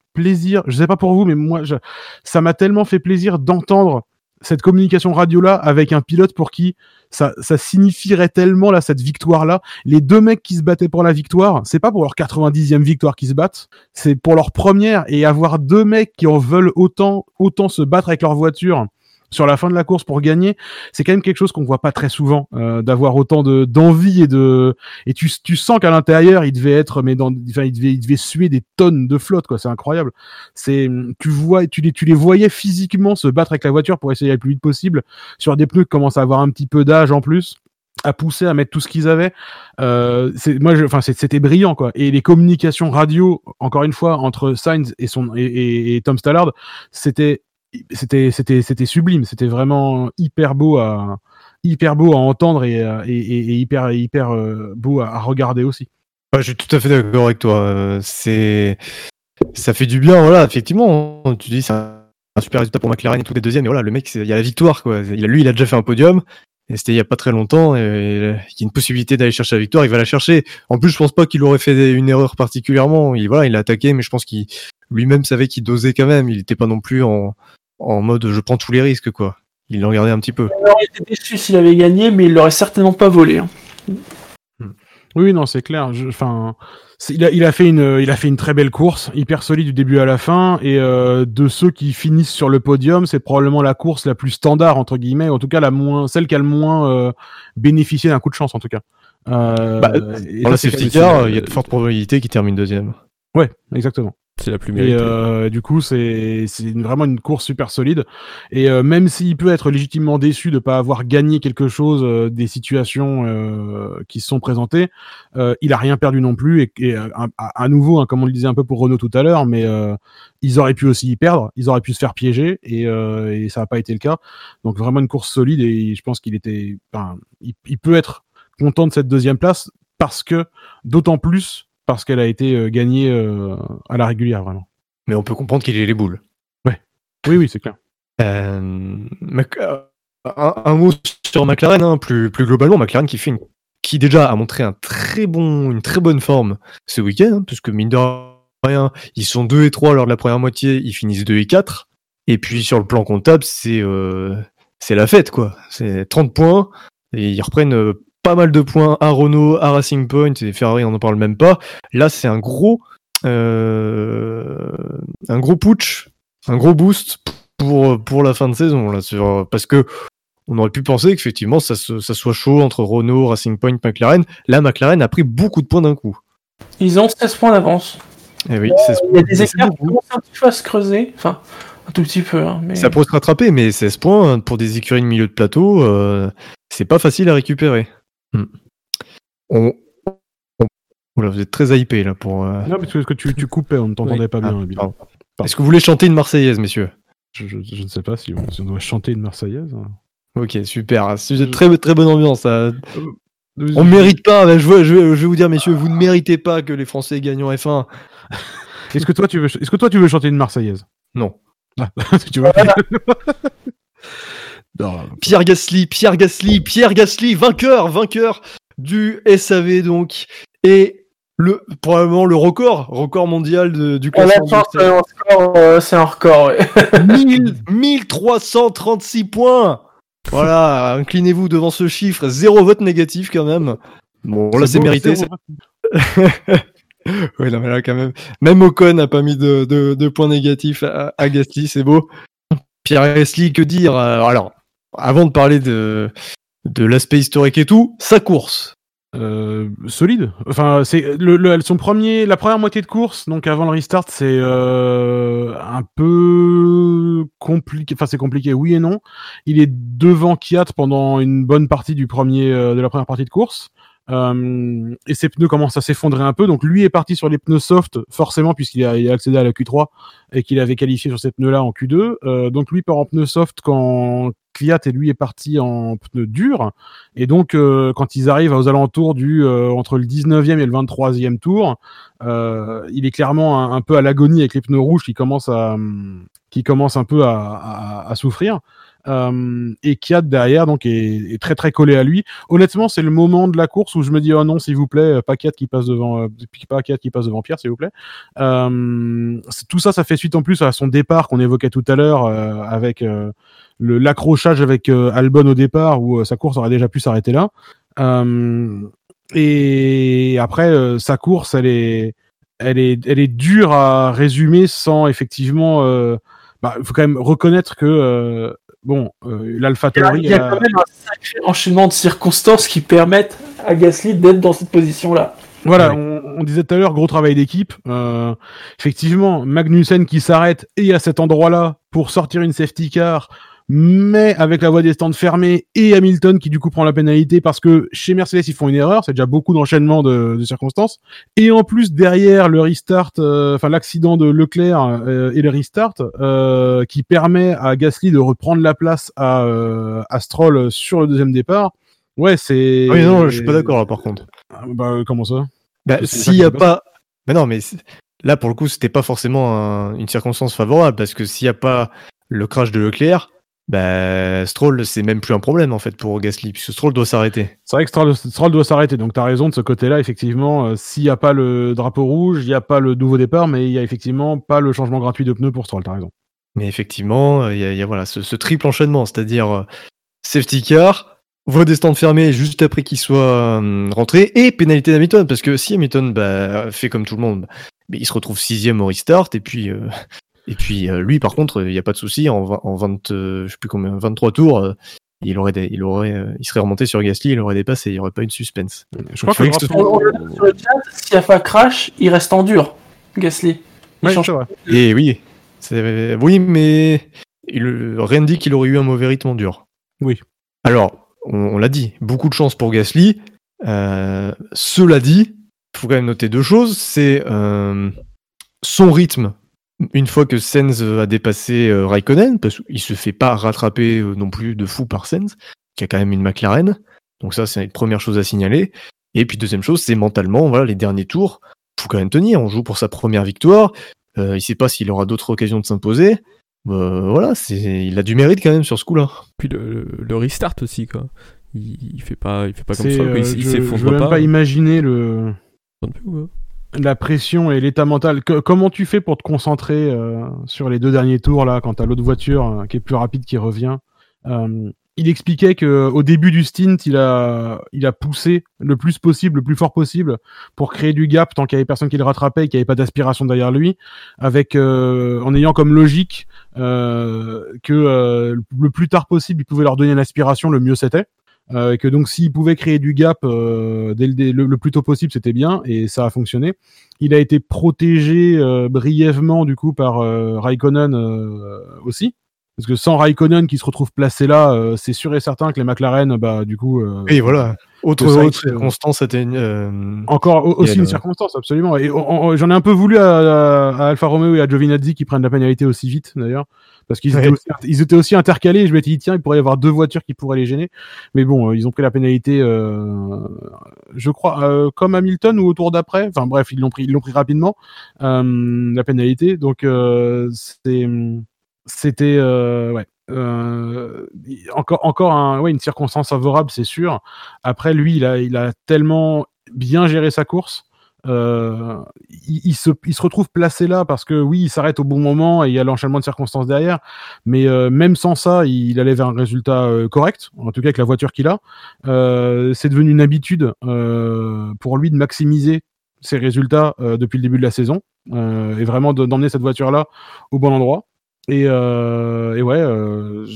je sais pas pour vous mais moi je, ça m'a tellement fait plaisir d'entendre cette communication radio là avec un pilote pour qui ça, ça signifierait tellement là cette victoire là les deux mecs qui se battaient pour la victoire, c'est pas pour leur 90e victoire qu'ils se battent, c'est pour leur première et avoir deux mecs qui en veulent autant, autant se battre avec leur voiture sur la fin de la course pour gagner, c'est quand même quelque chose qu'on voit pas très souvent, euh, d'avoir autant de d'envie et de et tu, tu sens qu'à l'intérieur il devait être mais dans enfin il devait il devait suer des tonnes de flotte quoi, c'est incroyable. C'est tu vois tu les tu les voyais physiquement se battre avec la voiture pour essayer le plus vite possible. Sur des pneus qui commencent à avoir un petit peu d'âge en plus à pousser à mettre tout ce qu'ils avaient euh, moi enfin c'était brillant quoi. Et les communications radio encore une fois entre Sainz et son et- et Tom Stallard c'était c'était c'était c'était sublime c'était vraiment hyper beau à hyper beau à entendre et euh, et, hyper hyper euh, beau à, regarder aussi
je suis tout à fait d'accord avec toi. Euh, C'est, ça fait du bien, voilà. Effectivement, tu dis c'est un, un super résultat pour McLaren et tout des deuxièmes. Et voilà, le mec, il y a la victoire, quoi. Il lui, il a déjà fait un podium. Et c'était il y a pas très longtemps. Et, il y a une possibilité d'aller chercher la victoire. Il va la chercher. En plus, je pense pas qu'il aurait fait une erreur particulièrement. Il, voilà, il a attaqué, mais je pense qu'il lui-même savait qu'il dosait quand même. Il était pas non plus en, en mode je prends tous les risques, quoi. Il le regardait un petit peu.
Il aurait été déçu s'il avait gagné, mais il l'aurait certainement pas volé. hein.
Oui, non, c'est clair. Enfin, il a, il a fait une, il a fait une très belle course, hyper solide du début à la fin. Et euh, de ceux qui finissent sur le podium, c'est probablement la course la plus standard entre guillemets, en tout cas la moins, celle qui a le moins euh, bénéficié d'un coup de chance en tout cas. Euh,
Bah, Dans la
c'est-
safety car, il y a de fortes probabilités qu'il termine deuxième.
Ouais, exactement.
C'est la plus
Et
méritée.
euh, du coup, c'est vraiment une course super solide. Et euh, même s'il peut être légitimement déçu de pas avoir gagné quelque chose euh, des situations euh, qui se sont présentées, euh, il a rien perdu non plus. Et, et, euh, à, à nouveau, hein, comme on le disait un peu pour Renault tout à l'heure, mais euh, ils auraient pu aussi y perdre, ils auraient pu se faire piéger, et, euh, et ça n'a pas été le cas. Donc vraiment une course solide. Et je pense qu'il était, il, il peut être content de cette deuxième place parce que, d'autant plus parce qu'elle a été euh, gagnée euh, à la régulière, vraiment.
Mais on peut comprendre qu'il ait les boules.
Oui, oui, c'est clair.
Euh, Mac- un, un mot sur McLaren, hein, plus, plus globalement, McLaren qui fait une- qui déjà a montré un très bon, une très bonne forme ce week-end, hein, puisque mine de rien, ils sont 2 et 3 lors de la première moitié, ils finissent 2 et 4. Et puis sur le plan comptable, c'est euh, la fête, quoi. C'est 30 points, et ils reprennent pas mal de points à Renault, à Racing Point, et Ferrari, on n'en parle même pas. Là, c'est un gros, euh, un gros putsch, un gros boost pour, pour la fin de saison. Là, sur- parce que on aurait pu penser qu'effectivement ça, se- ça soit chaud entre Renault, Racing Point, McLaren. Là, McLaren a pris beaucoup de points d'un coup.
Ils ont 16 points d'avance.
Eh oui, c'est-
Il y a des écarts qui commencent un petit peu à se creuser. Enfin, un tout petit peu. Hein, mais...
Ça pourrait se rattraper, mais 16 points hein, pour des écuries de milieu de plateau, euh, c'est pas facile à récupérer. Hmm. On... on- Oula, vous êtes très hypé là pour. euh,
Non, parce que, tu, tu coupais, on ne t'entendait
Oui.
pas bien.
ah. Est-ce que vous voulez chanter une Marseillaise, messieurs?
Je, je- je ne sais pas si on, si on doit chanter une Marseillaise.
Ok, super. C'est très très bonne ambiance. ça.
On
On mérite pas. mais Je, veux- je, vais vous dire, messieurs, vous ne méritez pas que les Français gagnent en F1.
Est-ce que toi tu veux, est-ce que toi tu veux chanter une Marseillaise?
Non.
Ah, tu vois. Non,
Pierre Gasly, Pierre Gasly, Pierre Gasly, vainqueur, vainqueur du SAV donc, et le probablement le record, record mondial de- du classement.
fin,
du
c'est un score, euh, c'est un record. ouais.
SAV. 1000 1336 points. Voilà, inclinez-vous devant ce chiffre, zéro vote négatif quand même. Bon, là c'est
beau,
mérité. Oui, non, mais là, quand même. Même Ocon n'a pas mis de, de- de points négatifs à, à Gasly, c'est beau. Pierre Gasly, que dire? Alors, avant de parler de, de l'aspect historique et tout, sa course.
Euh, solide. Enfin, c'est le, le- son la première moitié de course, donc avant le restart, c'est euh, un peu compliqué. Enfin, c'est compliqué, oui et non. Il est devant Kiat pendant une bonne partie du premier, euh, de la première partie de course. Et ses pneus commencent à s'effondrer un peu. Donc lui est parti sur les pneus soft, forcément, puisqu'il a, a accédé à la Q3 et qu'il avait qualifié sur ces pneus-là en Q2. Euh, donc lui part en pneus soft quand Kvyat et lui est parti en pneus durs. Et donc euh, quand ils arrivent aux alentours du euh, entre le 19e et le 23e tour, euh, il est clairement un, peu à l'agonie avec les pneus rouges qui commencent hum, qui un peu à souffrir. Euh, et Kiat derrière donc est, très très collé à lui. Honnêtement, c'est le moment de la course où je me dis oh non s'il vous plaît, pas Kiat qui passe devant, euh, pas qui passe devant Pierre s'il vous plaît. Euh, tout ça, ça fait suite en plus à son départ qu'on évoquait tout à l'heure euh, avec euh, l'accrochage avec euh, Albon au départ où euh, sa course aurait déjà pu s'arrêter là. Euh, et après euh, sa course, elle est elle est elle est dure à résumer sans effectivement. Euh, bah, faut quand même reconnaître que euh, bon, euh,
Il y a, il y a
a-
quand même un sacré enchaînement de circonstances qui permettent à Gasly d'être dans cette position-là.
Voilà,
Ouais.
on, on disait tout à l'heure, gros travail d'équipe. Euh, effectivement, Magnussen qui s'arrête et à cet endroit-là pour sortir une safety car, mais avec la voie des stands fermée et Hamilton qui du coup prend la pénalité parce que chez Mercedes ils font une erreur, c'est déjà beaucoup d'enchaînement de, de circonstances. Et en plus derrière le restart, euh, enfin l'accident de Leclerc euh, et le restart euh, qui permet à Gasly de reprendre la place à, euh, à Stroll sur le deuxième départ. Ouais, c'est.
Ah Oui, non, je suis pas d'accord là par contre.
Ah, Bah, comment ça?
Bah, s'il
qui
y a pas. Mais non, mais là pour le coup, c'était pas forcément un- une circonstance favorable parce que s'il y a pas le crash de Leclerc, bah, Stroll, c'est même plus un problème en fait pour Gasly puisque Stroll doit s'arrêter.
C'est vrai que Stroll, Stroll doit s'arrêter, donc tu as raison de ce côté-là, effectivement. euh, S'il n'y a pas le drapeau rouge, il n'y a pas le nouveau départ, mais il y a effectivement pas le changement gratuit de pneus pour Stroll, tu as raison.
Mais effectivement, euh, il y, a- il y a voilà ce, ce triple enchaînement, c'est-à-dire euh, safety car, voie des stands fermés juste après qu'il soit euh, rentré et pénalité d'Hamilton parce que si Hamilton bah, fait comme tout le monde, bah, il se retrouve sixième au restart et puis euh, et puis euh, lui par contre il n'y a pas de souci en, en 20 euh, je sais plus combien 23 tours euh, il aurait des- il aurait euh, il serait remonté sur Gasly il aurait dépassé il n'y aurait pas eu de suspense.
Je crois
Donc, il
que
que ce
grâce
On, on le sur le chat, s'il n'y a pas crash, il reste en dur. Gasly. Il
Ouais,
change.
Et oui, oui mais il, rien ne dit qu'il aurait eu un mauvais rythme en dur.
Oui.
Alors, on, on l'a dit, beaucoup de chance pour Gasly. Euh, cela dit, faut quand même noter deux choses. C'est euh, son rythme. Une fois que Sens a dépassé euh, Raikkonen, parce qu'il se fait pas rattraper euh, non plus de fou par Sens, qui a quand même une McLaren. Donc ça, c'est une première chose à signaler. Et puis deuxième chose, c'est mentalement, voilà, les derniers tours, faut quand même tenir. On joue pour sa première victoire. Euh, il sait pas s'il aura d'autres occasions de s'imposer. Euh, voilà, c'est, il a du mérite quand même sur ce coup-là.
Puis le, restart aussi, quoi. Il, il fait pas, il fait pas comme
C'est,
ça,
euh,
il, s- il
je, je
s'effondre
veux même
pas.
pas imaginer le. La pression et l'état mental. Que- comment tu fais pour te concentrer euh, sur les deux derniers tours là, quand t'as l'autre voiture euh, qui est plus rapide qui revient? Euh, Il expliquait que au début du stint, il a, il a poussé le plus possible, le plus fort possible, pour créer du gap tant qu'il y avait personne qui le rattrapait et qu'il n'y avait pas d'aspiration derrière lui, avec euh, en ayant comme logique euh, que euh, le plus tard possible, il pouvait leur donner une aspiration, le mieux c'était. Euh, que donc s'il pouvait créer du gap euh, dès le, dès- le, le plus tôt possible, c'était bien et ça a fonctionné. Il a été protégé euh, brièvement du coup par euh, Raikkonen euh, aussi. Parce que sans Raikkonen qui se retrouve placé là, euh, c'est sûr et certain que les McLaren, bah du coup, euh,
Et voilà. Autre, autre
c'est-
circonstance, c'était une, euh,
encore au- aussi une circonstance, absolument. Et j'en ai un peu voulu à, à, à Alfa Romeo et à Giovinazzi qui prennent la pénalité aussi vite, d'ailleurs. Parce qu'ils étaient,
Ouais.
aussi, ils étaient aussi intercalés. Et je m'étais dit, tiens, il pourrait y avoir deux voitures qui pourraient les gêner. Mais bon, euh, ils ont pris la pénalité, euh, je crois, euh, comme Hamilton ou au tour d'après. Enfin bref, ils l'ont pris, ils l'ont pris rapidement, euh, la pénalité. Donc, euh, c'est, c'était, euh, ouais. Euh, encore, encore un, ouais, une circonstance favorable, c'est sûr. Après, lui, il a, il a tellement bien géré sa course. Euh, il, il se, il se retrouve placé là parce que oui, il s'arrête au bon moment et il y a l'enchaînement de circonstances derrière. Mais euh, même sans ça, il allait vers un résultat correct, en tout cas avec la voiture qu'il a. C'est devenu une habitude pour lui de maximiser ses résultats depuis le début de la saison et vraiment de- d'emmener cette voiture là au bon endroit. Et, euh, et ouais, euh,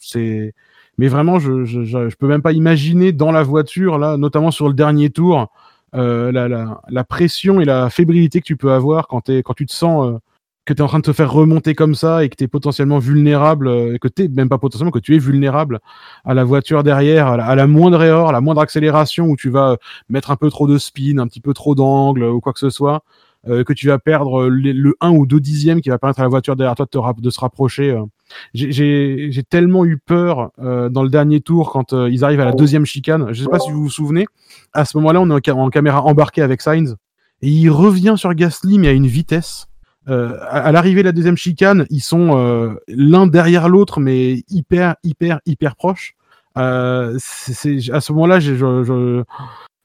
c'est, mais vraiment, je, je, je, peux même pas imaginer dans la voiture là, notamment sur le dernier tour, euh, la, la, la pression et la fébrilité que tu peux avoir quand, t'es, quand tu te sens euh, que tu es en train de te faire remonter comme ça et que tu es potentiellement vulnérable, euh, et que tu même pas potentiellement, que tu es vulnérable à la voiture derrière, à la, à la moindre erreur, à la moindre accélération où tu vas mettre un peu trop de spin, un petit peu trop d'angle ou quoi que ce soit, euh, que tu vas perdre euh, les- le 1 ou 2 dixièmes qui va permettre à la voiture derrière toi de, te de se rapprocher. euh. J'ai- tellement eu peur euh, dans le dernier tour quand euh, ils arrivent à la deuxième chicane. Je sais pas si vous vous souvenez. À ce moment-là, on est en, ca- en caméra embarquée avec Sainz et il revient sur Gasly mais à une vitesse. Euh, à à l'arrivée de la deuxième chicane, ils sont euh, l'un derrière l'autre mais hyper hyper hyper proches. Euh, c'est à ce moment-là, je, je,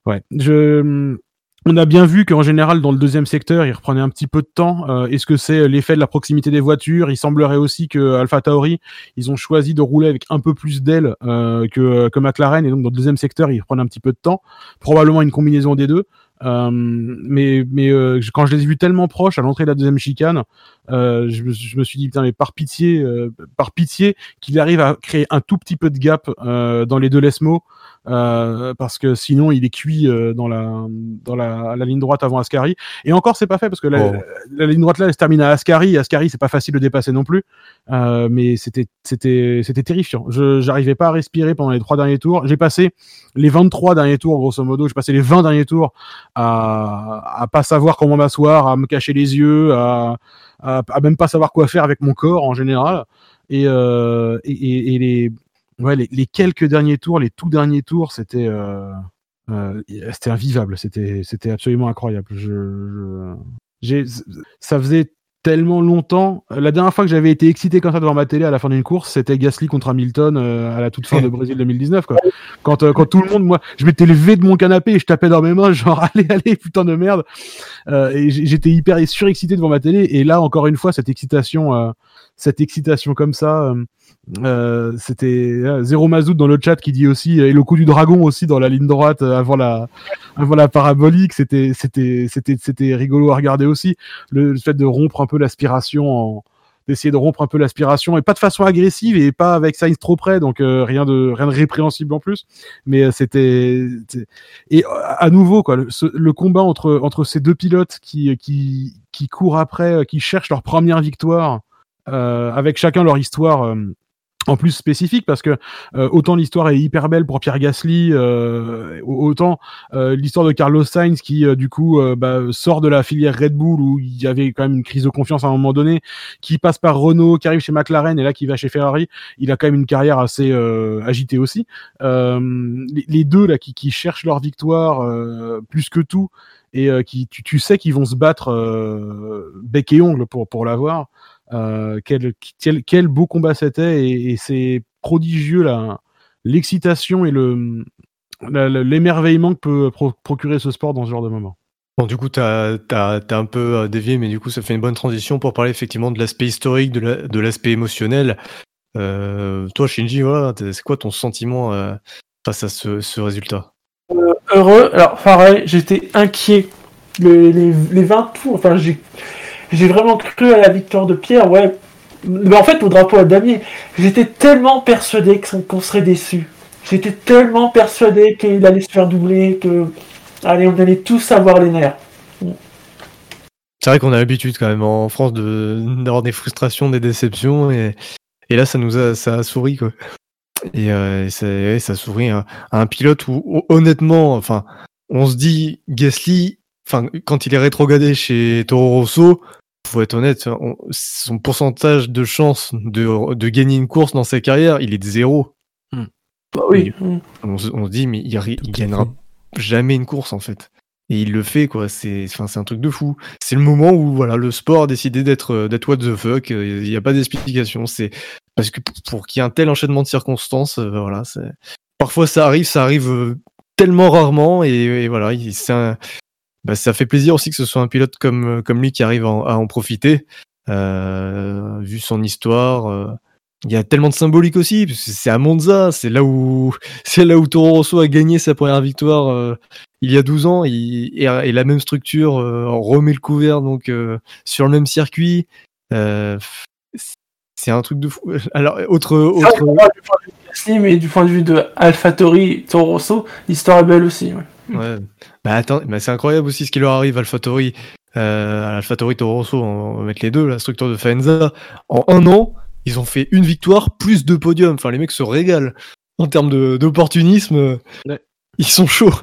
ouais, je, on a bien vu qu'en général, dans le deuxième secteur, il reprenait un petit peu de temps. Euh, Est-ce que c'est l'effet de la proximité des voitures? Il semblerait aussi que Alpha Tauri, ils ont choisi de rouler avec un peu plus d'aile euh, que, que McLaren, et donc dans le deuxième secteur, ils reprennent un petit peu de temps. Probablement une combinaison des deux. Euh, mais mais euh, quand je les ai vus tellement proches à l'entrée de la deuxième chicane, euh, je, me- je me suis dit putain mais par pitié, euh, par pitié qu'il arrive à créer un tout petit peu de gap euh, dans les deux Lesmo, euh, parce que sinon il est cuit euh, dans la dans la, la ligne droite avant Ascari. Et encore c'est pas fait parce que la,
Oh.
la ligne droite là elle se termine à Ascari. Ascari c'est pas facile de dépasser non plus, euh, mais c'était c'était c'était terrifiant. Je j'arrivais pas à respirer pendant les trois derniers tours. J'ai passé les 23 derniers tours grosso modo. J'ai passé les 20 derniers tours à à pas savoir comment m'asseoir, à me cacher les yeux, à, à même pas savoir quoi faire avec mon corps en général. Et euh, et, et, les ouais les, quelques derniers tours, les tout derniers tours, c'était euh, euh, c'était invivable. C'était c'était absolument incroyable. Je, je- ça faisait tellement longtemps. La dernière fois que j'avais été excité comme ça devant ma télé à la fin d'une course, c'était Gasly contre Hamilton euh, à la toute fin de Brésil 2019. Quoi. Quand, euh, quand tout le monde, moi, je m'étais levé de mon canapé et je tapais dans mes mains, genre allez, allez, putain de merde. Euh, et j'étais hyper surexcité devant ma télé. Et là, encore une fois, cette excitation, euh, cette excitation comme ça. Euh, euh, c'était euh, Zéro Mazout dans le chat qui dit aussi et le coup du dragon aussi dans la ligne droite euh, avant la avant la parabolique. C'était c'était c'était c'était rigolo à regarder aussi. Le, le fait de rompre un peu l'aspiration d'essayer de rompre un peu l'aspiration et pas de façon agressive et pas avec Sainz trop près donc euh, rien de rien de répréhensible en plus. Mais euh, c'était et euh, à nouveau quoi le, ce- le combat entre entre ces deux pilotes qui qui qui courent après euh, qui cherchent leur première victoire euh, avec chacun leur histoire euh, en plus spécifique parce que euh, autant l'histoire est hyper belle pour Pierre Gasly, euh, autant euh, l'histoire de Carlos Sainz qui euh, du coup euh, bah, sort de la filière Red Bull où il y avait quand même une crise de confiance à un moment donné, qui passe par Renault, qui arrive chez McLaren et là qui va chez Ferrari, il a quand même une carrière assez euh, agitée aussi. Les, les deux là qui, qui cherchent leur victoire plus que tout et qui tu, sais qu'ils vont se battre bec et ongle pour pour l'avoir. Euh, quel, quel, quel beau combat c'était et, et c'est prodigieux là l'excitation et le l'émerveillement que peut pro- procurer ce sport dans ce genre de moment.
Bon, du coup, t'as as, un peu euh, dévié, mais du coup, ça fait une bonne transition pour parler effectivement de l'aspect historique, de la- de l'aspect émotionnel. Euh, toi, Shinji, voilà, c'est quoi ton sentiment euh, face à ce, ce résultat?
Heureux, alors pareil, j'étais inquiet. Les, les, les 20 tours, enfin, j'ai j'ai vraiment cru à la victoire de Pierre, ouais. Mais en fait, au drapeau à damier, j'étais tellement persuadé qu'on serait déçu. J'étais tellement persuadé qu'il allait se faire doubler, que. Allez, on allait tous avoir les nerfs.
C'est vrai qu'on a l'habitude quand même en France d'avoir des frustrations, des déceptions, et, là, ça nous a, ça a souri, quoi. Et, euh, ça, ça sourit à, à un pilote où, où, honnêtement, enfin, on se dit, Gasly, enfin, quand il est rétrogradé chez Toro Rosso, faut être honnête, on- son pourcentage de chance de, de gagner une course dans sa carrière, il est de zéro.
Bah oui. Mm.
On, se- on se dit, mais il, il gagnera
fait.
jamais une course en fait. Et il le fait quoi. C'est, enfin, c'est un truc de fou. C'est le moment où voilà, le sport a décidé d'être, euh, d'être what the fuck. euh, Il n'y a pas d'explication. C'est parce que pour, pour qu'il y ait un tel enchaînement de circonstances, euh, voilà. C'est... Parfois ça arrive, ça arrive tellement rarement et, et voilà. il- C'est un- bah, ça fait plaisir aussi que ce soit un pilote comme, euh, comme lui qui arrive à en, à en profiter. Euh, vu son histoire. euh, il y a tellement de symbolique aussi, parce que c'est à Monza, c'est là où c'est là où Toro Rosso a gagné sa première victoire euh, il y a 12 ans, et, et la même structure euh, remet le couvert donc euh, sur le même circuit. C'est un truc de fou. Alors autre autre
moi, du point de vue de Gasly, mais du point de vue de AlphaTauri, Toro Rosso, l'histoire est belle aussi. ouais.
Ouais. Bah attends, bah c'est incroyable aussi ce qui leur arrive AlphaTauri, euh, AlphaTauri Toro Rosso, on va mettre les deux, la structure de Faenza. En un an, ils ont fait une victoire plus deux podiums. Enfin, les mecs se régalent en termes d'opportunisme.
Ouais.
Ils sont chauds.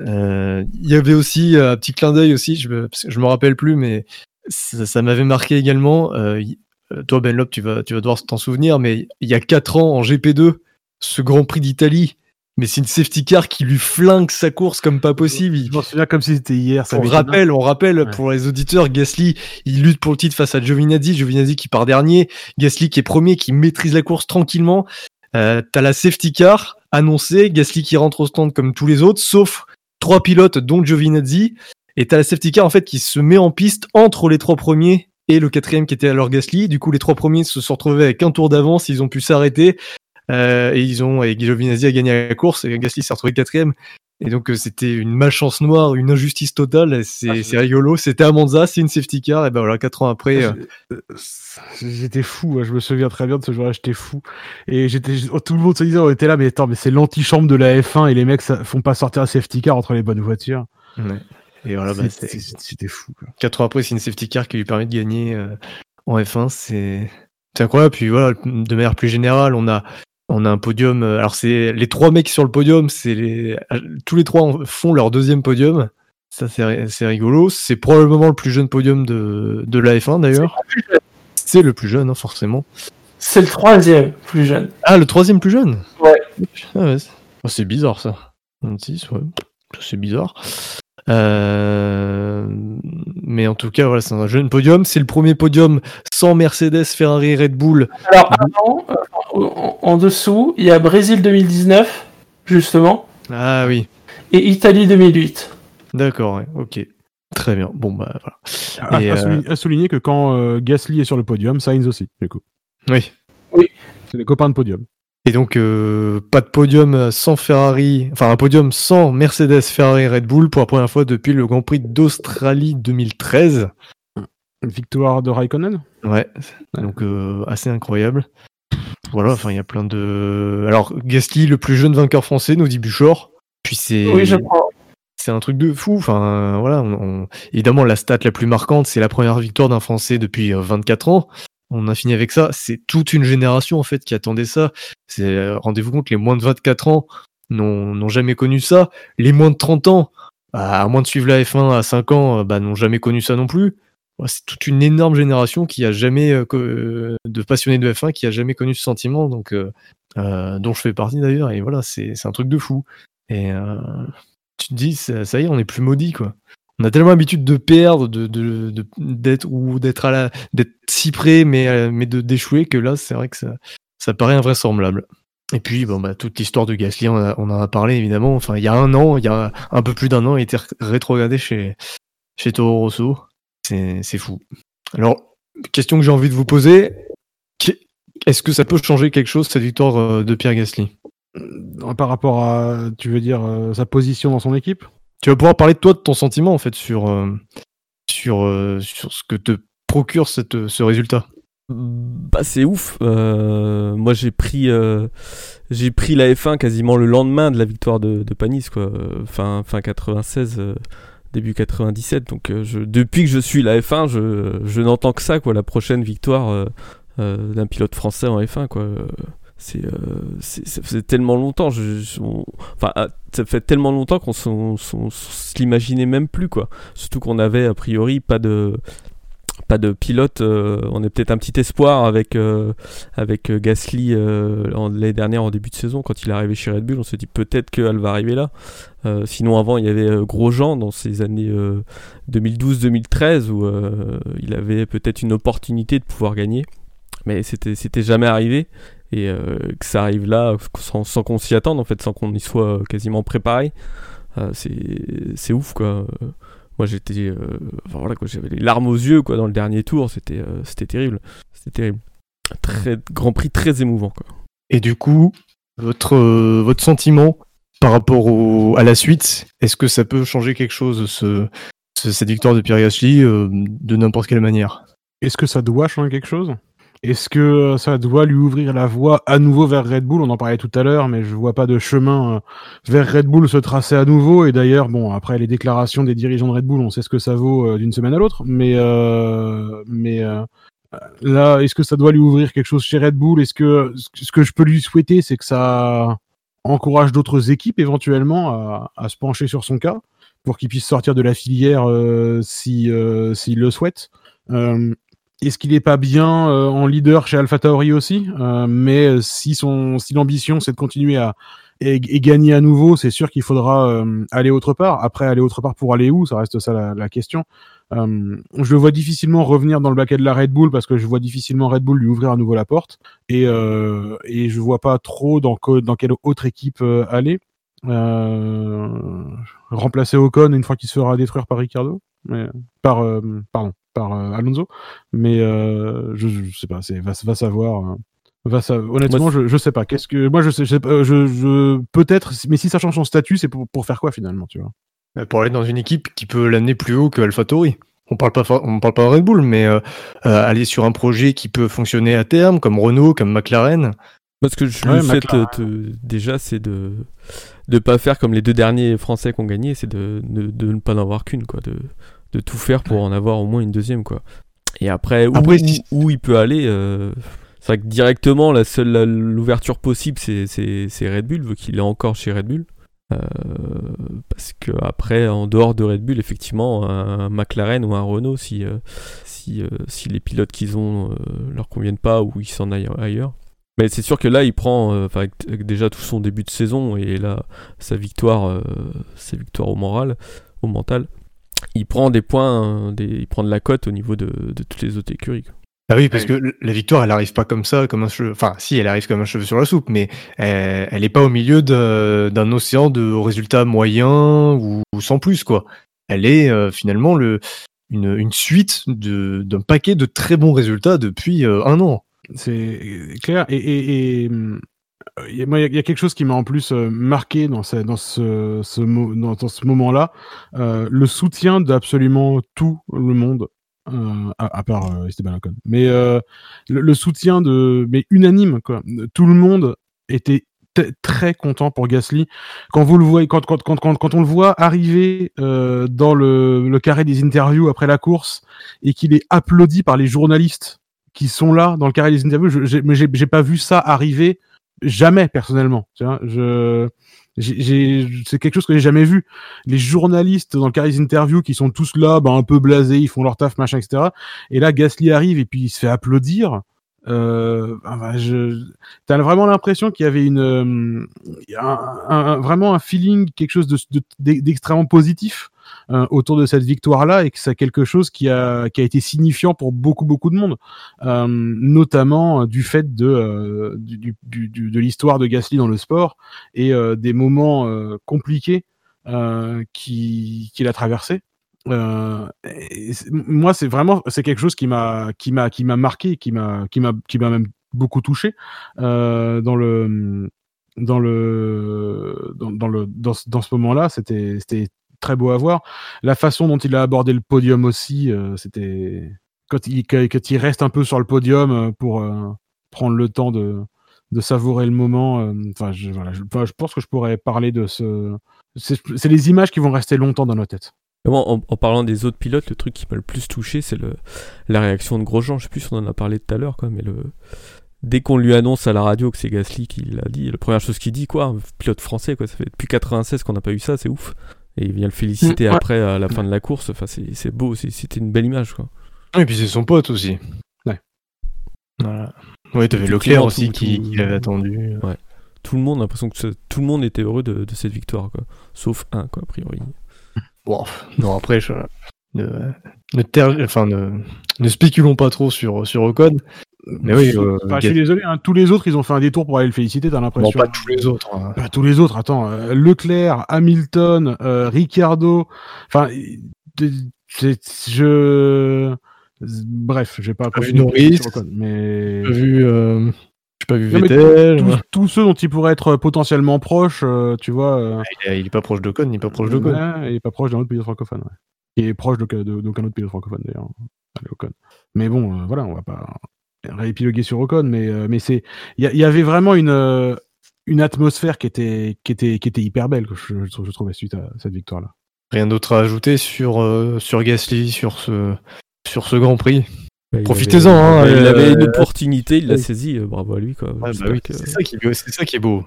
Euh, Il y avait aussi euh, un petit clin d'œil aussi, je me, je me rappelle plus, mais ça, ça m'avait marqué également. euh, y- toi, Benlop, tu vas, tu vas devoir t'en souvenir, mais il y a quatre ans en GP2, ce Grand Prix d'Italie, mais c'est une safety car qui lui flingue sa course comme pas possible. Il-
Je m'en souviens comme si c'était hier. Ça
on rappelle, on rappelle
Ouais.
pour les auditeurs, Gasly, il lutte pour le titre face à Giovinazzi, Giovinazzi qui part dernier, Gasly qui est premier, qui maîtrise la course tranquillement. Euh, T'as la safety car annoncée, Gasly qui rentre au stand comme tous les autres, sauf trois pilotes dont Giovinazzi, et t'as la safety car en fait qui se met en piste entre les trois premiers et le quatrième qui était alors Gasly. Du coup, les trois premiers se sont retrouvés avec un tour d'avance, ils ont pu s'arrêter. Euh, et ils ont et Giovinazzi a gagné la course et Gasly s'est retrouvé quatrième. Et donc euh, c'était une malchance noire, une injustice totale. C'est
Ah,
c'est rigolo. C'était à Monza, c'est une safety car. Et ben voilà, quatre ans après. euh,
Euh, J'étais fou, hein, je me souviens très bien de ce jour-là, j'étais fou. Et j'étais, tout le monde se disait, on était là, mais attends, mais c'est l'antichambre de la F1 et les mecs ça, font pas sortir un safety car entre les bonnes voitures.
ouais. Et voilà, bah,
C'était- fou. Quoi.
quatre ans après, c'est une safety car qui lui permet de gagner euh, en F1. C'est c'est incroyable. Puis voilà, de manière plus générale, on a on a un podium. euh, Alors c'est les trois mecs sur le podium, c'est les tous les trois font leur deuxième podium. Ça c'est ri- c'est rigolo. C'est probablement le plus jeune podium de de la F1 d'ailleurs. C'est le plus jeune, hein, forcément.
C'est le troisième plus jeune.
Ah, le troisième plus jeune?
Ouais.
Ah ouais, oh, c'est bizarre ça. 26, ouais. C'est bizarre. Euh, Mais en tout cas, voilà, c'est un jeune podium. C'est le premier podium sans Mercedes, Ferrari, Red Bull.
Alors avant, euh, en, en dessous, il y a Brésil 2019, justement,
Ah oui,
et Italie 2008.
d'accord, ouais, ok. Très bien. Bon, bah voilà.
À,
Et,
à
euh,
souligner, à souligner que quand euh, Gasly est sur le podium, Sainz aussi, du coup.
Oui.
C'est les copains de podium.
Et donc, euh, pas de podium sans Ferrari, enfin un podium sans Mercedes, Ferrari, Red Bull pour la première fois depuis le Grand Prix d'Australie 2013.
Victoire de Raikkonen?
Ouais, donc euh, assez incroyable. Voilà, enfin il y a plein de. Alors Gasly, le plus jeune vainqueur français, nous dit Buchor. Puis c'est.
Oui, je crois.
C'est un truc de fou. Enfin, voilà. on- Évidemment, la stat la plus marquante, c'est la première victoire d'un Français depuis euh, 24 ans. On a fini avec ça. C'est toute une génération en fait qui attendait ça. Euh, rendez-vous compte, les moins de 24 ans n'ont jamais connu ça. Les moins de 30 ans, à moins de suivre la F1 à 5 ans, euh, bah, n'ont jamais connu ça non plus. C'est toute une énorme génération qui a jamais euh, euh, de passionnés de F1 qui a jamais connu ce sentiment. Donc, dont je fais partie d'ailleurs. Et voilà, c'est un truc de fou. Et tu te dis, ça, ça y est, on est plus maudit, quoi. On a tellement l'habitude de perdre, d'être ou d'être à si près, mais, euh, mais de d'échouer que là, c'est vrai que ça, ça paraît invraisemblable. Et puis, bon, bah, toute l'histoire de Gasly, on, a- en a parlé évidemment. Enfin, il y a un an, il y a un peu plus d'un an, il était ré- rétrogradé chez, chez Toro Rosso. C'est, fou. Alors, question que j'ai envie de vous poser. Est-ce que ça peut changer quelque chose, cette victoire euh, de Pierre Gasly?
Euh, Par rapport à, tu veux dire, sa position dans son équipe?
Tu vas pouvoir parler de toi, de ton sentiment en fait sur euh, sur euh, sur ce que te procure cette, ce résultat.
Bah c'est ouf. Euh, moi j'ai pris j'ai pris la F1 quasiment le lendemain de la victoire de, de Panis quoi. Fin fin 96 euh, début 97 donc depuis que je suis la F1 je, je n'entends que ça quoi la prochaine victoire d'un pilote français en F1 quoi. C'est euh, ça faisait tellement longtemps je, je- on- enfin ah, ça fait tellement longtemps qu'on se l'imaginait même plus quoi. Surtout qu'on avait a priori pas de pas de pilote. euh, on est peut-être un petit espoir avec, euh, avec euh, Gasly euh, l'année dernière en début de saison quand il est arrivé chez Red Bull. On se dit peut-être qu'elle va arriver là. Euh, sinon avant il y avait Grosjean dans ces années euh, 2012-2013 où il avait peut-être une opportunité de pouvoir gagner. Mais c'était jamais arrivé. Et euh, que ça arrive là sans, sans qu'on s'y attende en fait, sans qu'on y soit quasiment préparé. Euh, c'est c'est ouf quoi. Euh, moi j'étais euh, enfin, voilà quoi j'avais les larmes aux yeux quoi dans le dernier tour. C'était euh, c'était terrible. C'était terrible. Très grand prix très émouvant quoi.
Et du coup, votre euh, votre sentiment par rapport au, à la suite, est-ce que ça peut changer quelque chose ce, ce- cette victoire de Pierre Gasly euh, de n'importe quelle manière?
Est-ce que ça doit changer quelque chose? Est-ce que euh, ça doit lui ouvrir la voie à nouveau vers Red Bull? On en parlait tout à l'heure, mais je vois pas de chemin euh, vers Red Bull se tracer à nouveau. Et d'ailleurs, bon, après les déclarations des dirigeants de Red Bull, on sait ce que ça vaut euh, d'une semaine à l'autre. Mais, euh, mais euh, là, est-ce que ça doit lui ouvrir quelque chose chez Red Bull? Est-ce que ce que je peux lui souhaiter, c'est que ça encourage d'autres équipes éventuellement à, se pencher sur son cas pour qu'il puisse sortir de la filière euh, si s'il le souhaite. Est-ce qu'il n'est pas bien euh, en leader chez AlphaTauri aussi Euh, Mais euh, si son si l'ambition c'est de continuer à et, et gagner à nouveau, c'est sûr qu'il faudra euh, aller autre part. Après, aller autre part pour aller où Ça reste ça la, la question. Euh, je le vois difficilement revenir dans le baquet de la Red Bull parce que je vois difficilement Red Bull lui ouvrir à nouveau la porte et euh, et je vois pas trop dans dans quelle autre équipe euh, aller. Remplacer Ocon une fois qu'il se fera détruire par Ricardo, mais par pardon par euh, Alonso, mais euh, je, je sais pas, c'est va, va savoir. euh, Va sa- Honnêtement,
Moi,
je, je sais pas. Qu'est-ce que moi je sais, je, sais pas, je, je peut-être, mais si ça change son statut, c'est pour, pour faire quoi finalement, tu vois?
Euh, Pour aller dans une équipe qui peut l'amener plus haut que AlphaTauri. On parle pas on parle pas de Red Bull, mais euh, euh, aller sur un projet qui peut fonctionner à terme, comme Renault, comme McLaren.
Moi, ce que je
Ouais,
lui souhaite te- déjà, c'est de de pas faire comme les deux derniers Français qui ont gagné, c'est de, de, de ne pas en avoir qu'une, quoi, de, de tout faire pour en avoir au moins une deuxième, quoi. Et après, où,
Après,
où-
si-
où il peut aller, euh, c'est vrai que directement, la seule l'ouverture possible, c'est c'est- c'est Red Bull, vu qu'il est encore chez Red Bull. Euh, parce que après, en dehors de Red Bull, effectivement, un McLaren ou un Renault, si, euh, si, si les pilotes qu'ils ont leur conviennent pas ou ils s'en aillent ailleurs. Mais c'est sûr que là, il prend, enfin, déjà tout son début de saison et là, sa victoire, sa victoire au moral, au mental, il prend des points, des, il prend de la cote au niveau de, de toutes les autres écuries. quoi.
Ah oui, parce que l- la victoire, elle arrive pas comme ça, comme un cheveu. Enfin, si, elle arrive comme un cheveu sur la soupe, mais elle, elle est pas au milieu d'un océan de résultats moyens ou, ou sans plus, quoi. Elle est euh, finalement le, une, une suite de- d'un paquet de très bons résultats depuis euh, un an.
C'est clair. Et, il y a- quelque chose qui m'a en plus euh, marqué dans ce, dans ce, moment-là, euh, le soutien d'absolument tout le monde, euh, à, part euh, Esteban Ocon. Mais le, soutien de, mais unanime quoi. Tout le monde était très content pour Gasly. Quand vous le voyez, quand quand quand quand, quand on le voit arriver dans le, carré des interviews après la course et qu'il est applaudi par les journalistes qui sont là dans le carré des interviews, mais j'ai pas vu ça arriver jamais personnellement. Tu vois, je c'est quelque chose que j'ai jamais vu. Les journalistes dans le carré des interviews qui sont tous là, bah, un peu blasés, ils font leur taf, machin, etc. Et là, Gasly arrive et puis il se fait applaudir. Euh, bah, je, t'as vraiment l'impression qu'il y avait une, euh, un, un- vraiment un feeling, quelque chose de, de- d'extrêmement positif euh, autour de cette victoire-là et que c'est quelque chose qui a, qui a été signifiant pour beaucoup, beaucoup de monde, euh, notamment euh, du fait de, euh, du, du- du- de l'histoire de Gasly dans le sport et euh, des moments euh, compliqués euh, qui- qu'il a traversé. Euh, moi, c'est vraiment, c'est quelque chose qui m'a, qui m'a, qui m'a marqué, qui m'a, qui m'a, qui m'a même beaucoup touché euh, dans le, dans le, dans, dans le, dans, dans ce moment-là. C'était, c'était très beau à voir. La façon dont il a abordé le podium aussi, euh, c'était quand il, quand il reste un peu sur le podium euh, pour euh, prendre le temps de, de savourer le moment. Enfin, je, voilà, je, pense que je pourrais parler de ce. C'est les images qui vont rester longtemps dans nos têtes.
En, parlant des autres pilotes, le truc qui m'a le plus touché, c'est la réaction de Grosjean. Je sais plus si on en a parlé tout à l'heure, mais le, dès qu'on lui annonce à la radio que c'est Gasly qui l'a dit, la première chose qu'il dit, quoi, pilote français, quoi, ça fait depuis 96 qu'on n'a pas eu ça, c'est ouf. Et il vient le féliciter
Mm, ouais.
après à la fin de la course. Enfin, c'est beau, c'était une belle image, quoi.
Et puis c'est son pote aussi.
Ouais.
Voilà. Ouais, t'avais Leclerc aussi
tout-
qui, qui l'avait attendu.
Tout le monde, a l'impression que tout le monde était heureux de, de cette victoire, quoi. Sauf un, quoi, a priori.
Bon, non, après, je, ne, ne, ter- enfin, ne, ne spéculons pas trop sur, sur Ocon. Mais oui, euh,
Enfin, je suis désolé, hein, tous les autres, ils ont fait un détour pour aller le féliciter, t'as
bon,
l'impression.
pas tous les autres. hein.
Bah, tous les autres, attends, euh, Leclerc, Hamilton, euh, Ricardo, enfin, de- c'est- je, bref, j'ai pas
Pas vu Norris.
mais
J'ai pas vu, euh, j'ai pas vu
Non,
Vettel.
tous, tous ceux dont il pourrait être potentiellement proche, euh, tu vois, euh,
Il, est, il est pas proche d'Ocon, il est pas proche d'Ocon.
ouais, il est pas proche d'un autre pilote francophone, ouais. Il est proche d'aucun de- autre pilote francophone d'ailleurs, Ocon. Mais bon, euh, voilà, on va pas réépiloguer sur Ocon, mais euh, mais c'est, il y, avait vraiment une euh, une atmosphère qui était qui était qui était hyper belle, que je, je, je trouvais suite à cette victoire-là.
Rien d'autre à ajouter sur, euh, sur Gasly, sur ce, sur ce Grand Prix?
Bah, il
Profitez-en,
avait-
hein,
il
euh,
avait une opportunité, il l'a
oui.
saisi, bravo à lui, quoi.
Ouais, bah
J'espère
oui,
que-
c'est ça, qui, c'est ça qui est beau.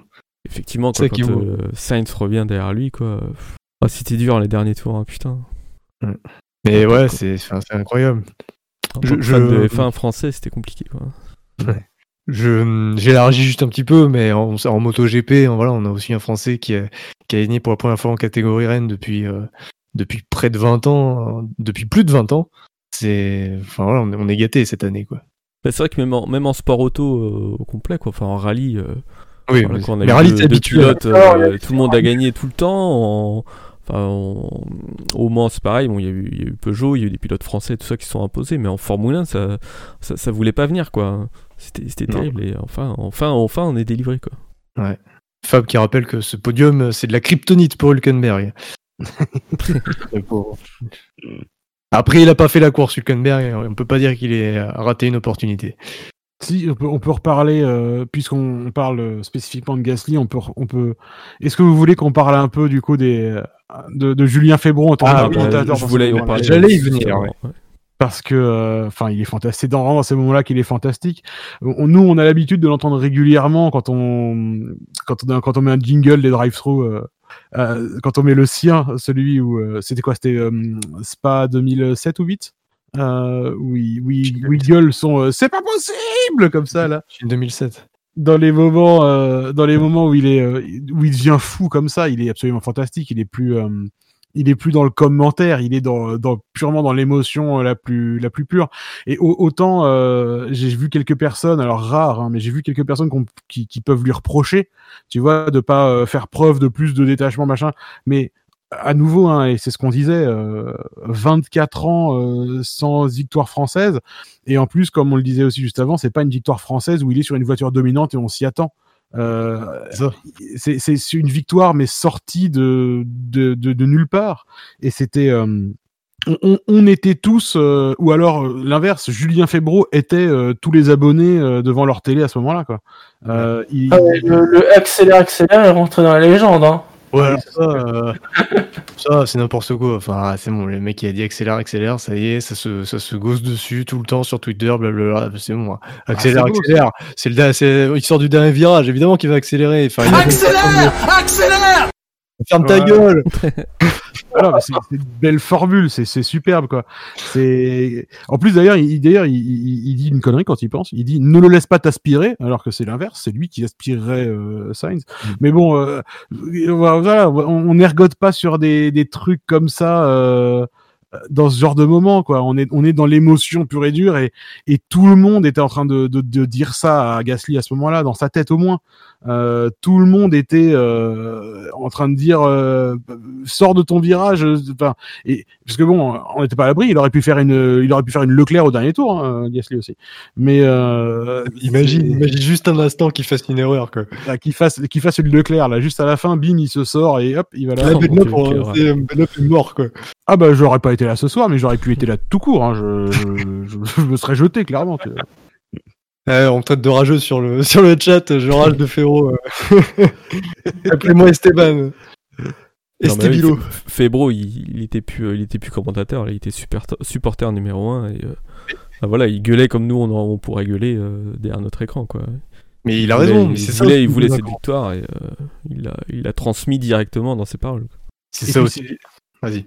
Effectivement,
C'est
quoi,
ça qui
quand euh, Sainz revient derrière lui, quoi. Ah, c'était dur les derniers tours, hein, putain.
Mais
Ouais,
c'est incroyable.
En
Je- je-
fan de F1 français, c'était compliqué, quoi.
Je j'élargis juste un petit peu, mais en, en MotoGP, en- voilà, on a aussi un Français qui a, qui a gagné pour la première fois en catégorie Rennes depuis, euh, depuis près de 20 ans, euh, depuis plus de 20 ans. C'est, enfin voilà, on est, on est gâté cette année, quoi.
Bah, c'est vrai que même en, même en sport auto euh, au complet, quoi. Enfin, en rallye, euh,
Oui,
voilà,
mais,
quoi, on a
mais rallye,
deux-
t'es
deux
habitué.
pilotes,
il y a
euh,
eu
tout le monde a gagné tout le temps. en- Enfin, au Mans, c'est pareil. Bon, il y, a eu, il y a eu Peugeot, il y a eu des pilotes français, tout ça qui se sont imposés, mais en Formule 1, ça, ça, ça voulait pas venir, quoi. C'était terrible. Et enfin, enfin, enfin, on est délivré, quoi.
Fab qui rappelle que ce podium, c'est de la kryptonite pour Hülkenberg. Après, il a pas fait la course, Hülkenberg. On peut pas dire qu'il ait raté une opportunité.
Si on peut, on peut reparler, euh, puisqu'on parle euh, spécifiquement de Gasly, on peut, on peut. Est-ce que vous voulez qu'on parle un peu du coup des euh, de, de Julien Febron en tant
Ah,
que commentateur
y parler.
J'allais y venir, ouais.
parce que euh, enfin il est fantastique c'est dans, dans ces moments-là qu'il est fantastique On- nous on a l'habitude de l'entendre régulièrement quand on quand on a- quand on met un jingle des drive-thru euh, euh, quand on met le sien celui où euh, c'était quoi c'était euh, Spa 2007 ou 8 euh, où il, où il- où il gueule son euh, c'est pas possible comme ça là.
2007.
dans les moments euh, dans les moments où il est euh, où il devient fou comme ça il est absolument fantastique. Il est plus il est plus dans le commentaire. Il est dans, dans purement dans l'émotion la plus la plus pure. Et au- autant j'ai vu quelques personnes alors rares hein, mais j'ai vu quelques personnes qui, qui peuvent lui reprocher tu vois de pas faire preuve de plus de détachement machin. Mais à nouveau, hein, et c'est ce qu'on disait, euh, 24 ans euh, sans victoire française, et en plus, comme on le disait aussi juste avant, c'est pas une victoire française où il est sur une voiture dominante et on s'y attend. Euh, c'est c'est une victoire mais sortie de de, de, de nulle part et c'était euh, on, on- on était tous euh, ou alors euh, l'inverse Julien Febro était euh, tous les abonnés euh, devant leur télé à ce moment-là quoi euh, il-
Ah le, le accélère, accélère est rentré dans la légende. Hein.
Ouais, alors ça, euh, ça c'est n'importe quoi. Enfin, c'est bon, le mec qui a dit accélère, accélère, ça y est, ça se, ça se gosse dessus tout le temps sur Twitter, blablabla. C'est bon, hein. accélère,
beau,
accélère. C'est le, il sort du dernier virage, évidemment qu'il va accélérer. Enfin,
Accélère Accélère
ferme ta gueule.
Voilà, mais c'est c'est une belle formule, c'est c'est superbe quoi. C'est en plus d'ailleurs, il d'ailleurs il, il- il dit une connerie quand il pense. Il dit ne le laisse pas t'aspirer, alors que c'est l'inverse, c'est lui qui aspirerait euh, Sainz. Mais bon, euh, voilà, on, on n'ergote pas sur des, des trucs comme ça. Euh, dans ce genre de moment quoi on est on est dans l'émotion pure et dure et et tout le monde était en train de de, de dire ça à Gasly à ce moment-là dans sa tête au moins euh, tout le monde était euh, en train de dire euh, sors de ton virage enfin et parce que bon on n'était pas à l'abri il aurait pu faire une il aurait pu faire une Leclerc au dernier tour hein, Gasly aussi mais euh,
Imagine, imagine juste un instant qu'il fasse une erreur, quoi.
là, qu'il fasse qu'il fasse une Leclerc là juste à la fin bim il se sort et hop il va là
horreur.
c'est- Benoît est mort, quoi.
ah bah j'aurais pas été là ce soir mais j'aurais pu être là tout court hein, je, je, me serais jeté clairement
on me traite de rageux sur le, sur le chat, je rage de Féro. euh. Appelez-moi Esteban.
Non, mais oui, Febro, il, il était plus, il était plus commentateur, là, il était super, supporter numéro 1 et euh, bah voilà, il gueulait comme nous, on, on pourrait gueuler euh, derrière notre écran, quoi.
Mais il a raison, mais
il
c'est ça.
voulait, il voulait cette victoire et euh, il a, il a transmis directement dans ses paroles.
C'est ça aussi. Vas-y.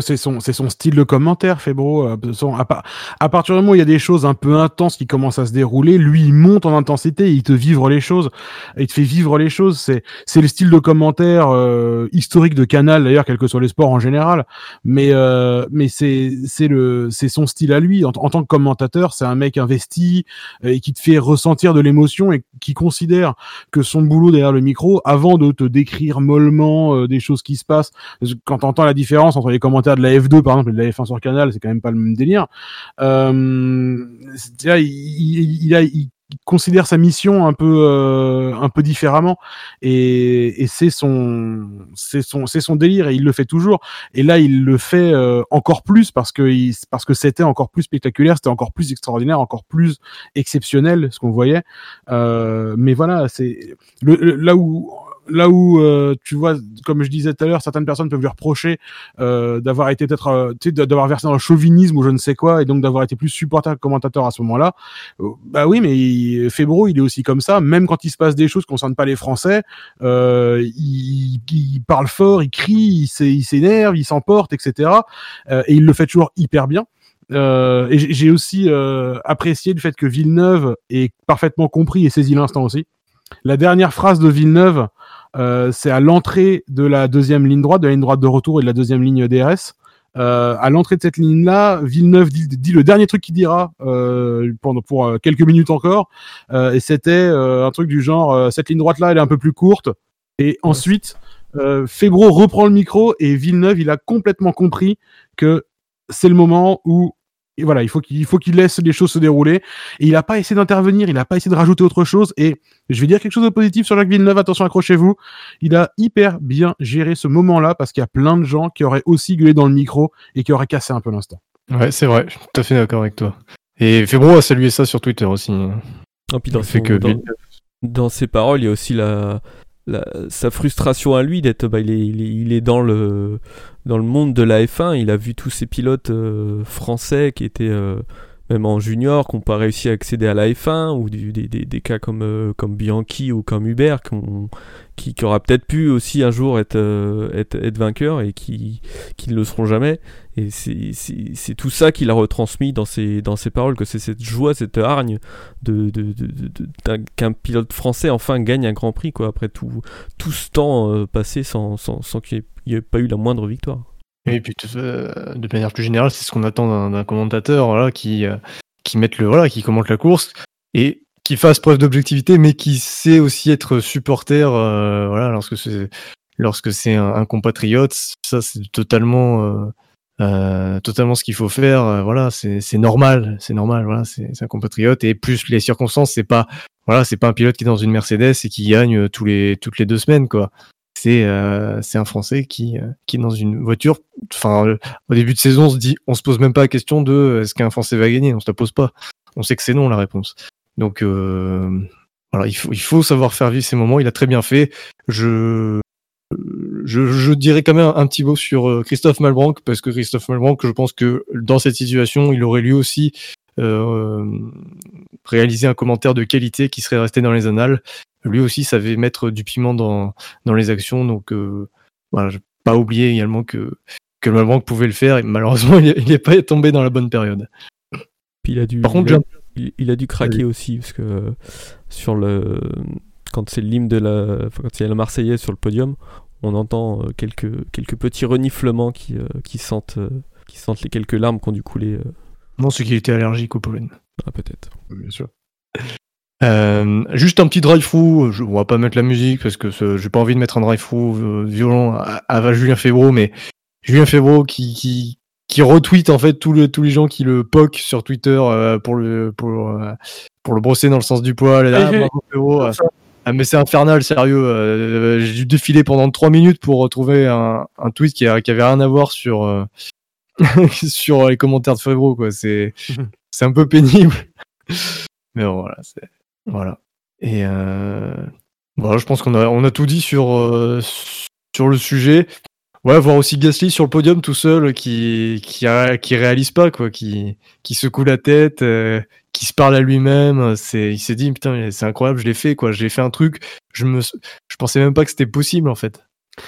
C'est son, c'est son style de commentaire, Febro. euh, à, à partir du moment où il y a des choses un peu intenses qui commencent à se dérouler, lui, il monte en intensité, il te vivre les choses, il te fait vivre les choses. C'est, c'est le style de commentaire euh, historique de Canal, d'ailleurs, quel que soit les sports en général. Mais, euh, mais c'est, c'est le, c'est son style à lui. En, tant que commentateur, c'est un mec investi euh, et qui te fait ressentir de l'émotion et qui considère que son boulot derrière le micro, avant de te décrire mollement euh, des choses qui se passent, quand t'entends la différence entre les commentaires de la F2 par exemple et de la F1 sur Canal, c'est quand même pas le même délire. Euh, là, il, il, considère sa mission un peu, euh, un peu différemment, et, c'est son, son, son délire et il le fait toujours. Et là, il le fait euh, encore plus parce que c'était encore plus spectaculaire, c'était encore plus extraordinaire, encore plus exceptionnel ce qu'on voyait. Euh, mais voilà, c'est là où là où euh, tu vois, comme je disais tout à l'heure, certaines personnes peuvent lui reprocher euh, d'avoir été peut-être, euh, tu sais, d'avoir versé dans le chauvinisme ou je ne sais quoi, et donc d'avoir été plus supporter que commentateur à ce moment-là. Euh, bah oui, mais il, il est aussi comme ça. Même quand il se passe des choses qui concernent pas les Français, euh, il, il parle fort, il crie, il s'é- il s'énerve, il s'emporte, etc. Et il le fait toujours hyper bien. Euh, et j'ai j'ai aussi euh, apprécié le fait que Villeneuve ait parfaitement compris et saisi l'instant aussi. La dernière phrase de Villeneuve, euh, c'est à l'entrée de la deuxième ligne droite, de la ligne droite de retour et de la deuxième ligne DRS. Euh, à l'entrée de cette ligne-là, Villeneuve dit, dit le dernier truc qu'il dira euh, pendant pour quelques minutes encore, et c'était un truc du genre cette ligne droite-là, elle est un peu plus courte. Et ensuite, euh, Febro reprend le micro et Villeneuve, il a complètement compris que c'est le moment où et voilà, il faut qu'il il faut qu'il laisse les choses se dérouler. Et il a pas essayé d'intervenir, il a pas essayé de rajouter autre chose. Et je vais dire quelque chose de positif sur Jacques Villeneuve. Attention, accrochez-vous. Il a hyper bien géré ce moment-là parce qu'il y a plein de gens qui auraient aussi gueulé dans le micro et qui auraient cassé un peu l'instant.
Ouais, c'est vrai, je suis tout à fait d'accord avec toi. Et Febro a salué ça sur Twitter aussi.
Et puis dans,
Le fait que
dans ses paroles, il y a aussi la, la- sa frustration à lui d'être, bah, il, est, il, est, il est dans le dans le monde de la F1. Il a vu tous ces pilotes euh, français qui étaient euh, même en junior, qui n'ont pas réussi à accéder à la F1, ou des, cas comme euh, comme Bianchi ou comme Hubert, qui, aura peut-être pu aussi un jour être euh, être, être vainqueur et qui qui ne le seront jamais. Et c'est- tout ça qu'il a retransmis dans ses, dans ses paroles, que c'est cette joie, cette hargne de, de, de- qu'un pilote français enfin gagne un grand prix, quoi, après tout, tout ce temps euh, passé sans, sans, sans qu'il n'y ait, pas eu la moindre victoire.
Et puis de manière plus générale, c'est ce qu'on attend d'un commentateur voilà, qui, euh, qui mette le voilà, qui commente la course et qui fasse preuve d'objectivité, mais qui sait aussi être supporter, euh, voilà, lorsque c'est lorsque c'est un, un compatriote, ça c'est totalement, euh, euh, totalement ce qu'il faut faire. euh, voilà, c'est normal, c'est normal. Voilà, c'est c'est un compatriote et plus les circonstances, c'est pas, voilà, c'est pas un pilote qui est dans une Mercedes et qui gagne euh, tous les toutes les deux semaines, quoi. C'est euh, c'est un Français qui euh, qui est dans une voiture. Enfin, euh, au début de saison, on se dit, on se pose même pas la question de est-ce qu'un Français va gagner? On se la pose pas. On sait que c'est non la réponse. Donc il faut, savoir faire vivre ces moments. Il a très bien fait. Je, dirais quand même un petit mot sur Christophe Malbranck parce que Christophe Malbranck, je pense que dans cette situation, il aurait lui aussi euh, réalisé un commentaire de qualité qui serait resté dans les annales. Lui aussi savait mettre du piment dans, dans les actions. Donc euh, voilà, je pas oublier également que que Malbranck pouvait le faire. Et malheureusement, il n'est pas tombé dans la bonne période.
Puis il a dû,
Par contre,
il, a, il- il a dû craquer aussi parce que sur le quand c'est l'hymne de la, quand il y a la Marseillaise sur le podium, on entend euh, quelques quelques petits reniflements qui euh, qui sentent euh, qui sentent les quelques larmes qui ont dû couler.
Non, c'est qu'il était allergique au pollen.
ah, peut-être.
Bien sûr.
Euh, juste un petit drive-through, je, on va pas mettre la musique parce que ce- j'ai pas envie de mettre un drive-through euh, violent à, à Julien Febro, mais Julien Febro qui, qui, qui retweet en fait tous, le, tous les gens qui le poquent sur Twitter euh, pour, le, pour, euh, pour le brosser dans le sens du poil. Là, Febro, euh, ah, mais c'est infernal, sérieux. j'ai dû défiler pendant trois minutes pour retrouver un, un tweet qui, a, qui avait rien à voir sur, euh, sur les commentaires de Febro. Quoi. C'est, c'est un peu pénible. Mais bon, voilà, c'est voilà. Et euh, voilà, je pense qu'on a on a tout dit sur euh, sur le sujet. Ouais, voir aussi Gasly sur le podium tout seul, qui qui qui réalise pas quoi, qui qui secoue la tête, euh, qui se parle à lui-même. C'est il s'est dit putain c'est incroyable, je l'ai fait quoi, j'ai fait un truc. Je me je pensais même pas que c'était possible en fait.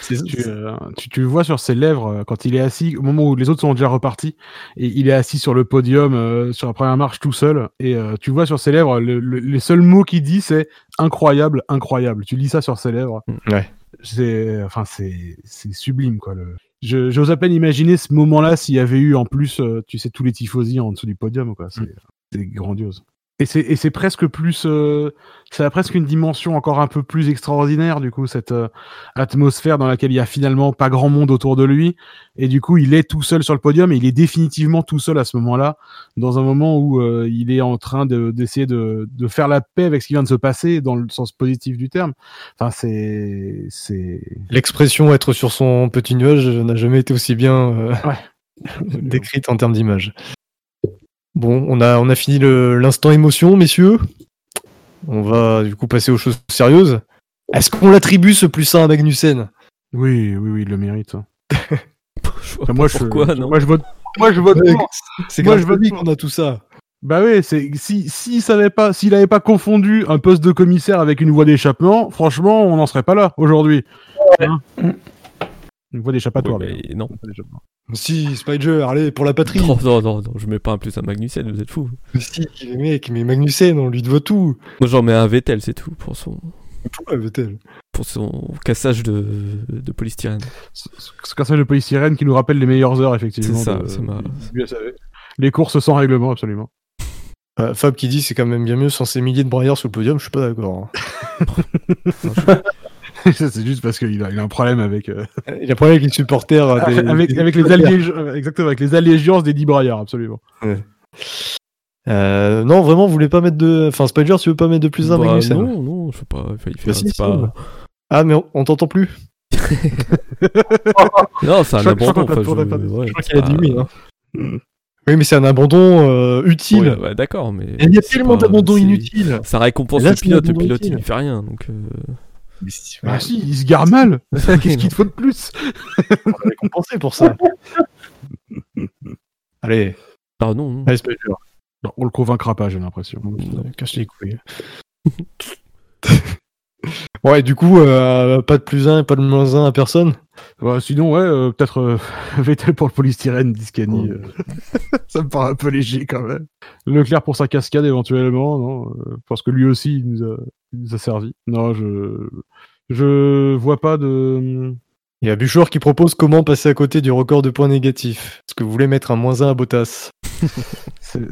Tu, euh, tu, tu le vois sur ses lèvres euh, quand il est assis, au moment où les autres sont déjà repartis, et il est assis sur le podium, euh, sur la première marche tout seul, et euh, tu vois sur ses lèvres, le- le- les seuls mots qu'il dit, c'est incroyable, incroyable. Tu lis ça sur ses lèvres.
Ouais.
C'est, enfin, c'est, c'est sublime, quoi. Le... J'ose à peine imaginer ce moment-là s'il y avait eu en plus, tu sais, tous les tifosi en dessous du podium, quoi. C'est, c'est grandiose. Et c'est, et c'est presque plus, euh, ça a presque une dimension encore un peu plus extraordinaire, du coup, cette euh, atmosphère dans laquelle il y a finalement pas grand monde autour de lui. Et du coup, il est tout seul sur le podium et il est définitivement tout seul à ce moment-là, dans un moment où euh, il est en train de, d'essayer de, de faire la paix avec ce qui vient de se passer dans le sens positif du terme. Enfin, c'est, c'est,
L'expression être sur son petit nuage n'a jamais été aussi bien euh,
Ouais.
décrite en termes d'image. Bon, on a, on a fini le- l'instant émotion, messieurs. On va du coup passer aux choses sérieuses. Est-ce qu'on l'attribue ce plus 1 à Magnussen
oui, oui, oui, il le mérite. hein.
Je vois
moi, je,
pourquoi non
moi, je vote, moi, je vote.
C'est
Moi, je pas.
qu'on a tout ça.
Bah oui, c'est si s'il savait pas, s'il avait pas confondu un poste de commissaire avec une voie d'échappement, franchement, on n'en serait pas là aujourd'hui. Hein? Une voie d'échappatoire.
Ouais, mais non.
Si, Spider, allez, pour la patrie.
Non, non, non, non, je mets pas un plus à Magnussen, vous êtes fous.
Mais si, les mecs, mais Magnussen, on lui doit tout.
Moi j'en mets un Vettel, c'est tout, pour son,
Pourquoi Vettel?
pour son cassage de, de polystyrène.
Ce ce cassage de polystyrène qui nous rappelle les meilleures heures, effectivement.
C'est ça, ça m'a-.
Les courses sans règlement, absolument.
Euh, Fab qui dit c'est quand même bien mieux sans ces milliers de braillards sur le podium, je suis pas d'accord.
Ça, c'est juste parce qu'il a, il a un problème avec, euh.
Il a un problème avec les supporters. euh, des-
avec,
des-
avec les exactement, avec les allégeances des 10 braillards, absolument.
Euh, non, vraiment, vous voulez pas mettre de. Enfin, Spider, tu veux pas mettre de plus d'un
Bah,
Magnussen
non, non, je sais pas. il
Bah si,
c'est
si,
pas...
bah. Ah, mais on, on t'entend plus.
Non, c'est un
Je crois- je crois
abandon. enfin, je- ouais,
Je crois qu'il a dit
pas-
oui. Hein. Oui, mais c'est un abandon euh, utile.
Ouais, d'accord, mais.
Il y a tellement d'abandons inutiles.
Ça récompense
là,
le pilote, le pilote il ne fait rien. Donc, euh,
Mais si,
Ah si, il se gare mal. Qu'est-ce qu'il te faut de plus?
On va récompenser pour ça. Allez,
Ah non,
allez.
Non, On le convaincra pas, j'ai l'impression.
Casse les couilles. ouais, du coup, euh, pas de plus un et pas de moins un à personne.
Ouais, sinon, ouais, euh, peut-être euh, Vettel pour le polystyrène, Discani. euh, ça me paraît un peu léger quand même. Leclerc pour sa cascade éventuellement, non Parce que lui aussi, il nous a, il nous a servi. Non, je je vois pas de.
Il y a Buchor qui propose comment passer à côté du record de points négatifs. Est-ce que vous voulez mettre un moins un à Bottas?
C'est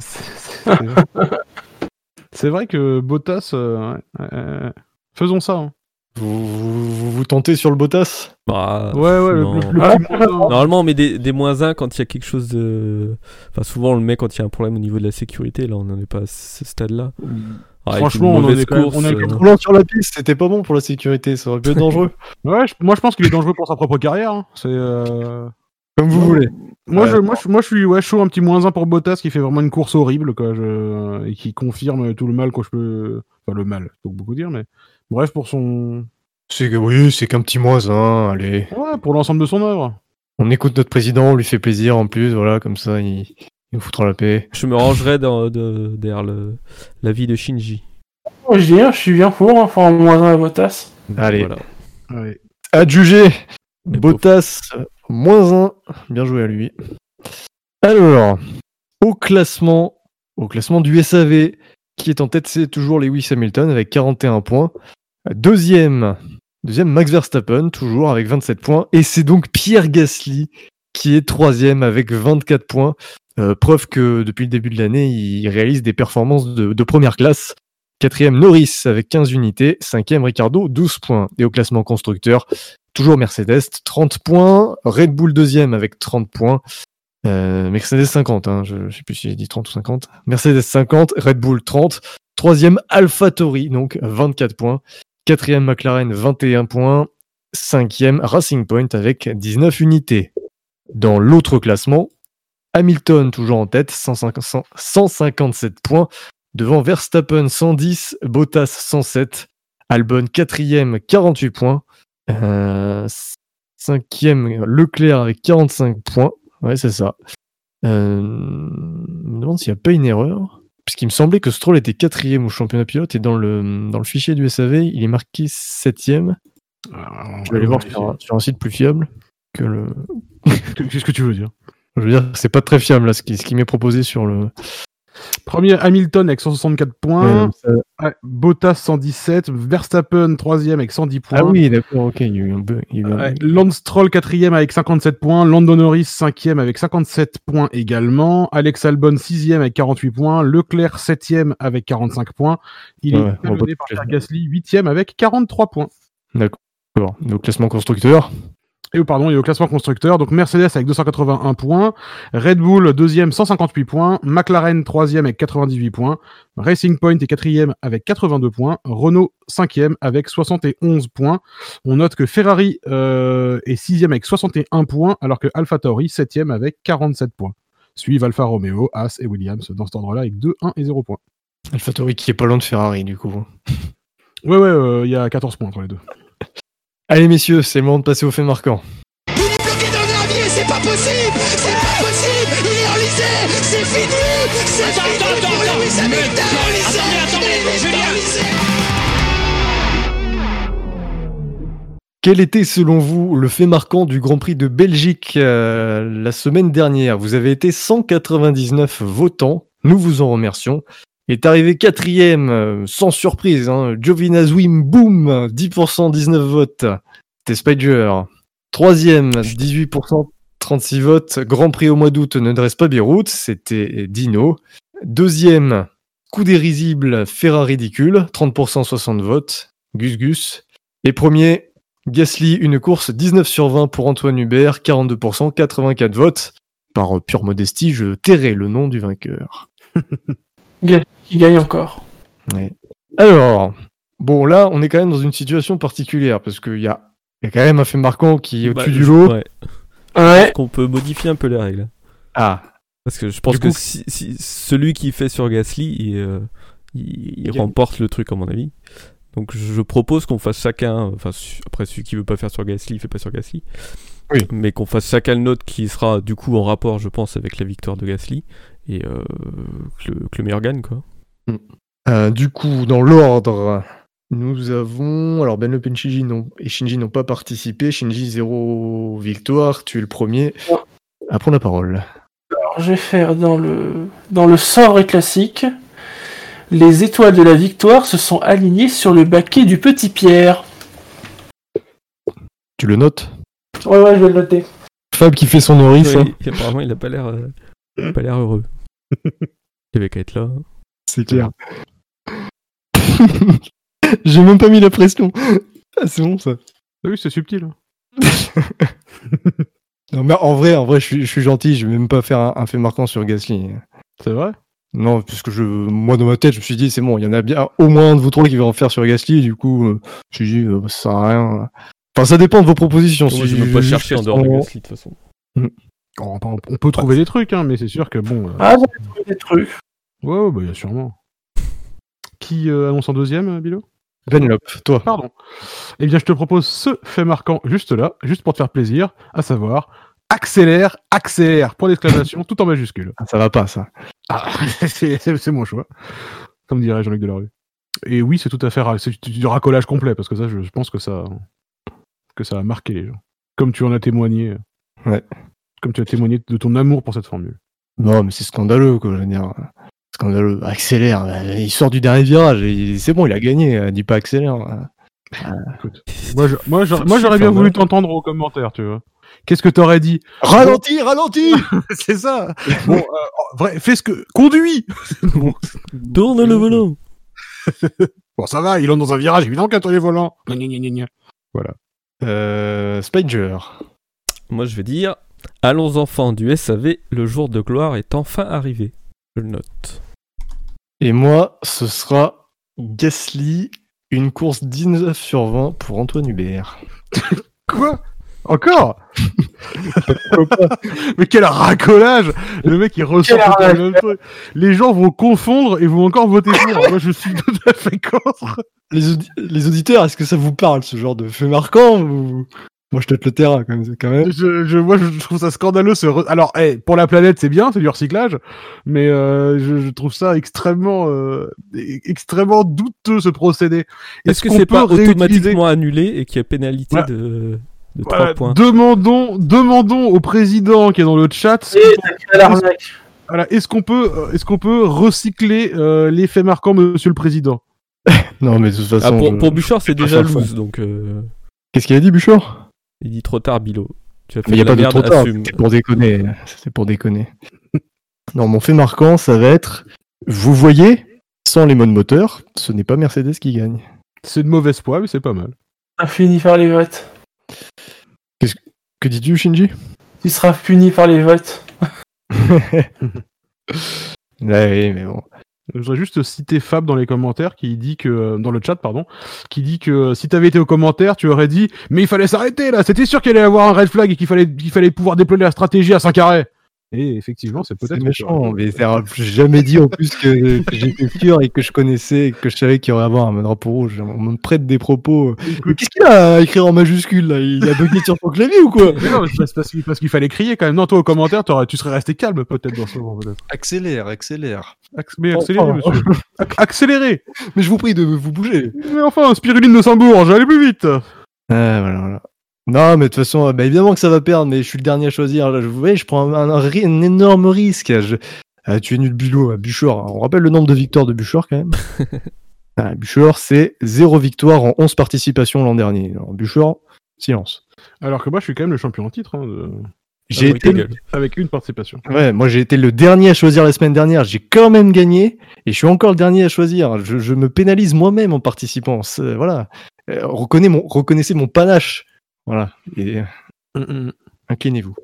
c'est vrai que Bottas, euh, ouais. Faisons ça. hein.
vous, vous, vous, tentez sur le Bottas?
Bah,
Ouais, ouais, le,
non.
le- le
Ah.
Normalement, on met des, des moins 1 quand il y a quelque chose de. Enfin, souvent, on le met quand il y a un problème au niveau de la sécurité. Là, on n'en est pas à ce stade-là. Ah, avec
Franchement, on est
course,
on est
euh,
Roulant sur la piste, c'était pas bon pour la sécurité, ça aurait pu être dangereux.
Ouais, je- moi je pense qu'il est dangereux pour sa propre carrière. hein. C'est. euh,
Comme vous voulez.
Moi,
Ouais.
je, moi, je, moi, je suis ouais, chaud un petit moins 1 pour Bottas qui fait vraiment une course horrible quoi, je... et qui confirme tout le mal que je peux. Enfin, le mal, faut beaucoup dire, mais bref, pour son.
C'est que oui, c'est qu'un petit moins un, allez.
Ouais, pour l'ensemble de son œuvre.
On écoute notre président, on lui fait plaisir en plus, voilà, comme ça, il, il nous foutra la paix.
Je me rangerai dans, de- derrière le, la vie de Shinji.
Oh, je dis, hein, je suis bien pour, hein, enfin, moins un à Bottas.
Allez,
Voilà.
Ouais.
adjugé Bottas, moins 1, bien joué à lui. Alors, au classement, au classement du SAV, qui est en tête, c'est toujours Lewis Hamilton avec 41 points. Deuxième, deuxième Max Verstappen, toujours avec 27 points. Et c'est donc Pierre Gasly qui est troisième avec 24 points. Euh, preuve que depuis le début de l'année, il réalise des performances de, première classe. Quatrième Norris avec 15 unités. Cinquième Ricardo, 12 points. Et au classement constructeur, toujours Mercedes, 30 points. Red Bull deuxième avec 30 points. Euh, Mercedes 50, hein, je, je sais plus si j'ai dit 30 ou 50. Mercedes 50, Red Bull 30. Troisième AlphaTauri, donc 24 points. Quatrième McLaren, 21 points. Cinquième Racing Point avec 19 unités. Dans l'autre classement, Hamilton toujours en tête, 150 157 points. Devant Verstappen 110, Bottas 107, Albon quatrième 48 points. Euh, cinquième Leclerc avec 45 points. Ouais, c'est ça. Euh, je me demande s'il n'y a pas une erreur. Puisqu'il me semblait que Stroll était quatrième au championnat pilote et dans le, dans le fichier du SAV, il est marqué septième. Je vais aller voir sur un, sur un site plus fiable que le.
Qu'est-ce que tu veux dire?
Je veux dire, c'est pas très fiable là, ce qui, ce qui m'est proposé sur le.
Premier Hamilton avec 164 points.
Ouais, ça-
Bottas 117. Verstappen troisième avec 110 points.
Ah oui, d'accord, ok, il y a eu un bug.
Lance quatrième avec 57 points, Lando Norris cinquième avec 57 points également, Alex Albon sixième avec 48 points, Leclerc septième avec 45 points, il
Ouais,
est
ouais,
par Pierre Gasly huitième avec 43 points.
D'accord. Donc, classement constructeur.
Et oh, pardon, il est au classement constructeur, donc Mercedes avec 281 points, Red Bull deuxième 158 points, McLaren troisième avec 98 points, Racing Point est quatrième avec 82 points, Renault cinquième avec 71 points. On note que Ferrari euh, est sixième avec 61 points, alors que AlphaTauri septième avec 47 points. Suivent Alfa Romeo, As et Williams dans cet ordre-là avec 2, 1 et 0 points.
AlphaTauri qui est pas loin de Ferrari, du coup.
Ouais, ouais, euh, il y a 14 points entre les deux.
Allez, messieurs, c'est le moment de passer au fait marquant.
Il est bloqué dans le gravier, c'est pas possible C'est pas possible. Il est enlisé C'est fini C'est fini. pour Lewis Hamilton Enlisé Il est enlisé
Quel était selon vous le fait marquant du Grand Prix de Belgique euh, la semaine dernière? Vous avez été 199 votants, nous vous en remercions. Est arrivé quatrième, euh, sans surprise, hein, Giovinazzi, boum, 10%, 19 votes. C'était Spider. Troisième, 18%, 36 votes. Grand Prix au mois d'août, ne dresse pas Beyrouth, c'était Dino. Deuxième, coup des risibles, Ferrari ridicule, 30%, 60 votes. Gus Gus. Et premier, Gasly, une course 19 sur 20 pour Antoine Hubert, 42%, 84 votes. Par pure modestie, je tairai le nom du vainqueur.
Qui gagne encore.
Ouais. Alors, bon là, on est quand même dans une situation particulière parce qu'il y a, il y a quand même un fait marquant qui est
Bah,
au-dessus du lot.
ouais.
Ouais.
Qu'on peut modifier un peu les règles.
Ah,
Parce que je pense
Du
que
coup-
si, si- celui qui fait sur Gasly, il, euh, il- il
gagne.
remporte le truc, à mon avis. Donc je propose qu'on fasse chacun, enfin su- après celui qui veut pas faire sur Gasly, il fait pas sur Gasly.
Oui.
Mais qu'on fasse chacun le nôtre qui sera du coup en rapport, je pense, avec la victoire de Gasly. Et euh, que, le, que le meilleur gagne, quoi.
Euh, du coup, dans l'ordre, nous avons. Alors, Ben et Shinji n'ont- et Shinji n'ont pas participé. Shinji, zéro victoire. Tu es le premier à prendre la parole.
Alors, je vais faire dans le, dans le sobre et classique. Les étoiles de la victoire se sont alignées sur le baquet du petit Pierre.
Tu le notes?
Ouais, ouais, je vais le noter.
Fab qui fait son.
Ouais,
hein.
apparemment, il a pas l'air, euh, il a pas l'air heureux. Il avait qu'à être là?
C'est clair. J'ai même pas mis la pression. Ah, c'est bon ça.
Ah oui, c'est subtil.
Non, mais en vrai, en vrai, je suis, je suis gentil, je vais même pas faire un, un fait marquant sur Gasly.
C'est vrai?
Non, puisque je, moi dans ma tête, je me suis dit, c'est bon, il y en a bien au moins un de vous trois qui va en faire sur Gasly, du coup, euh, je me suis dit, euh, ça sert à rien. Enfin, ça dépend de vos propositions.
Moi,
si
je ne pas chercher en dehors de Gasly, de toute façon.
on, on- on peut trouver des trucs, hein, mais c'est sûr que bon. euh,
Ah, j'avais trouvé des trucs.
Ouais, ouais, bah, il y a sûrement. Qui euh, annonce en deuxième, euh, Bilo?
Vanellope, toi.
Pardon. Eh bien, je te propose ce fait marquant juste là, juste pour te faire plaisir, à savoir accélère, accélère, point d'exclamation, tout en majuscule.
Ah, Ça va pas, ça.
Ah, c'est c'est- c'est mon choix, comme dirait Jean-Luc Delarue. Et oui, c'est tout à fait du du racolage complet, parce que ça, je, je pense que ça, que ça a marqué les gens. Comme tu en as témoigné.
Ouais.
Comme tu as témoigné de ton amour pour cette formule.
Non, mais c'est scandaleux, quoi, je veux dire. Scandaleux. Accélère. euh, Il sort du dernier virage. et C'est bon, il a gagné. euh, Dis pas accélère.
Écoute, moi, je- moi, j'aurais- moi, j'aurais bien voulu t'entendre aux commentaires, tu vois. Qu'est-ce que t'aurais dit?
Ralentis, ralentis
C'est ça. Bon, euh, en vrai, fais ce que conduis. bon,
Tourne le volant
bon, ça va. Il est dans un virage, évidemment qu'à gna, gna, gna.
Euh, Spider.
Moi, je vais dire Allons enfants du SAV, le jour de gloire est enfin arrivé. Je le note.
Et moi, ce sera Gasly, une course 19 sur 20 pour Antoine Hubert.
Quoi? Encore? Mais quel racolage Le mec, il ressort le même truc. Les gens vont confondre et vont encore voter pour. Moi, je suis tout à fait contre.
Les, audi- les auditeurs, est-ce que ça vous parle, ce genre de fait marquant ou... Moi, je tâte le terrain, quand même. Quand même.
Je, je- moi, je trouve ça scandaleux. Ce re- Alors, eh, pour la planète, c'est bien, c'est du recyclage, mais euh, je, je trouve ça extrêmement, euh, e- extrêmement douteux ce procédé.
Est-ce que
qu'on
c'est pas
réutiliser-
automatiquement annulé et qu'il y a pénalité de, de 3
Voilà,
points?
demandons, demandons au président qui est dans le chat. ce. Voilà, est-ce qu'on peut, euh, est-ce qu'on peut recycler euh, les faits marquants, Monsieur le Président?
Non, mais de toute
Ah,
façon.
pour,
je-
pour Bouchard, c'est déjà loose, donc euh,
Qu'est-ce qu'il a dit, Bouchard?
Il dit trop tard, Bilo. Tu as fait
Mais il n'y a
de
pas de trop tard. C'était pour déconner. C'était pour déconner. non, mon fait marquant, ça va être. Vous voyez, sans les modes moteurs, ce n'est pas Mercedes qui gagne.
C'est de mauvaise foi, mais c'est pas mal.
Tu fini par les votes.
Que dis-tu, Shinji?
Tu seras puni par les votes.
Ouais, mais bon.
Je voudrais juste citer Fab dans les commentaires qui dit que euh, dans le chat pardon, qui dit que euh, si t'avais été au commentaire, tu aurais dit mais il fallait s'arrêter là, c'était sûr qu'il allait avoir un red flag et qu'il fallait qu'il fallait pouvoir déployer la stratégie à 5 arrêts. Et effectivement, c'est peut-être
méchant, mais j'ai jamais dit en plus que, que j'étais sûr et que je connaissais, et que je savais qu'il y aurait à avoir un drapeau rouge. On me prête des propos. Mais qu'est-ce qu'il a à écrire en majuscule là? Il a bugué sur son clavier ou quoi?
Mais non, parce qu'il parce qu'il fallait crier quand même. Non, toi au commentaire, tu serais resté calme peut-être dans ce moment. peut-être.
Accélère, accélère.
Acc- Mais accélérez,
Enfin.
monsieur. Ac- accélérez.
Mais je vous prie de vous bouger.
Mais enfin, spiruline de Saint-Bourg, j'allais plus vite.
Ah, voilà, voilà. Non, mais de toute façon, bah, évidemment que ça va perdre, mais je suis le dernier à choisir. Là, je, vous voyez, je prends un, un ri- un énorme risque. Je- Ah, tu es nul Bulot à Buchor. On rappelle le nombre de victoires de Buchor quand même. ah, Buchor, c'est zéro victoire en 11 participations l'an dernier. Alors, Buchor, silence.
Alors que moi, je suis quand même le champion en titre, hein, de-
J'ai été,
avec une participation.
ouais, moi j'ai été le dernier à choisir la semaine dernière. J'ai quand même gagné et je suis encore le dernier à choisir. Je, je me pénalise moi-même en participant. Voilà. Euh, reconnais mon, reconnaissez mon panache. Voilà. Et
Mm, mm.
inclinez-vous.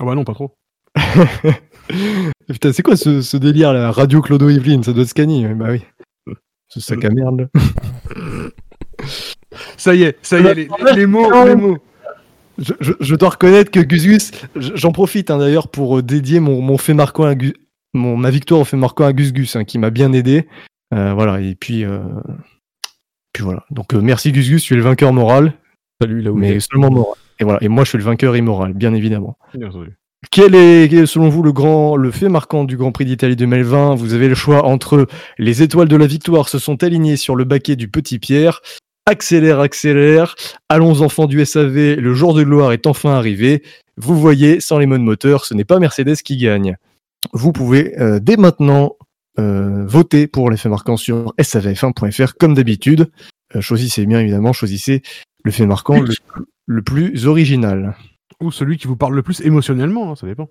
Ah bah non, pas trop.
Putain, c'est quoi ce, ce délire là? Radio Clodo Yveline, ça doit se canner. Bah oui. Ce sac à merde. là.
Ça y est, ça y est, les, les mots, les mots.
Je, je- je dois reconnaître que Gus j'en profite hein, d'ailleurs pour euh, dédier mon, mon fait marquant à Gus, mon, ma victoire au fait marquant à Gus Gus, hein, qui m'a bien aidé. Euh, voilà, et puis, euh, puis voilà. Donc euh, merci Gus Gus, tu es le vainqueur moral,
Salut là où il
mais seulement moral. Et voilà, et moi je suis le vainqueur immoral, bien évidemment.
Bien entendu.
Quel est, selon vous le grand, le fait marquant du Grand Prix d'Italie 2020 Vous avez le choix entre les étoiles de la victoire se sont alignées sur le baquet du Petit Pierre. Accélère, accélère. Allons enfants du SAV, le jour de gloire est enfin arrivé. Vous voyez, sans les modes moteurs, ce n'est pas Mercedes qui gagne. Vous pouvez euh, dès maintenant euh, voter pour les faits marquants sur savf1.fr comme d'habitude. Euh, choisissez bien évidemment, choisissez le fait marquant le, le plus original.
Ou celui qui vous parle le plus émotionnellement, hein, ça dépend.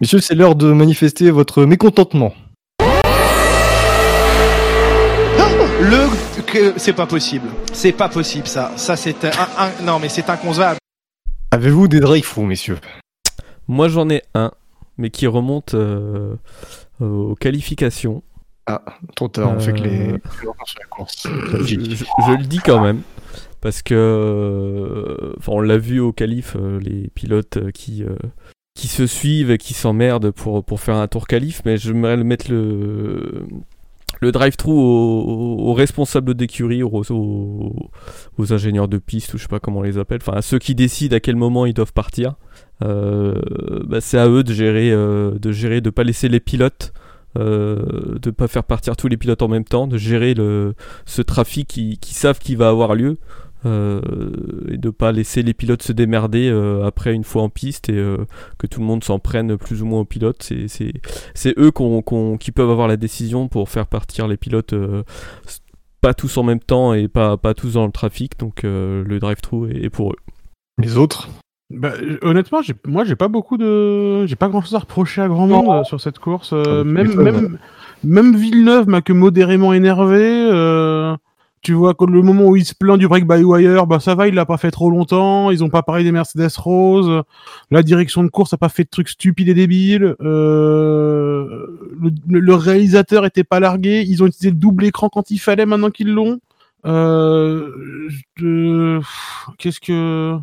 Messieurs, c'est l'heure de manifester votre mécontentement.
Le que c'est pas possible. C'est pas possible ça. Ça c'est un, un- non mais c'est inconcevable.
Avez-vous des drive-through, messieurs?
Moi j'en ai un, mais qui remonte euh, aux qualifications.
Ah, trop tard, on fait que les.
Euh, je, je- je le dis quand même parce que euh, enfin, on l'a vu au qualif euh, les pilotes qui euh, qui se suivent et qui s'emmerdent pour pour faire un tour qualif mais je voudrais le mettre le le drive-through aux, aux responsables d'écurie, aux, aux, aux ingénieurs de piste, ou je sais pas comment on les appelle, enfin à ceux qui décident à quel moment ils doivent partir. Euh, bah, c'est à eux de gérer, euh, de gérer, de pas laisser les pilotes, euh, de pas faire partir tous les pilotes en même temps, de gérer le, ce trafic qui, savent qu'il va avoir lieu. euh, et de pas laisser les pilotes se démerder euh, après une fois en piste et que tout le monde s'en prenne plus ou moins aux pilotes. C'est, eux qui peuvent avoir la décision pour faire partir les pilotes pas tous en même temps et pas, tous dans le trafic. Donc le drive-through est pour eux.
Les autres?
Bah, euh, honnêtement, j'ai- moi, j'ai pas beaucoup de, j'ai pas grand chose à reprocher à grand monde euh, sur cette course. euh,
Ah, tu
même, même, même Villeneuve m'a que modérément énervé. euh, tu vois, le moment où il se plaint du break by wire, bah ça va, il l'a pas fait trop longtemps. Ils ont pas parlé des Mercedes Rose. La direction de course a pas fait de trucs stupides et débiles. Euh, le, le réalisateur était pas largué. Ils ont utilisé le double écran quand il fallait. Maintenant qu'ils l'ont. Euh, je- Qu'est-ce que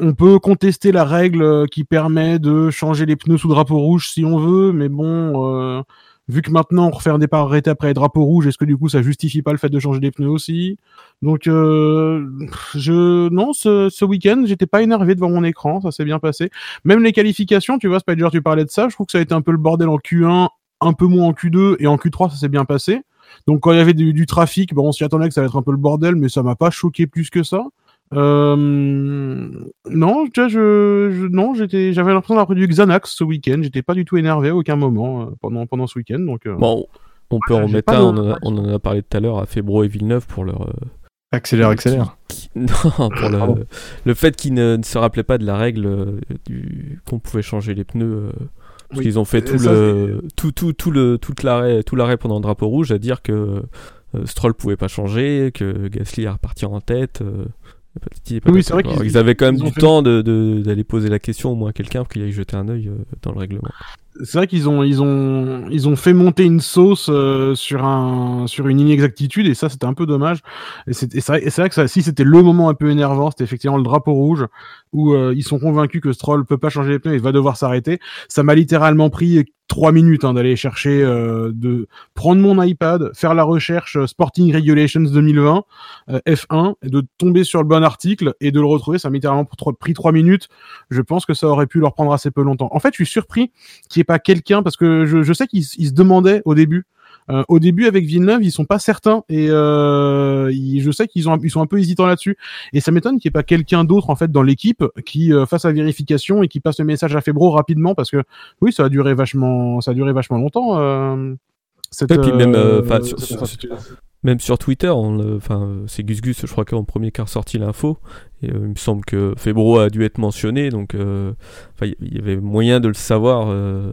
on peut contester la règle qui permet de changer les pneus sous drapeau rouge si on veut, mais bon, euh, vu que maintenant on refait un départ arrêté après les drapeaux rouges, est-ce que du coup ça justifie pas le fait de changer les pneus aussi? Donc, euh, je non, ce, week-end, j'étais pas énervé devant mon écran, ça s'est bien passé. Même les qualifications, tu vois, Spider, tu parlais de ça, je trouve que ça a été un peu le bordel en Q1, un peu moins en Q2 et en Q3, ça s'est bien passé. Donc quand il y avait du, du trafic, bon, on s'y attendait que ça allait être un peu le bordel, mais ça m'a pas choqué plus que ça. Euh, non, tu vois, je, je- non, j'étais, j'avais l'impression d'avoir pris du Xanax ce week-end. J'étais pas du tout énervé à aucun moment euh, pendant pendant ce week-end. Donc, euh,
Bon, on peut en remettre un,
de-
on en, a, on en a parlé tout à l'heure à Fébro et Villeneuve pour leur. euh,
Accélère, accélère.
qui- Non, pour le, fait qu'ils ne, ne se rappelaient pas de la règle du, qu'on pouvait changer les pneus. euh, parce
Oui.
qu'ils ont fait tout
ça,
le, tout, tout, tout le, toute l'arrêt, tout l'arrêt pendant le drapeau rouge à dire que euh, Stroll pouvait pas changer, que Gasly est reparti en tête. Et et
Oui, c'est vrai qu'ils-
ils avaient quand même du
fait-
temps de, de- d'aller poser la question au moins à quelqu'un pour qu'il aille jeter un œil euh, dans le règlement.
c'est vrai qu'ils ont ils ont ils ont fait monter une sauce euh, sur un sur une inexactitude et ça c'était un peu dommage. Et c'est et c'est vrai, et vrai que ça, si c'était le moment un peu énervant, c'était effectivement le drapeau rouge où euh, ils sont convaincus que Stroll peut pas changer les pneus, il va devoir s'arrêter. Ça m'a littéralement pris trois minutes hein, d'aller chercher euh, de prendre mon iPad, faire la recherche euh, Sporting Regulations 2020 euh, F1 et de tomber sur le bon article et de le retrouver. Ça m'a littéralement pris trois minutes. Je pense que ça aurait pu leur prendre assez peu longtemps. En fait, je suis surpris qu'il n'y ait pas quelqu'un parce que je, je sais qu'ils se demandaient au début. Euh, au début avec Villeneuve, ils sont pas certains et euh, ils- je sais qu'ils ont ils sont un peu hésitants là-dessus et ça m'étonne qu'il n'y ait pas quelqu'un d'autre en fait dans l'équipe qui euh, fasse la vérification et qui passe le message à Febro rapidement parce que oui ça a duré vachement ça a duré vachement longtemps. Euh, cette,
Et puis même, euh, sur- sur-
incertitude.
Même sur Twitter, enfin, c'est Gus Gus, je crois qu'en premier quart sorti l'info. Et euh, il me semble que Febro a dû être mentionné, donc euh, il y avait moyen de le savoir, euh,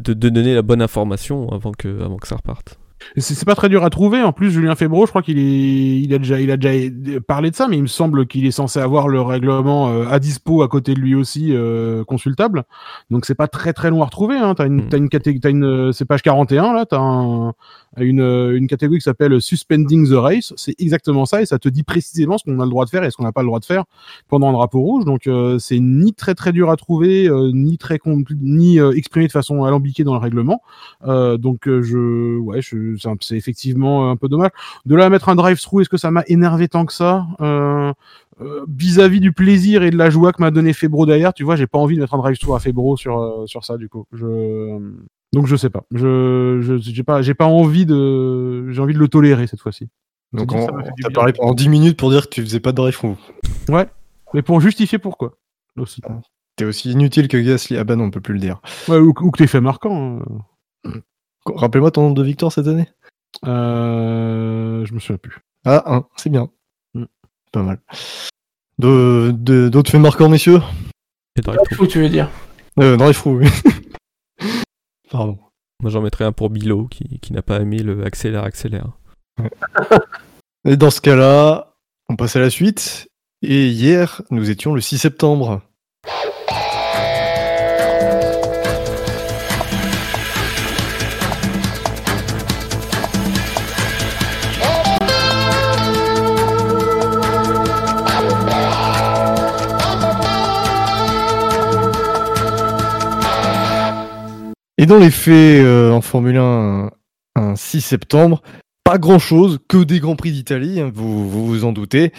de, de donner la bonne information avant que, avant que ça reparte.
C'est pas très dur à trouver. En plus, Julien Febro, je crois qu'il est, il a déjà, il a déjà parlé de ça, mais il me semble qu'il est censé avoir le règlement euh, à dispo à côté de lui aussi euh, consultable. Donc c'est pas très très long à retrouver. Hein. T'as une,
Mm.
t'as une catégorie, une, euh, c'est page 41 là. T'as un, une, euh, une catégorie qui s'appelle Suspending the Race. C'est exactement ça et ça te dit précisément ce qu'on a le droit de faire et ce qu'on n'a pas le droit de faire pendant un drapeau rouge. Donc euh, c'est ni très très dur à trouver, euh, ni très ni euh, exprimé de façon alambiquée dans le règlement. Euh, donc je, ouais, je, c'est effectivement un peu dommage. De là à mettre un drive-through, est-ce que ça m'a énervé tant que ça? Euh, euh, Vis-à-vis du plaisir et de la joie que m'a donné Febro derrière, tu vois, j'ai pas envie de mettre un drive-through à Febro sur euh, sur ça du coup. Je donc je sais pas. Je je j'ai pas j'ai pas envie de j'ai envie de le tolérer cette fois-ci.
Donc on,
ça m'a fait du
t'as parlé pendant 10 minutes pour dire que tu faisais pas de drive-through.
Mais pour justifier pourquoi aussi.
T'es aussi inutile que Gasly. Ah bah non, on peut plus le dire.
Ouais, ou, ou que t'es fait marquant. hein.
Rappelle-moi ton nombre de victoires cette année
Euh, je me souviens plus.
Ah, un, c'est bien.
Mm.
Pas mal. De- de- D'autres faits marquants, messieurs?
Et drive-through.
Fou, tu veux dire?
euh, Drive-through, oui. Pardon.
Moi j'en mettrais un pour Bilo qui, qui n'a pas aimé le accélère, accélère.
Et dans ce cas-là, on passe à la suite. Et hier, nous étions le 6 septembre. Et dans les faits, euh, en Formule 1, un 6 septembre, pas grand-chose, que des Grands Prix d'Italie, hein, vous, vous vous en doutez.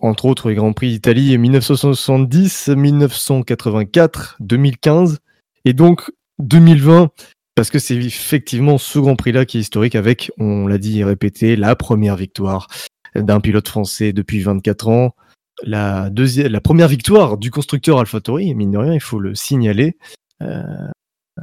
Entre autres, les Grands Prix d'Italie 1970, 1984, 2015 et donc 2020, parce que c'est effectivement ce Grand Prix-là qui est historique avec, on l'a dit et répété, la première victoire d'un pilote français depuis 24 ans, la, deuxième, la première victoire du constructeur AlphaTauri, mine de rien, il faut le signaler, euh,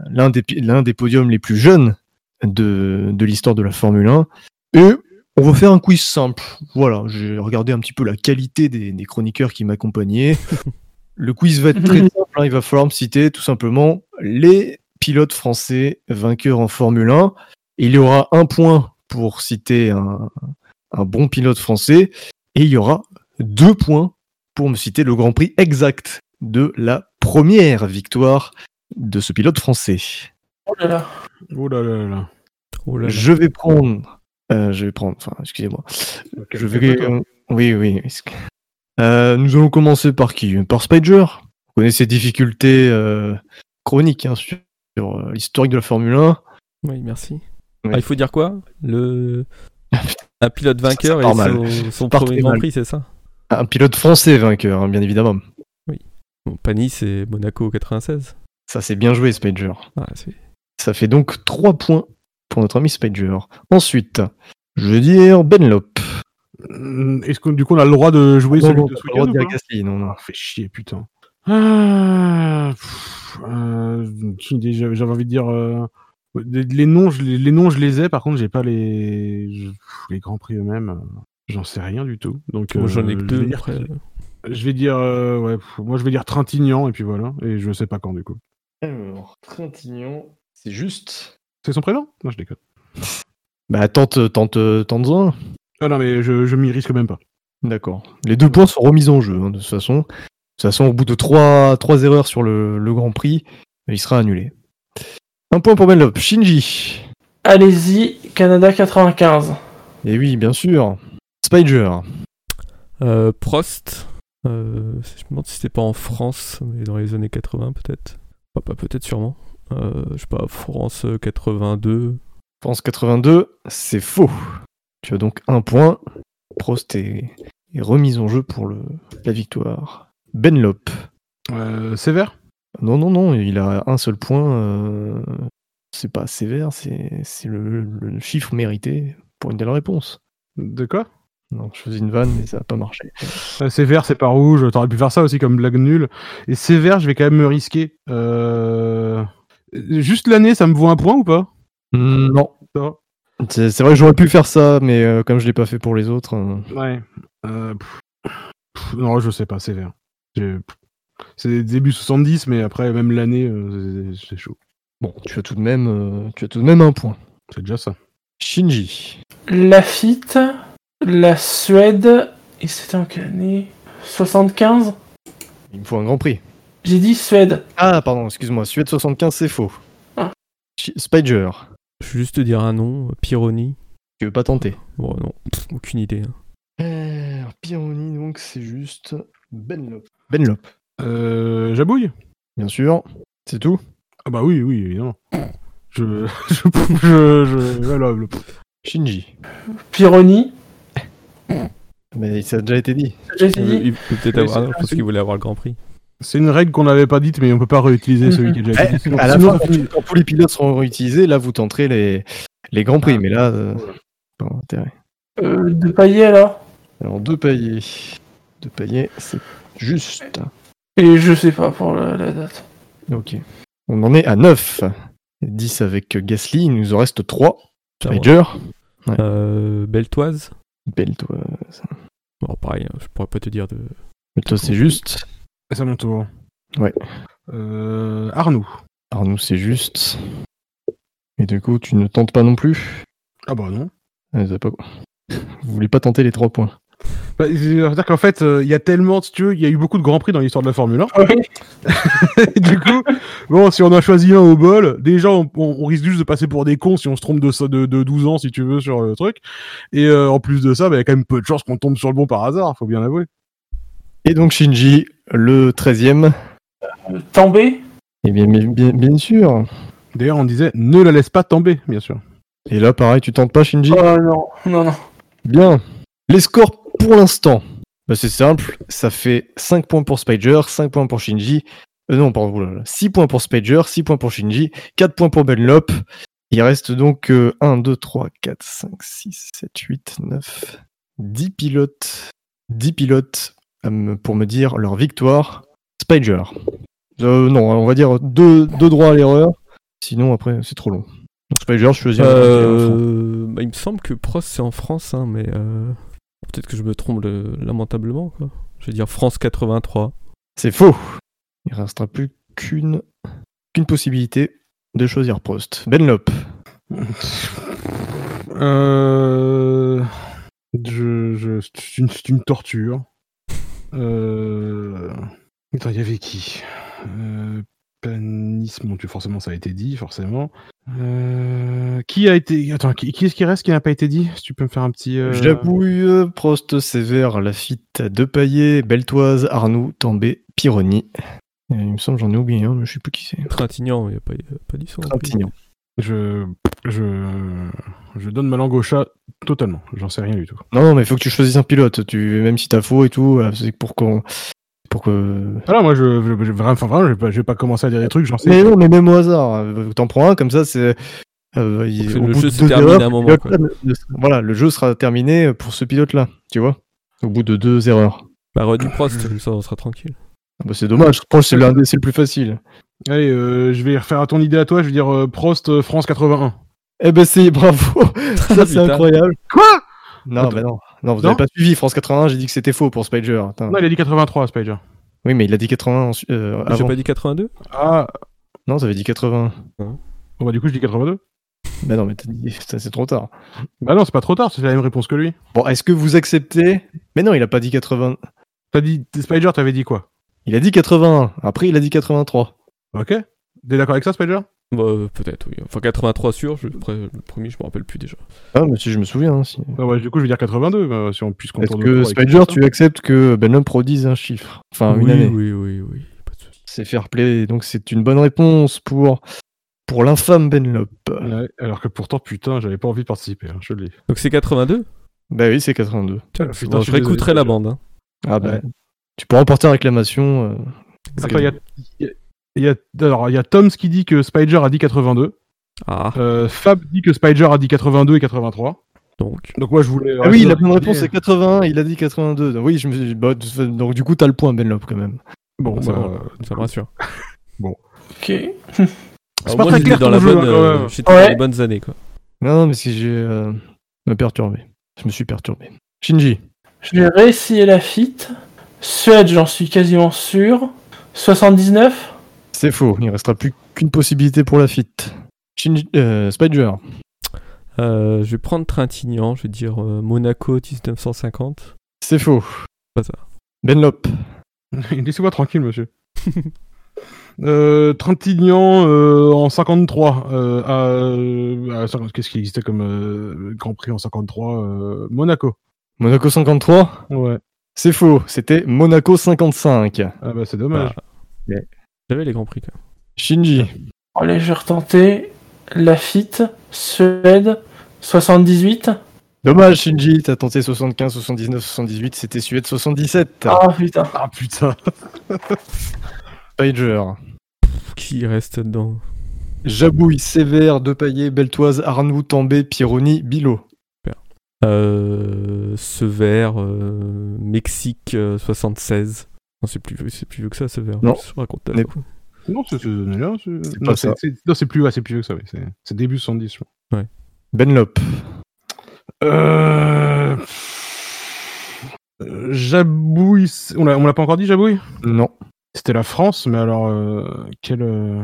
l'un des, pi- l'un des podiums les plus jeunes de, de l'histoire de la Formule 1. Et on va faire un quiz simple. Voilà, j'ai regardé un petit peu la qualité des, des chroniqueurs qui m'accompagnaient. Le quiz va être très simple. hein, Il va falloir me citer tout simplement les pilotes français vainqueurs en Formule 1. Il y aura un point pour citer un, un bon pilote français. Et il y aura deux points pour me citer le Grand Prix exact de la première victoire de ce pilote français.
Oh là là.
Oh là là là.
Oh là là.
Je vais prendre. euh, je vais prendre. Enfin, excusez-moi. Je vais. euh, oui, oui. Euh, nous allons commencer par qui? Par Spider. Vous connaissez ses difficultés euh, chroniques hein, sur, sur, euh, l'historique de la Formule 1.
Oui, merci.
Oui.
Ah, il faut dire quoi? Le un pilote vainqueur
Ça
et son, son premier Grand. Prix, c'est ça?
Un pilote français vainqueur, hein, bien évidemment.
bon, Panis, c'est Monaco 96.
Ça, c'est bien joué, Spider.
Ah, c'est-
Ça fait donc 3 points pour notre ami Spider. Ensuite, je vais dire Benlop.
Hum, Est-ce que du coup on a le droit de jouer
Non,
celui
non,
de
dire
ou pas
Gasly, non, non.
Ah, fait chier, putain. Ah, euh, J'avais envie de dire. euh, les, noms, je les, les noms, je les ai. Par contre, j'ai pas les je- pff, les grands prix eux-mêmes. J'en sais rien du tout. Donc,
Moi, j'en ai
euh,
que
je
deux.
vais dire-
après.
Je vais dire, euh, ouais, pff, moi je vais dire Trintignant et puis voilà. Et je sais pas quand du coup.
Alors, Trintignant, c'est juste.
C'est son prénom? Non, je déconne.
Bah, tente, tente, tente-en.
Ah non, mais je, je m'y risque même pas.
D'accord. Les deux points sont remis en jeu, hein, de toute façon. De toute façon, au bout de trois, trois erreurs sur le, le Grand Prix, il sera annulé. Un point pour Benlop. Shinji.
Allez-y, Canada 95.
Et oui, bien sûr. Spider.
Euh, Prost. Euh, je me demande si c'était pas en France, mais dans les années 80 peut-être. Peut-être sûrement. Euh, je sais pas, France euh, 82.
France 82, c'est faux. Tu as donc un point. Prost est, est remise en jeu pour le, la victoire. Benlop.
Euh, sévère?
Non, non, non, il a un seul point. euh, c'est pas sévère, c'est c'est le, le chiffre mérité pour une telle réponse.
De quoi?
Non, je faisais une vanne, mais ça n'a pas marché.
Euh, Sévère, c'est pas rouge. T'aurais pu faire ça aussi comme blague nulle. Et sévère, je vais quand même me risquer. Euh... Juste l'année, ça me vaut un point ou pas?
Hmm, non. C'est c'est vrai que j'aurais pu faire ça, mais euh, comme je l'ai pas fait pour les autres. euh,
Ouais. Euh, pff, pff, non, je sais pas, sévère. J'ai- pff, C'est début 70, mais après, même l'année, euh, c'est c'est chaud.
Bon, tu as tout de même, euh, tu as tout de même un point.
C'est déjà ça.
Shinji.
Lafitte, la Suède, et c'était en quelle année 75
Il me faut un Grand Prix.
J'ai dit Suède.
Ah, pardon, excuse-moi. Suède 75, c'est faux.
Ah.
Spider.
Je vais juste te dire un nom, Pironi.
Tu veux pas tenter
Bon, non, pff, aucune idée. hein.
Euh, Pironi, donc c'est juste Benlop. Benlop,
Euh, Jabouille
bien sûr. C'est tout
Ah bah oui, oui, évidemment. Je... je... je... je- voilà, le-
Shinji.
Pironi.
Mais ça a déjà été dit.
Été
Euh,
dit.
il peut peut-être avoir. ah je pense qu'il voulait avoir le Grand Prix.
C'est une règle qu'on n'avait pas dite, mais on peut pas réutiliser celui qui est déjà
Eh,
dit. Sinon-
à la fin, quand, tous les pilotes seront réutilisés, là vous tenterez les, les grands prix. Mais là, euh, pas intérêt.
Euh, de pailler alors?
Alors deux paillets. Deux paillets, c'est juste.
Et je sais pas pour la, la date.
Ok. On en est à 9. 10 avec Gasly, il nous en reste 3.
Ça va.
Spider.
Euh, Beltoise.
Belle toi.
Bon, pareil, hein, je pourrais pas te dire de.
Mais toi c'est juste.
C'est à mon tour.
Ouais.
Euh, Arnoux.
Arnaud c'est juste. Et du coup tu ne tentes pas non plus?
Ah bah non.
Ah, pas- Vous voulez pas tenter les trois points?
Bah, C'est-à-dire qu'en fait, euh, il y a tellement, si tu veux, il y a eu beaucoup de grands prix dans l'histoire de la Formule 1. Et du coup, bon, si on a choisi un au bol, déjà, on, on- on risque juste de passer pour des cons si on se trompe de, de, de 12 ans, si tu veux, sur le truc. Et euh, en plus de ça, bah, il y a quand même peu de chances qu'on tombe sur le bon par hasard, faut bien l'avouer.
Et donc Shinji, le 13e.
Tombé?
Eh bien, bien, bien, bien sûr.
D'ailleurs, on disait, ne la laisse pas tomber, bien sûr.
Et là, pareil, tu tentes pas Shinji?
Oh non, non, non.
Bien. Les scores pour l'instant. Bah, c'est simple. Ça fait 5 points pour Spider, 5 points pour Shinji. Euh, non, pardon, oulala. 6 points pour Spider, 6 points pour Shinji, 4 points pour Benlop. Il reste donc euh, 1, 2, 3, 4, 5, 6, 7, 8, 9, 10 pilotes. 10 pilotes me- pour me dire leur victoire. Spider. Euh, non, on va dire 2 droits à l'erreur. Sinon, après, c'est trop long. Donc Spider, je choisis un
Euh, bah, il me semble que Prost c'est en France, hein, mais euh, peut-être que je me trompe le- lamentablement. Quoi. Je vais dire France 83.
C'est faux. Il restera plus qu'une qu'une possibilité de choisir Prost. Benlop.
Euh... Je, je, c'est une, c'est une torture. Euh... Attends, il y avait qui? Euh... Panis, bon, tu, forcément, ça a été dit, forcément. Euh... Qui a été... Attends, qui, qui est-ce qui reste qui n'a pas été dit? Si tu peux me faire un petit... euh,
Jabouille, Prost, Sévère, Lafitte, Depaillé, Beltoise, Arnoux, Tambay, Pironi. Euh, Il me semble que j'en ai oublié un, mais je sais plus qui c'est.
Trintignant, il n'y a pas, pas dit plus.
Trintignant.
Je, je, je donne ma langue au chat totalement. J'en sais rien du tout.
Non, non, mais il faut que tu choisisses un pilote. Tu, même si t'as faux et tout, euh, c'est pour qu'on. Pour que.
Alors moi, je, je, je- vraiment, enfin, vraiment, je vais pas, je vais pas commencer à dire des trucs. J'en sais.
Mais non, mais même au hasard. euh, T'en prends un, comme ça, c'est. euh, il-
Parce que
au
le
bout
jeu
de
se
deux
termine
erreurs,
à un moment,
Voilà, le jeu sera terminé pour ce pilote-là, tu vois Au bout de deux erreurs.
Bah, du Prost, comme ça on sera tranquille.
Ah bah, c'est dommage, je pense que c'est l'un des- c'est le plus facile.
Allez, euh, je vais refaire à ton idée à toi. Je vais dire euh, Prost France 81.
Eh ben c'est bravo, ça c'est incroyable.
Quoi?
Non,
Attends.
bah non, non, vous
Non
avez pas suivi France 81, j'ai dit que c'était faux pour Spider. Attends.
Non, il a dit 83, Spider.
Oui, mais il a dit 80 ensu- euh,
J'ai pas dit 82
Ah,
Non, ça avait dit 80.
bon, bah du coup, je dis 82.
Bah non, mais t'as dit, ça, c'est trop tard.
Bah non, c'est pas trop tard. C'est la même réponse que lui.
Bon, est-ce que vous acceptez? Mais non, il a pas dit 80.
T'as dit Spider, t'avais dit quoi?
Il a dit 81. Après, il a dit 83.
Ok. T'es d'accord avec ça, Spider?
Bah, peut-être, oui. Enfin, 83 sûr, je, après, le premier, je me rappelle plus déjà.
Ah, mais si je me souviens. hein, si.
Bah ouais, du coup, je vais dire 82. bah, si on puisse
Est-ce
contourner
que Spider, tu acceptes que Benham produise un chiffre? Enfin, une
oui,
année.
oui, oui, oui, pas de souci.
C'est fair play, donc c'est une bonne réponse pour, pour l'infâme Benlop.
Ouais, alors que pourtant, putain, j'avais pas envie de participer. hein, je le dis.
Donc c'est 82
Bah oui, c'est 82.
Tiens,
putain,
bon,
je
réécouterai la bande. hein.
Ah bah,
Ouais.
tu pourras emporter en réclamation. euh,
Attends, il y a, il y a- alors, il y a Toms qui dit que Spider a dit 82.
Ah,
Euh, Fab dit que Spider a dit 82 et 83.
donc.
Donc moi, je voulais...
Ah oui, la bonne réponse c'est 81, il a dit 82. Donc, oui, je me suis... bah, de- donc du coup, t'as le point Benlop quand même.
Bon,
ça,
bah,
va, ça me rassure.
Ok.
Alors,
pas
moi,
très
j'étais
clair
dans, la
jeu,
bonne,
hein,
euh, j'étais dans
Ouais.
les bonnes années, quoi.
Non, non, mais si j'ai euh, me perturbé. Je me suis perturbé. Shinji.
Je vais réessayer la fit. Suède, j'en suis quasiment sûr. 79
C'est faux, il restera plus qu'une possibilité pour la fit. Shinji... Euh, Spider.
Euh, je vais prendre Trintignant, je vais dire euh, Monaco 1950.
C'est faux.
Pas ça.
Benlop.
Laissez-moi tranquille, monsieur. euh, Trintignant euh, en 53. Euh, à, euh, à 50 Qu'est-ce qui existait comme euh, Grand Prix en 53 euh, Monaco.
Monaco 53.
Ouais.
C'est faux, c'était Monaco 55.
Ah bah c'est dommage.
J'avais les grands prix, quand même.
Shinji.
Allez, je vais retenter. La fit. Suède. 78
Dommage Shinji, t'as tenté 75, 79, 78, c'était Suède 77.
Ah putain.
Ah putain.
Pff, Qui reste dedans?
Jabouille, Sévère, Depaillé, Beltoise, Arnoux, Tambay, Pironi, Bilo.
euh, Sever, euh, Mexique euh, 76. Non, c'est plus, vieux- c'est plus vieux que ça, Sever.
Non.
Je raconte quoi.
Non, c'est là, c'est- plus, ouais, c'est plus vieux que ça. oui. C'est début 70. je crois.
Benlop.
Euh... euh, Jabouille. On l'a on l'a pas encore dit, Jabouille?
Non.
C'était la France, mais alors, euh, quel. euh,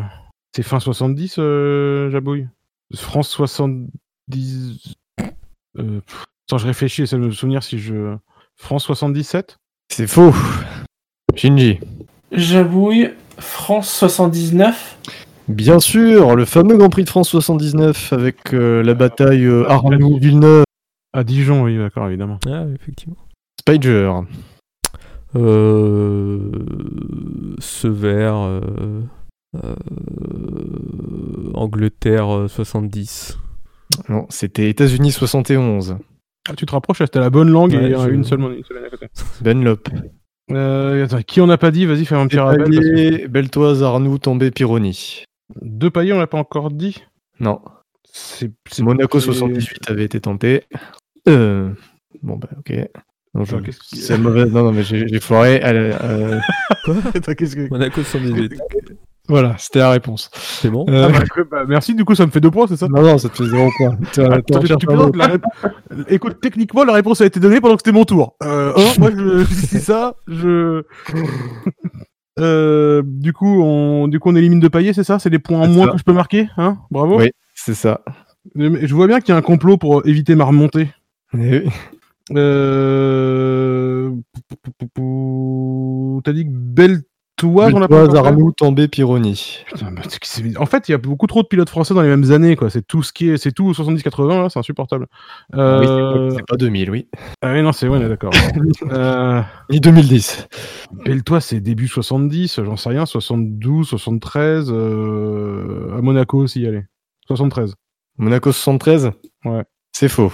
C'est fin 70, euh, Jabouille? France 70. Euh, pff, Attends, je réfléchis, essaie de me souvenir si je. France 77
C'est faux. Shinji.
J'abouille. France 79.
Bien sûr, le fameux Grand Prix de France 79 avec euh, la bataille euh, Arnoux-Villeneuve.
À Dijon, oui, d'accord, évidemment.
Ah, effectivement.
Spider.
Euh, ce vert. euh, euh, Angleterre euh, 70.
Non, c'était États-Unis 71.
Ah, tu te rapproches, c'était la bonne langue
Ouais,
et euh,
je-
une seule une seule à côté.
Benlop.
Euh, attends, qui on n'a pas dit Vas-y, fais un petit rappel. que-
Beltoise, Arnoux, Tombé, Pironi.
Deux paillets, on l'a pas encore dit.
Non,
C'est c'est-
Monaco
c'est-
78 avait été tenté. Euh, Bon, bah, ok. Non, je- C'est mauvais. Non, non, mais j'ai j'ai foiré. Euh,
Attends, qu'est-ce que-
Monaco 78.
Voilà, c'était la réponse.
C'est bon
Euh,
Ah, bah, bah, merci, du coup, ça me fait deux points, c'est ça?
Non, non, ça te fait zéro point.
Rép- Écoute, techniquement, la réponse a été donnée pendant que c'était mon tour. Euh, moi, je... c'est ça, je. Euh, du coup, on, du coup, on élimine deux paillets, c'est ça? C'est les points en moins
ça.
que je peux marquer, hein? Bravo.
Oui. C'est ça.
Je vois bien qu'il y a un complot pour éviter ma remontée.
Eh oui.
Euh... T'as dit que Beltoise, fait
Arnoux, Tombé, Pironi.
En fait, il y a beaucoup trop de pilotes français dans les mêmes années, quoi. C'est tout ce qui est, c'est tout 70-80, là, c'est insupportable.
Oui, c'est
Euh...
pas- c'est pas 2000, oui.
Ah oui, non, c'est ouais, on est d'accord. euh...
Ni 2010.
Beltoise, c'est début 70, j'en sais rien, 72, 73, euh... à Monaco aussi, allez. 73.
Monaco 73
Ouais.
C'est faux.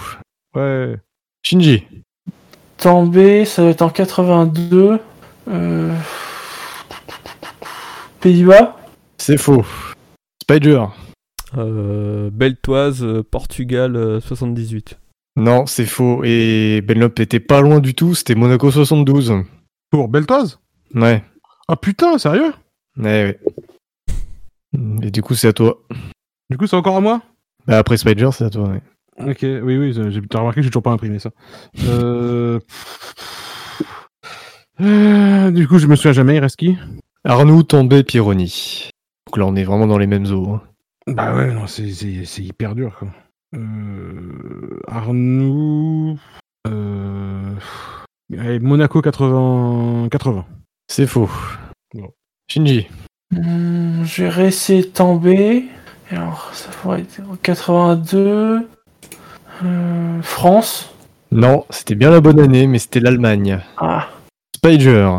Ouais.
Shinji.
També, ça va être en 82. Euh... Pays-Bas.
C'est faux. Spider.
Euh, Beltoise, euh, Portugal euh, 78.
Non, c'est faux. Et Benlop était pas loin du tout. C'était Monaco 72.
Pour Beltoise?
Ouais.
Ah putain, sérieux?
Ouais, ouais. Et du coup, c'est à toi.
Du coup, c'est encore à moi?
Bah, après Spider, c'est à toi. ouais.
Ok, oui, oui, j'ai remarqué que j'ai toujours pas imprimé ça. Euh... euh, Du coup, je me souviens jamais, il reste qui?
Arnoux, Tombé, Pironi. Donc là, on est vraiment dans les mêmes eaux. hein.
Bah ouais, non, c'est- c'est c'est hyper dur, quoi. Euh... Arnoux... Euh... allez, Monaco 80... 80.
C'est faux.
Bon.
Shinji.
Hmm, je vais. Et Alors, ça pourrait être en 82. Euh, France.
Non, c'était bien la bonne année, mais c'était l'Allemagne.
Ah,
Spider.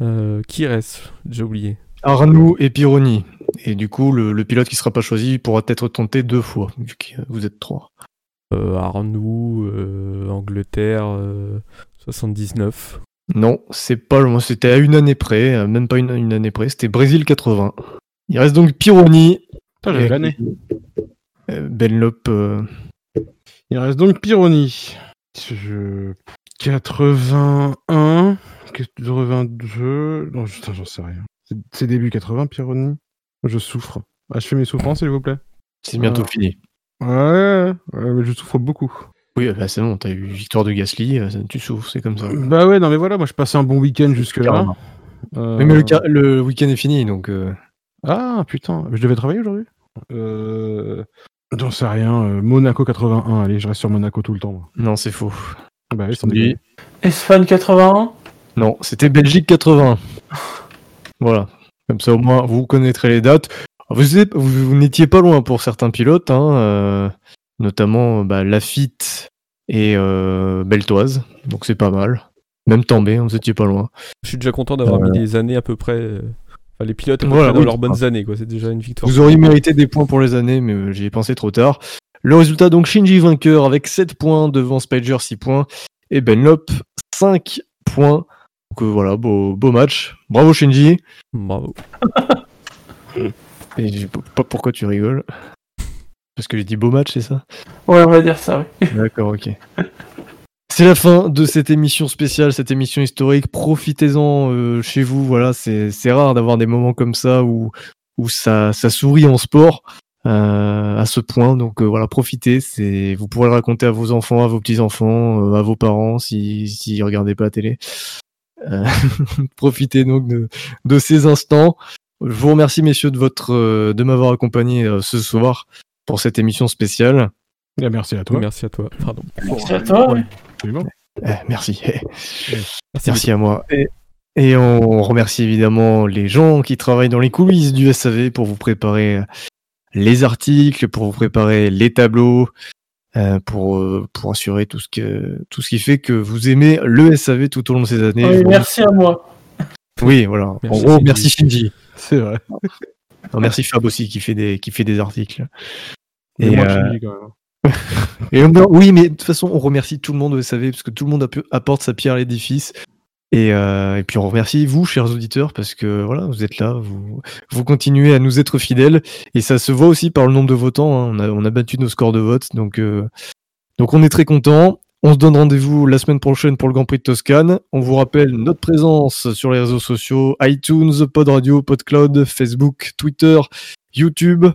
Euh, qui reste J'ai oublié.
Arnoux et Pironi. Et du coup, le, le pilote qui sera pas choisi pourra être tenté deux fois, vu que vous êtes trois.
Euh, Arnoux, euh, Angleterre euh, 79.
Non, c'est pas loin. C'était à une année près, euh, même pas une, une année près. C'était Brésil 80. Il reste donc Pironi.
Putain, l'année.
euh, Benlop. euh,
Il reste donc Pironi. Je... 81... 82... Non, putain, j'en sais rien. C'est- début 80, Pironi Je souffre. Ah, je fais mes souffrances, s'il vous plaît.
c'est bientôt
Ah.
fini.
Ouais, ouais, mais je souffre beaucoup.
Oui, bah c'est bon, t'as eu victoire de Gasly, euh, tu souffres, c'est comme ça.
Bah ouais, non mais voilà, moi je passais un bon week-end jusque-là. Euh,
Oui, mais le, week-end est fini, donc. euh,
Ah putain, je devais travailler aujourd'hui? Euh... J'en sais rien, euh, Monaco 81, allez, je reste sur Monaco tout le temps. moi.
Non, c'est faux.
Bah oui,
Shinji.
déconner.
Espagne 81.
Non, c'était Belgique 80. Voilà. Comme ça, au moins, vous connaîtrez les dates. Vous, êtes- vous, vous n'étiez pas loin pour certains pilotes, hein, euh, notamment bah, Lafitte et euh, Beltoise. Donc c'est pas mal. Même Tambay, vous étiez pas loin.
Je suis déjà content d'avoir mis des années à peu près. euh, Enfin, les pilotes à peu
Voilà,
près dans
oui.
leurs bonnes années, quoi. C'est déjà une victoire.
Vous auriez mérité des points pour les années, mais euh, j'y ai pensé trop tard. Le résultat, donc, Shinji vainqueur avec 7 points devant Spider 6 points et Benlop 5 points. Donc euh, voilà, beau, beau match. Bravo Shinji.
Bravo.
Et je sais pas pourquoi tu rigoles. Parce que j'ai dit beau match, c'est ça?
Ouais, on va dire ça, oui.
D'accord, ok. C'est la fin de cette émission spéciale, cette émission historique. Profitez-en euh, chez vous. Voilà, c'est c'est rare d'avoir des moments comme ça où, où ça, ça sourit en sport euh, à ce point. Donc euh, voilà, profitez. C'est vous pourrez le raconter à vos enfants, à vos petits enfants, à vos parents si si regardaient pas la télé. Euh, profitez donc de, de ces instants. Je vous remercie messieurs de votre euh, de m'avoir accompagné euh, ce soir pour cette émission spéciale.
Eh, merci à toi.
Merci à toi. Pardon.
Merci à toi. ouais.
Absolument.
Eh, merci. Eh,
Merci,
Merci à moi. Et, et on remercie évidemment les gens qui travaillent dans les coulisses du SAV pour vous préparer les articles, pour vous préparer les tableaux, euh, pour, euh, pour assurer tout ce, que, tout ce qui fait que vous aimez le SAV tout au long de ces années.
Oui, merci à moi.
Oui, voilà.
Merci,
en gros,
Shinji.
merci Shinji.
C'est vrai.
Non, merci Fab aussi qui fait des, qui fait des articles.
Et
Et,
moi,
euh,
je dis quand même.
Et on- oui, mais de toute façon, on remercie tout le monde au SAV parce que tout le monde apporte sa pierre à l'édifice. Et, euh, et puis on remercie vous, chers auditeurs, parce que voilà, vous êtes là, vous, continuez à nous être fidèles. Et ça se voit aussi par le nombre de votants. hein. On, a, on a battu nos scores de vote. Donc, euh, donc on est très content. On se donne rendez-vous la semaine prochaine pour le Grand Prix de Toscane. On vous rappelle notre présence sur les réseaux sociaux iTunes, Pod Radio, PodCloud, Facebook, Twitter, YouTube,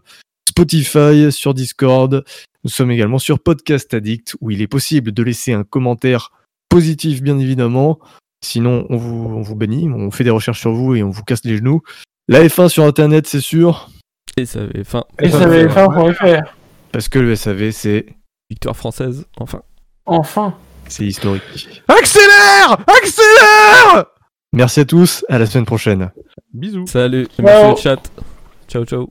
Spotify, sur Discord. Nous sommes également sur Podcast Addict où il est possible de laisser un commentaire positif, bien évidemment. Sinon, on vous, on vous bannit, on fait des recherches sur vous et on vous casse les genoux. La F1 sur Internet, c'est sûr,
Et ça avait fin.
Et ça va faire.
parce que le SAV, c'est
Victoire française, enfin.
Enfin.
c'est historique.
Accélère Accélère
Merci à tous, à la semaine prochaine.
Bisous.
Salut,
Ciao.
merci le chat. Ciao, ciao.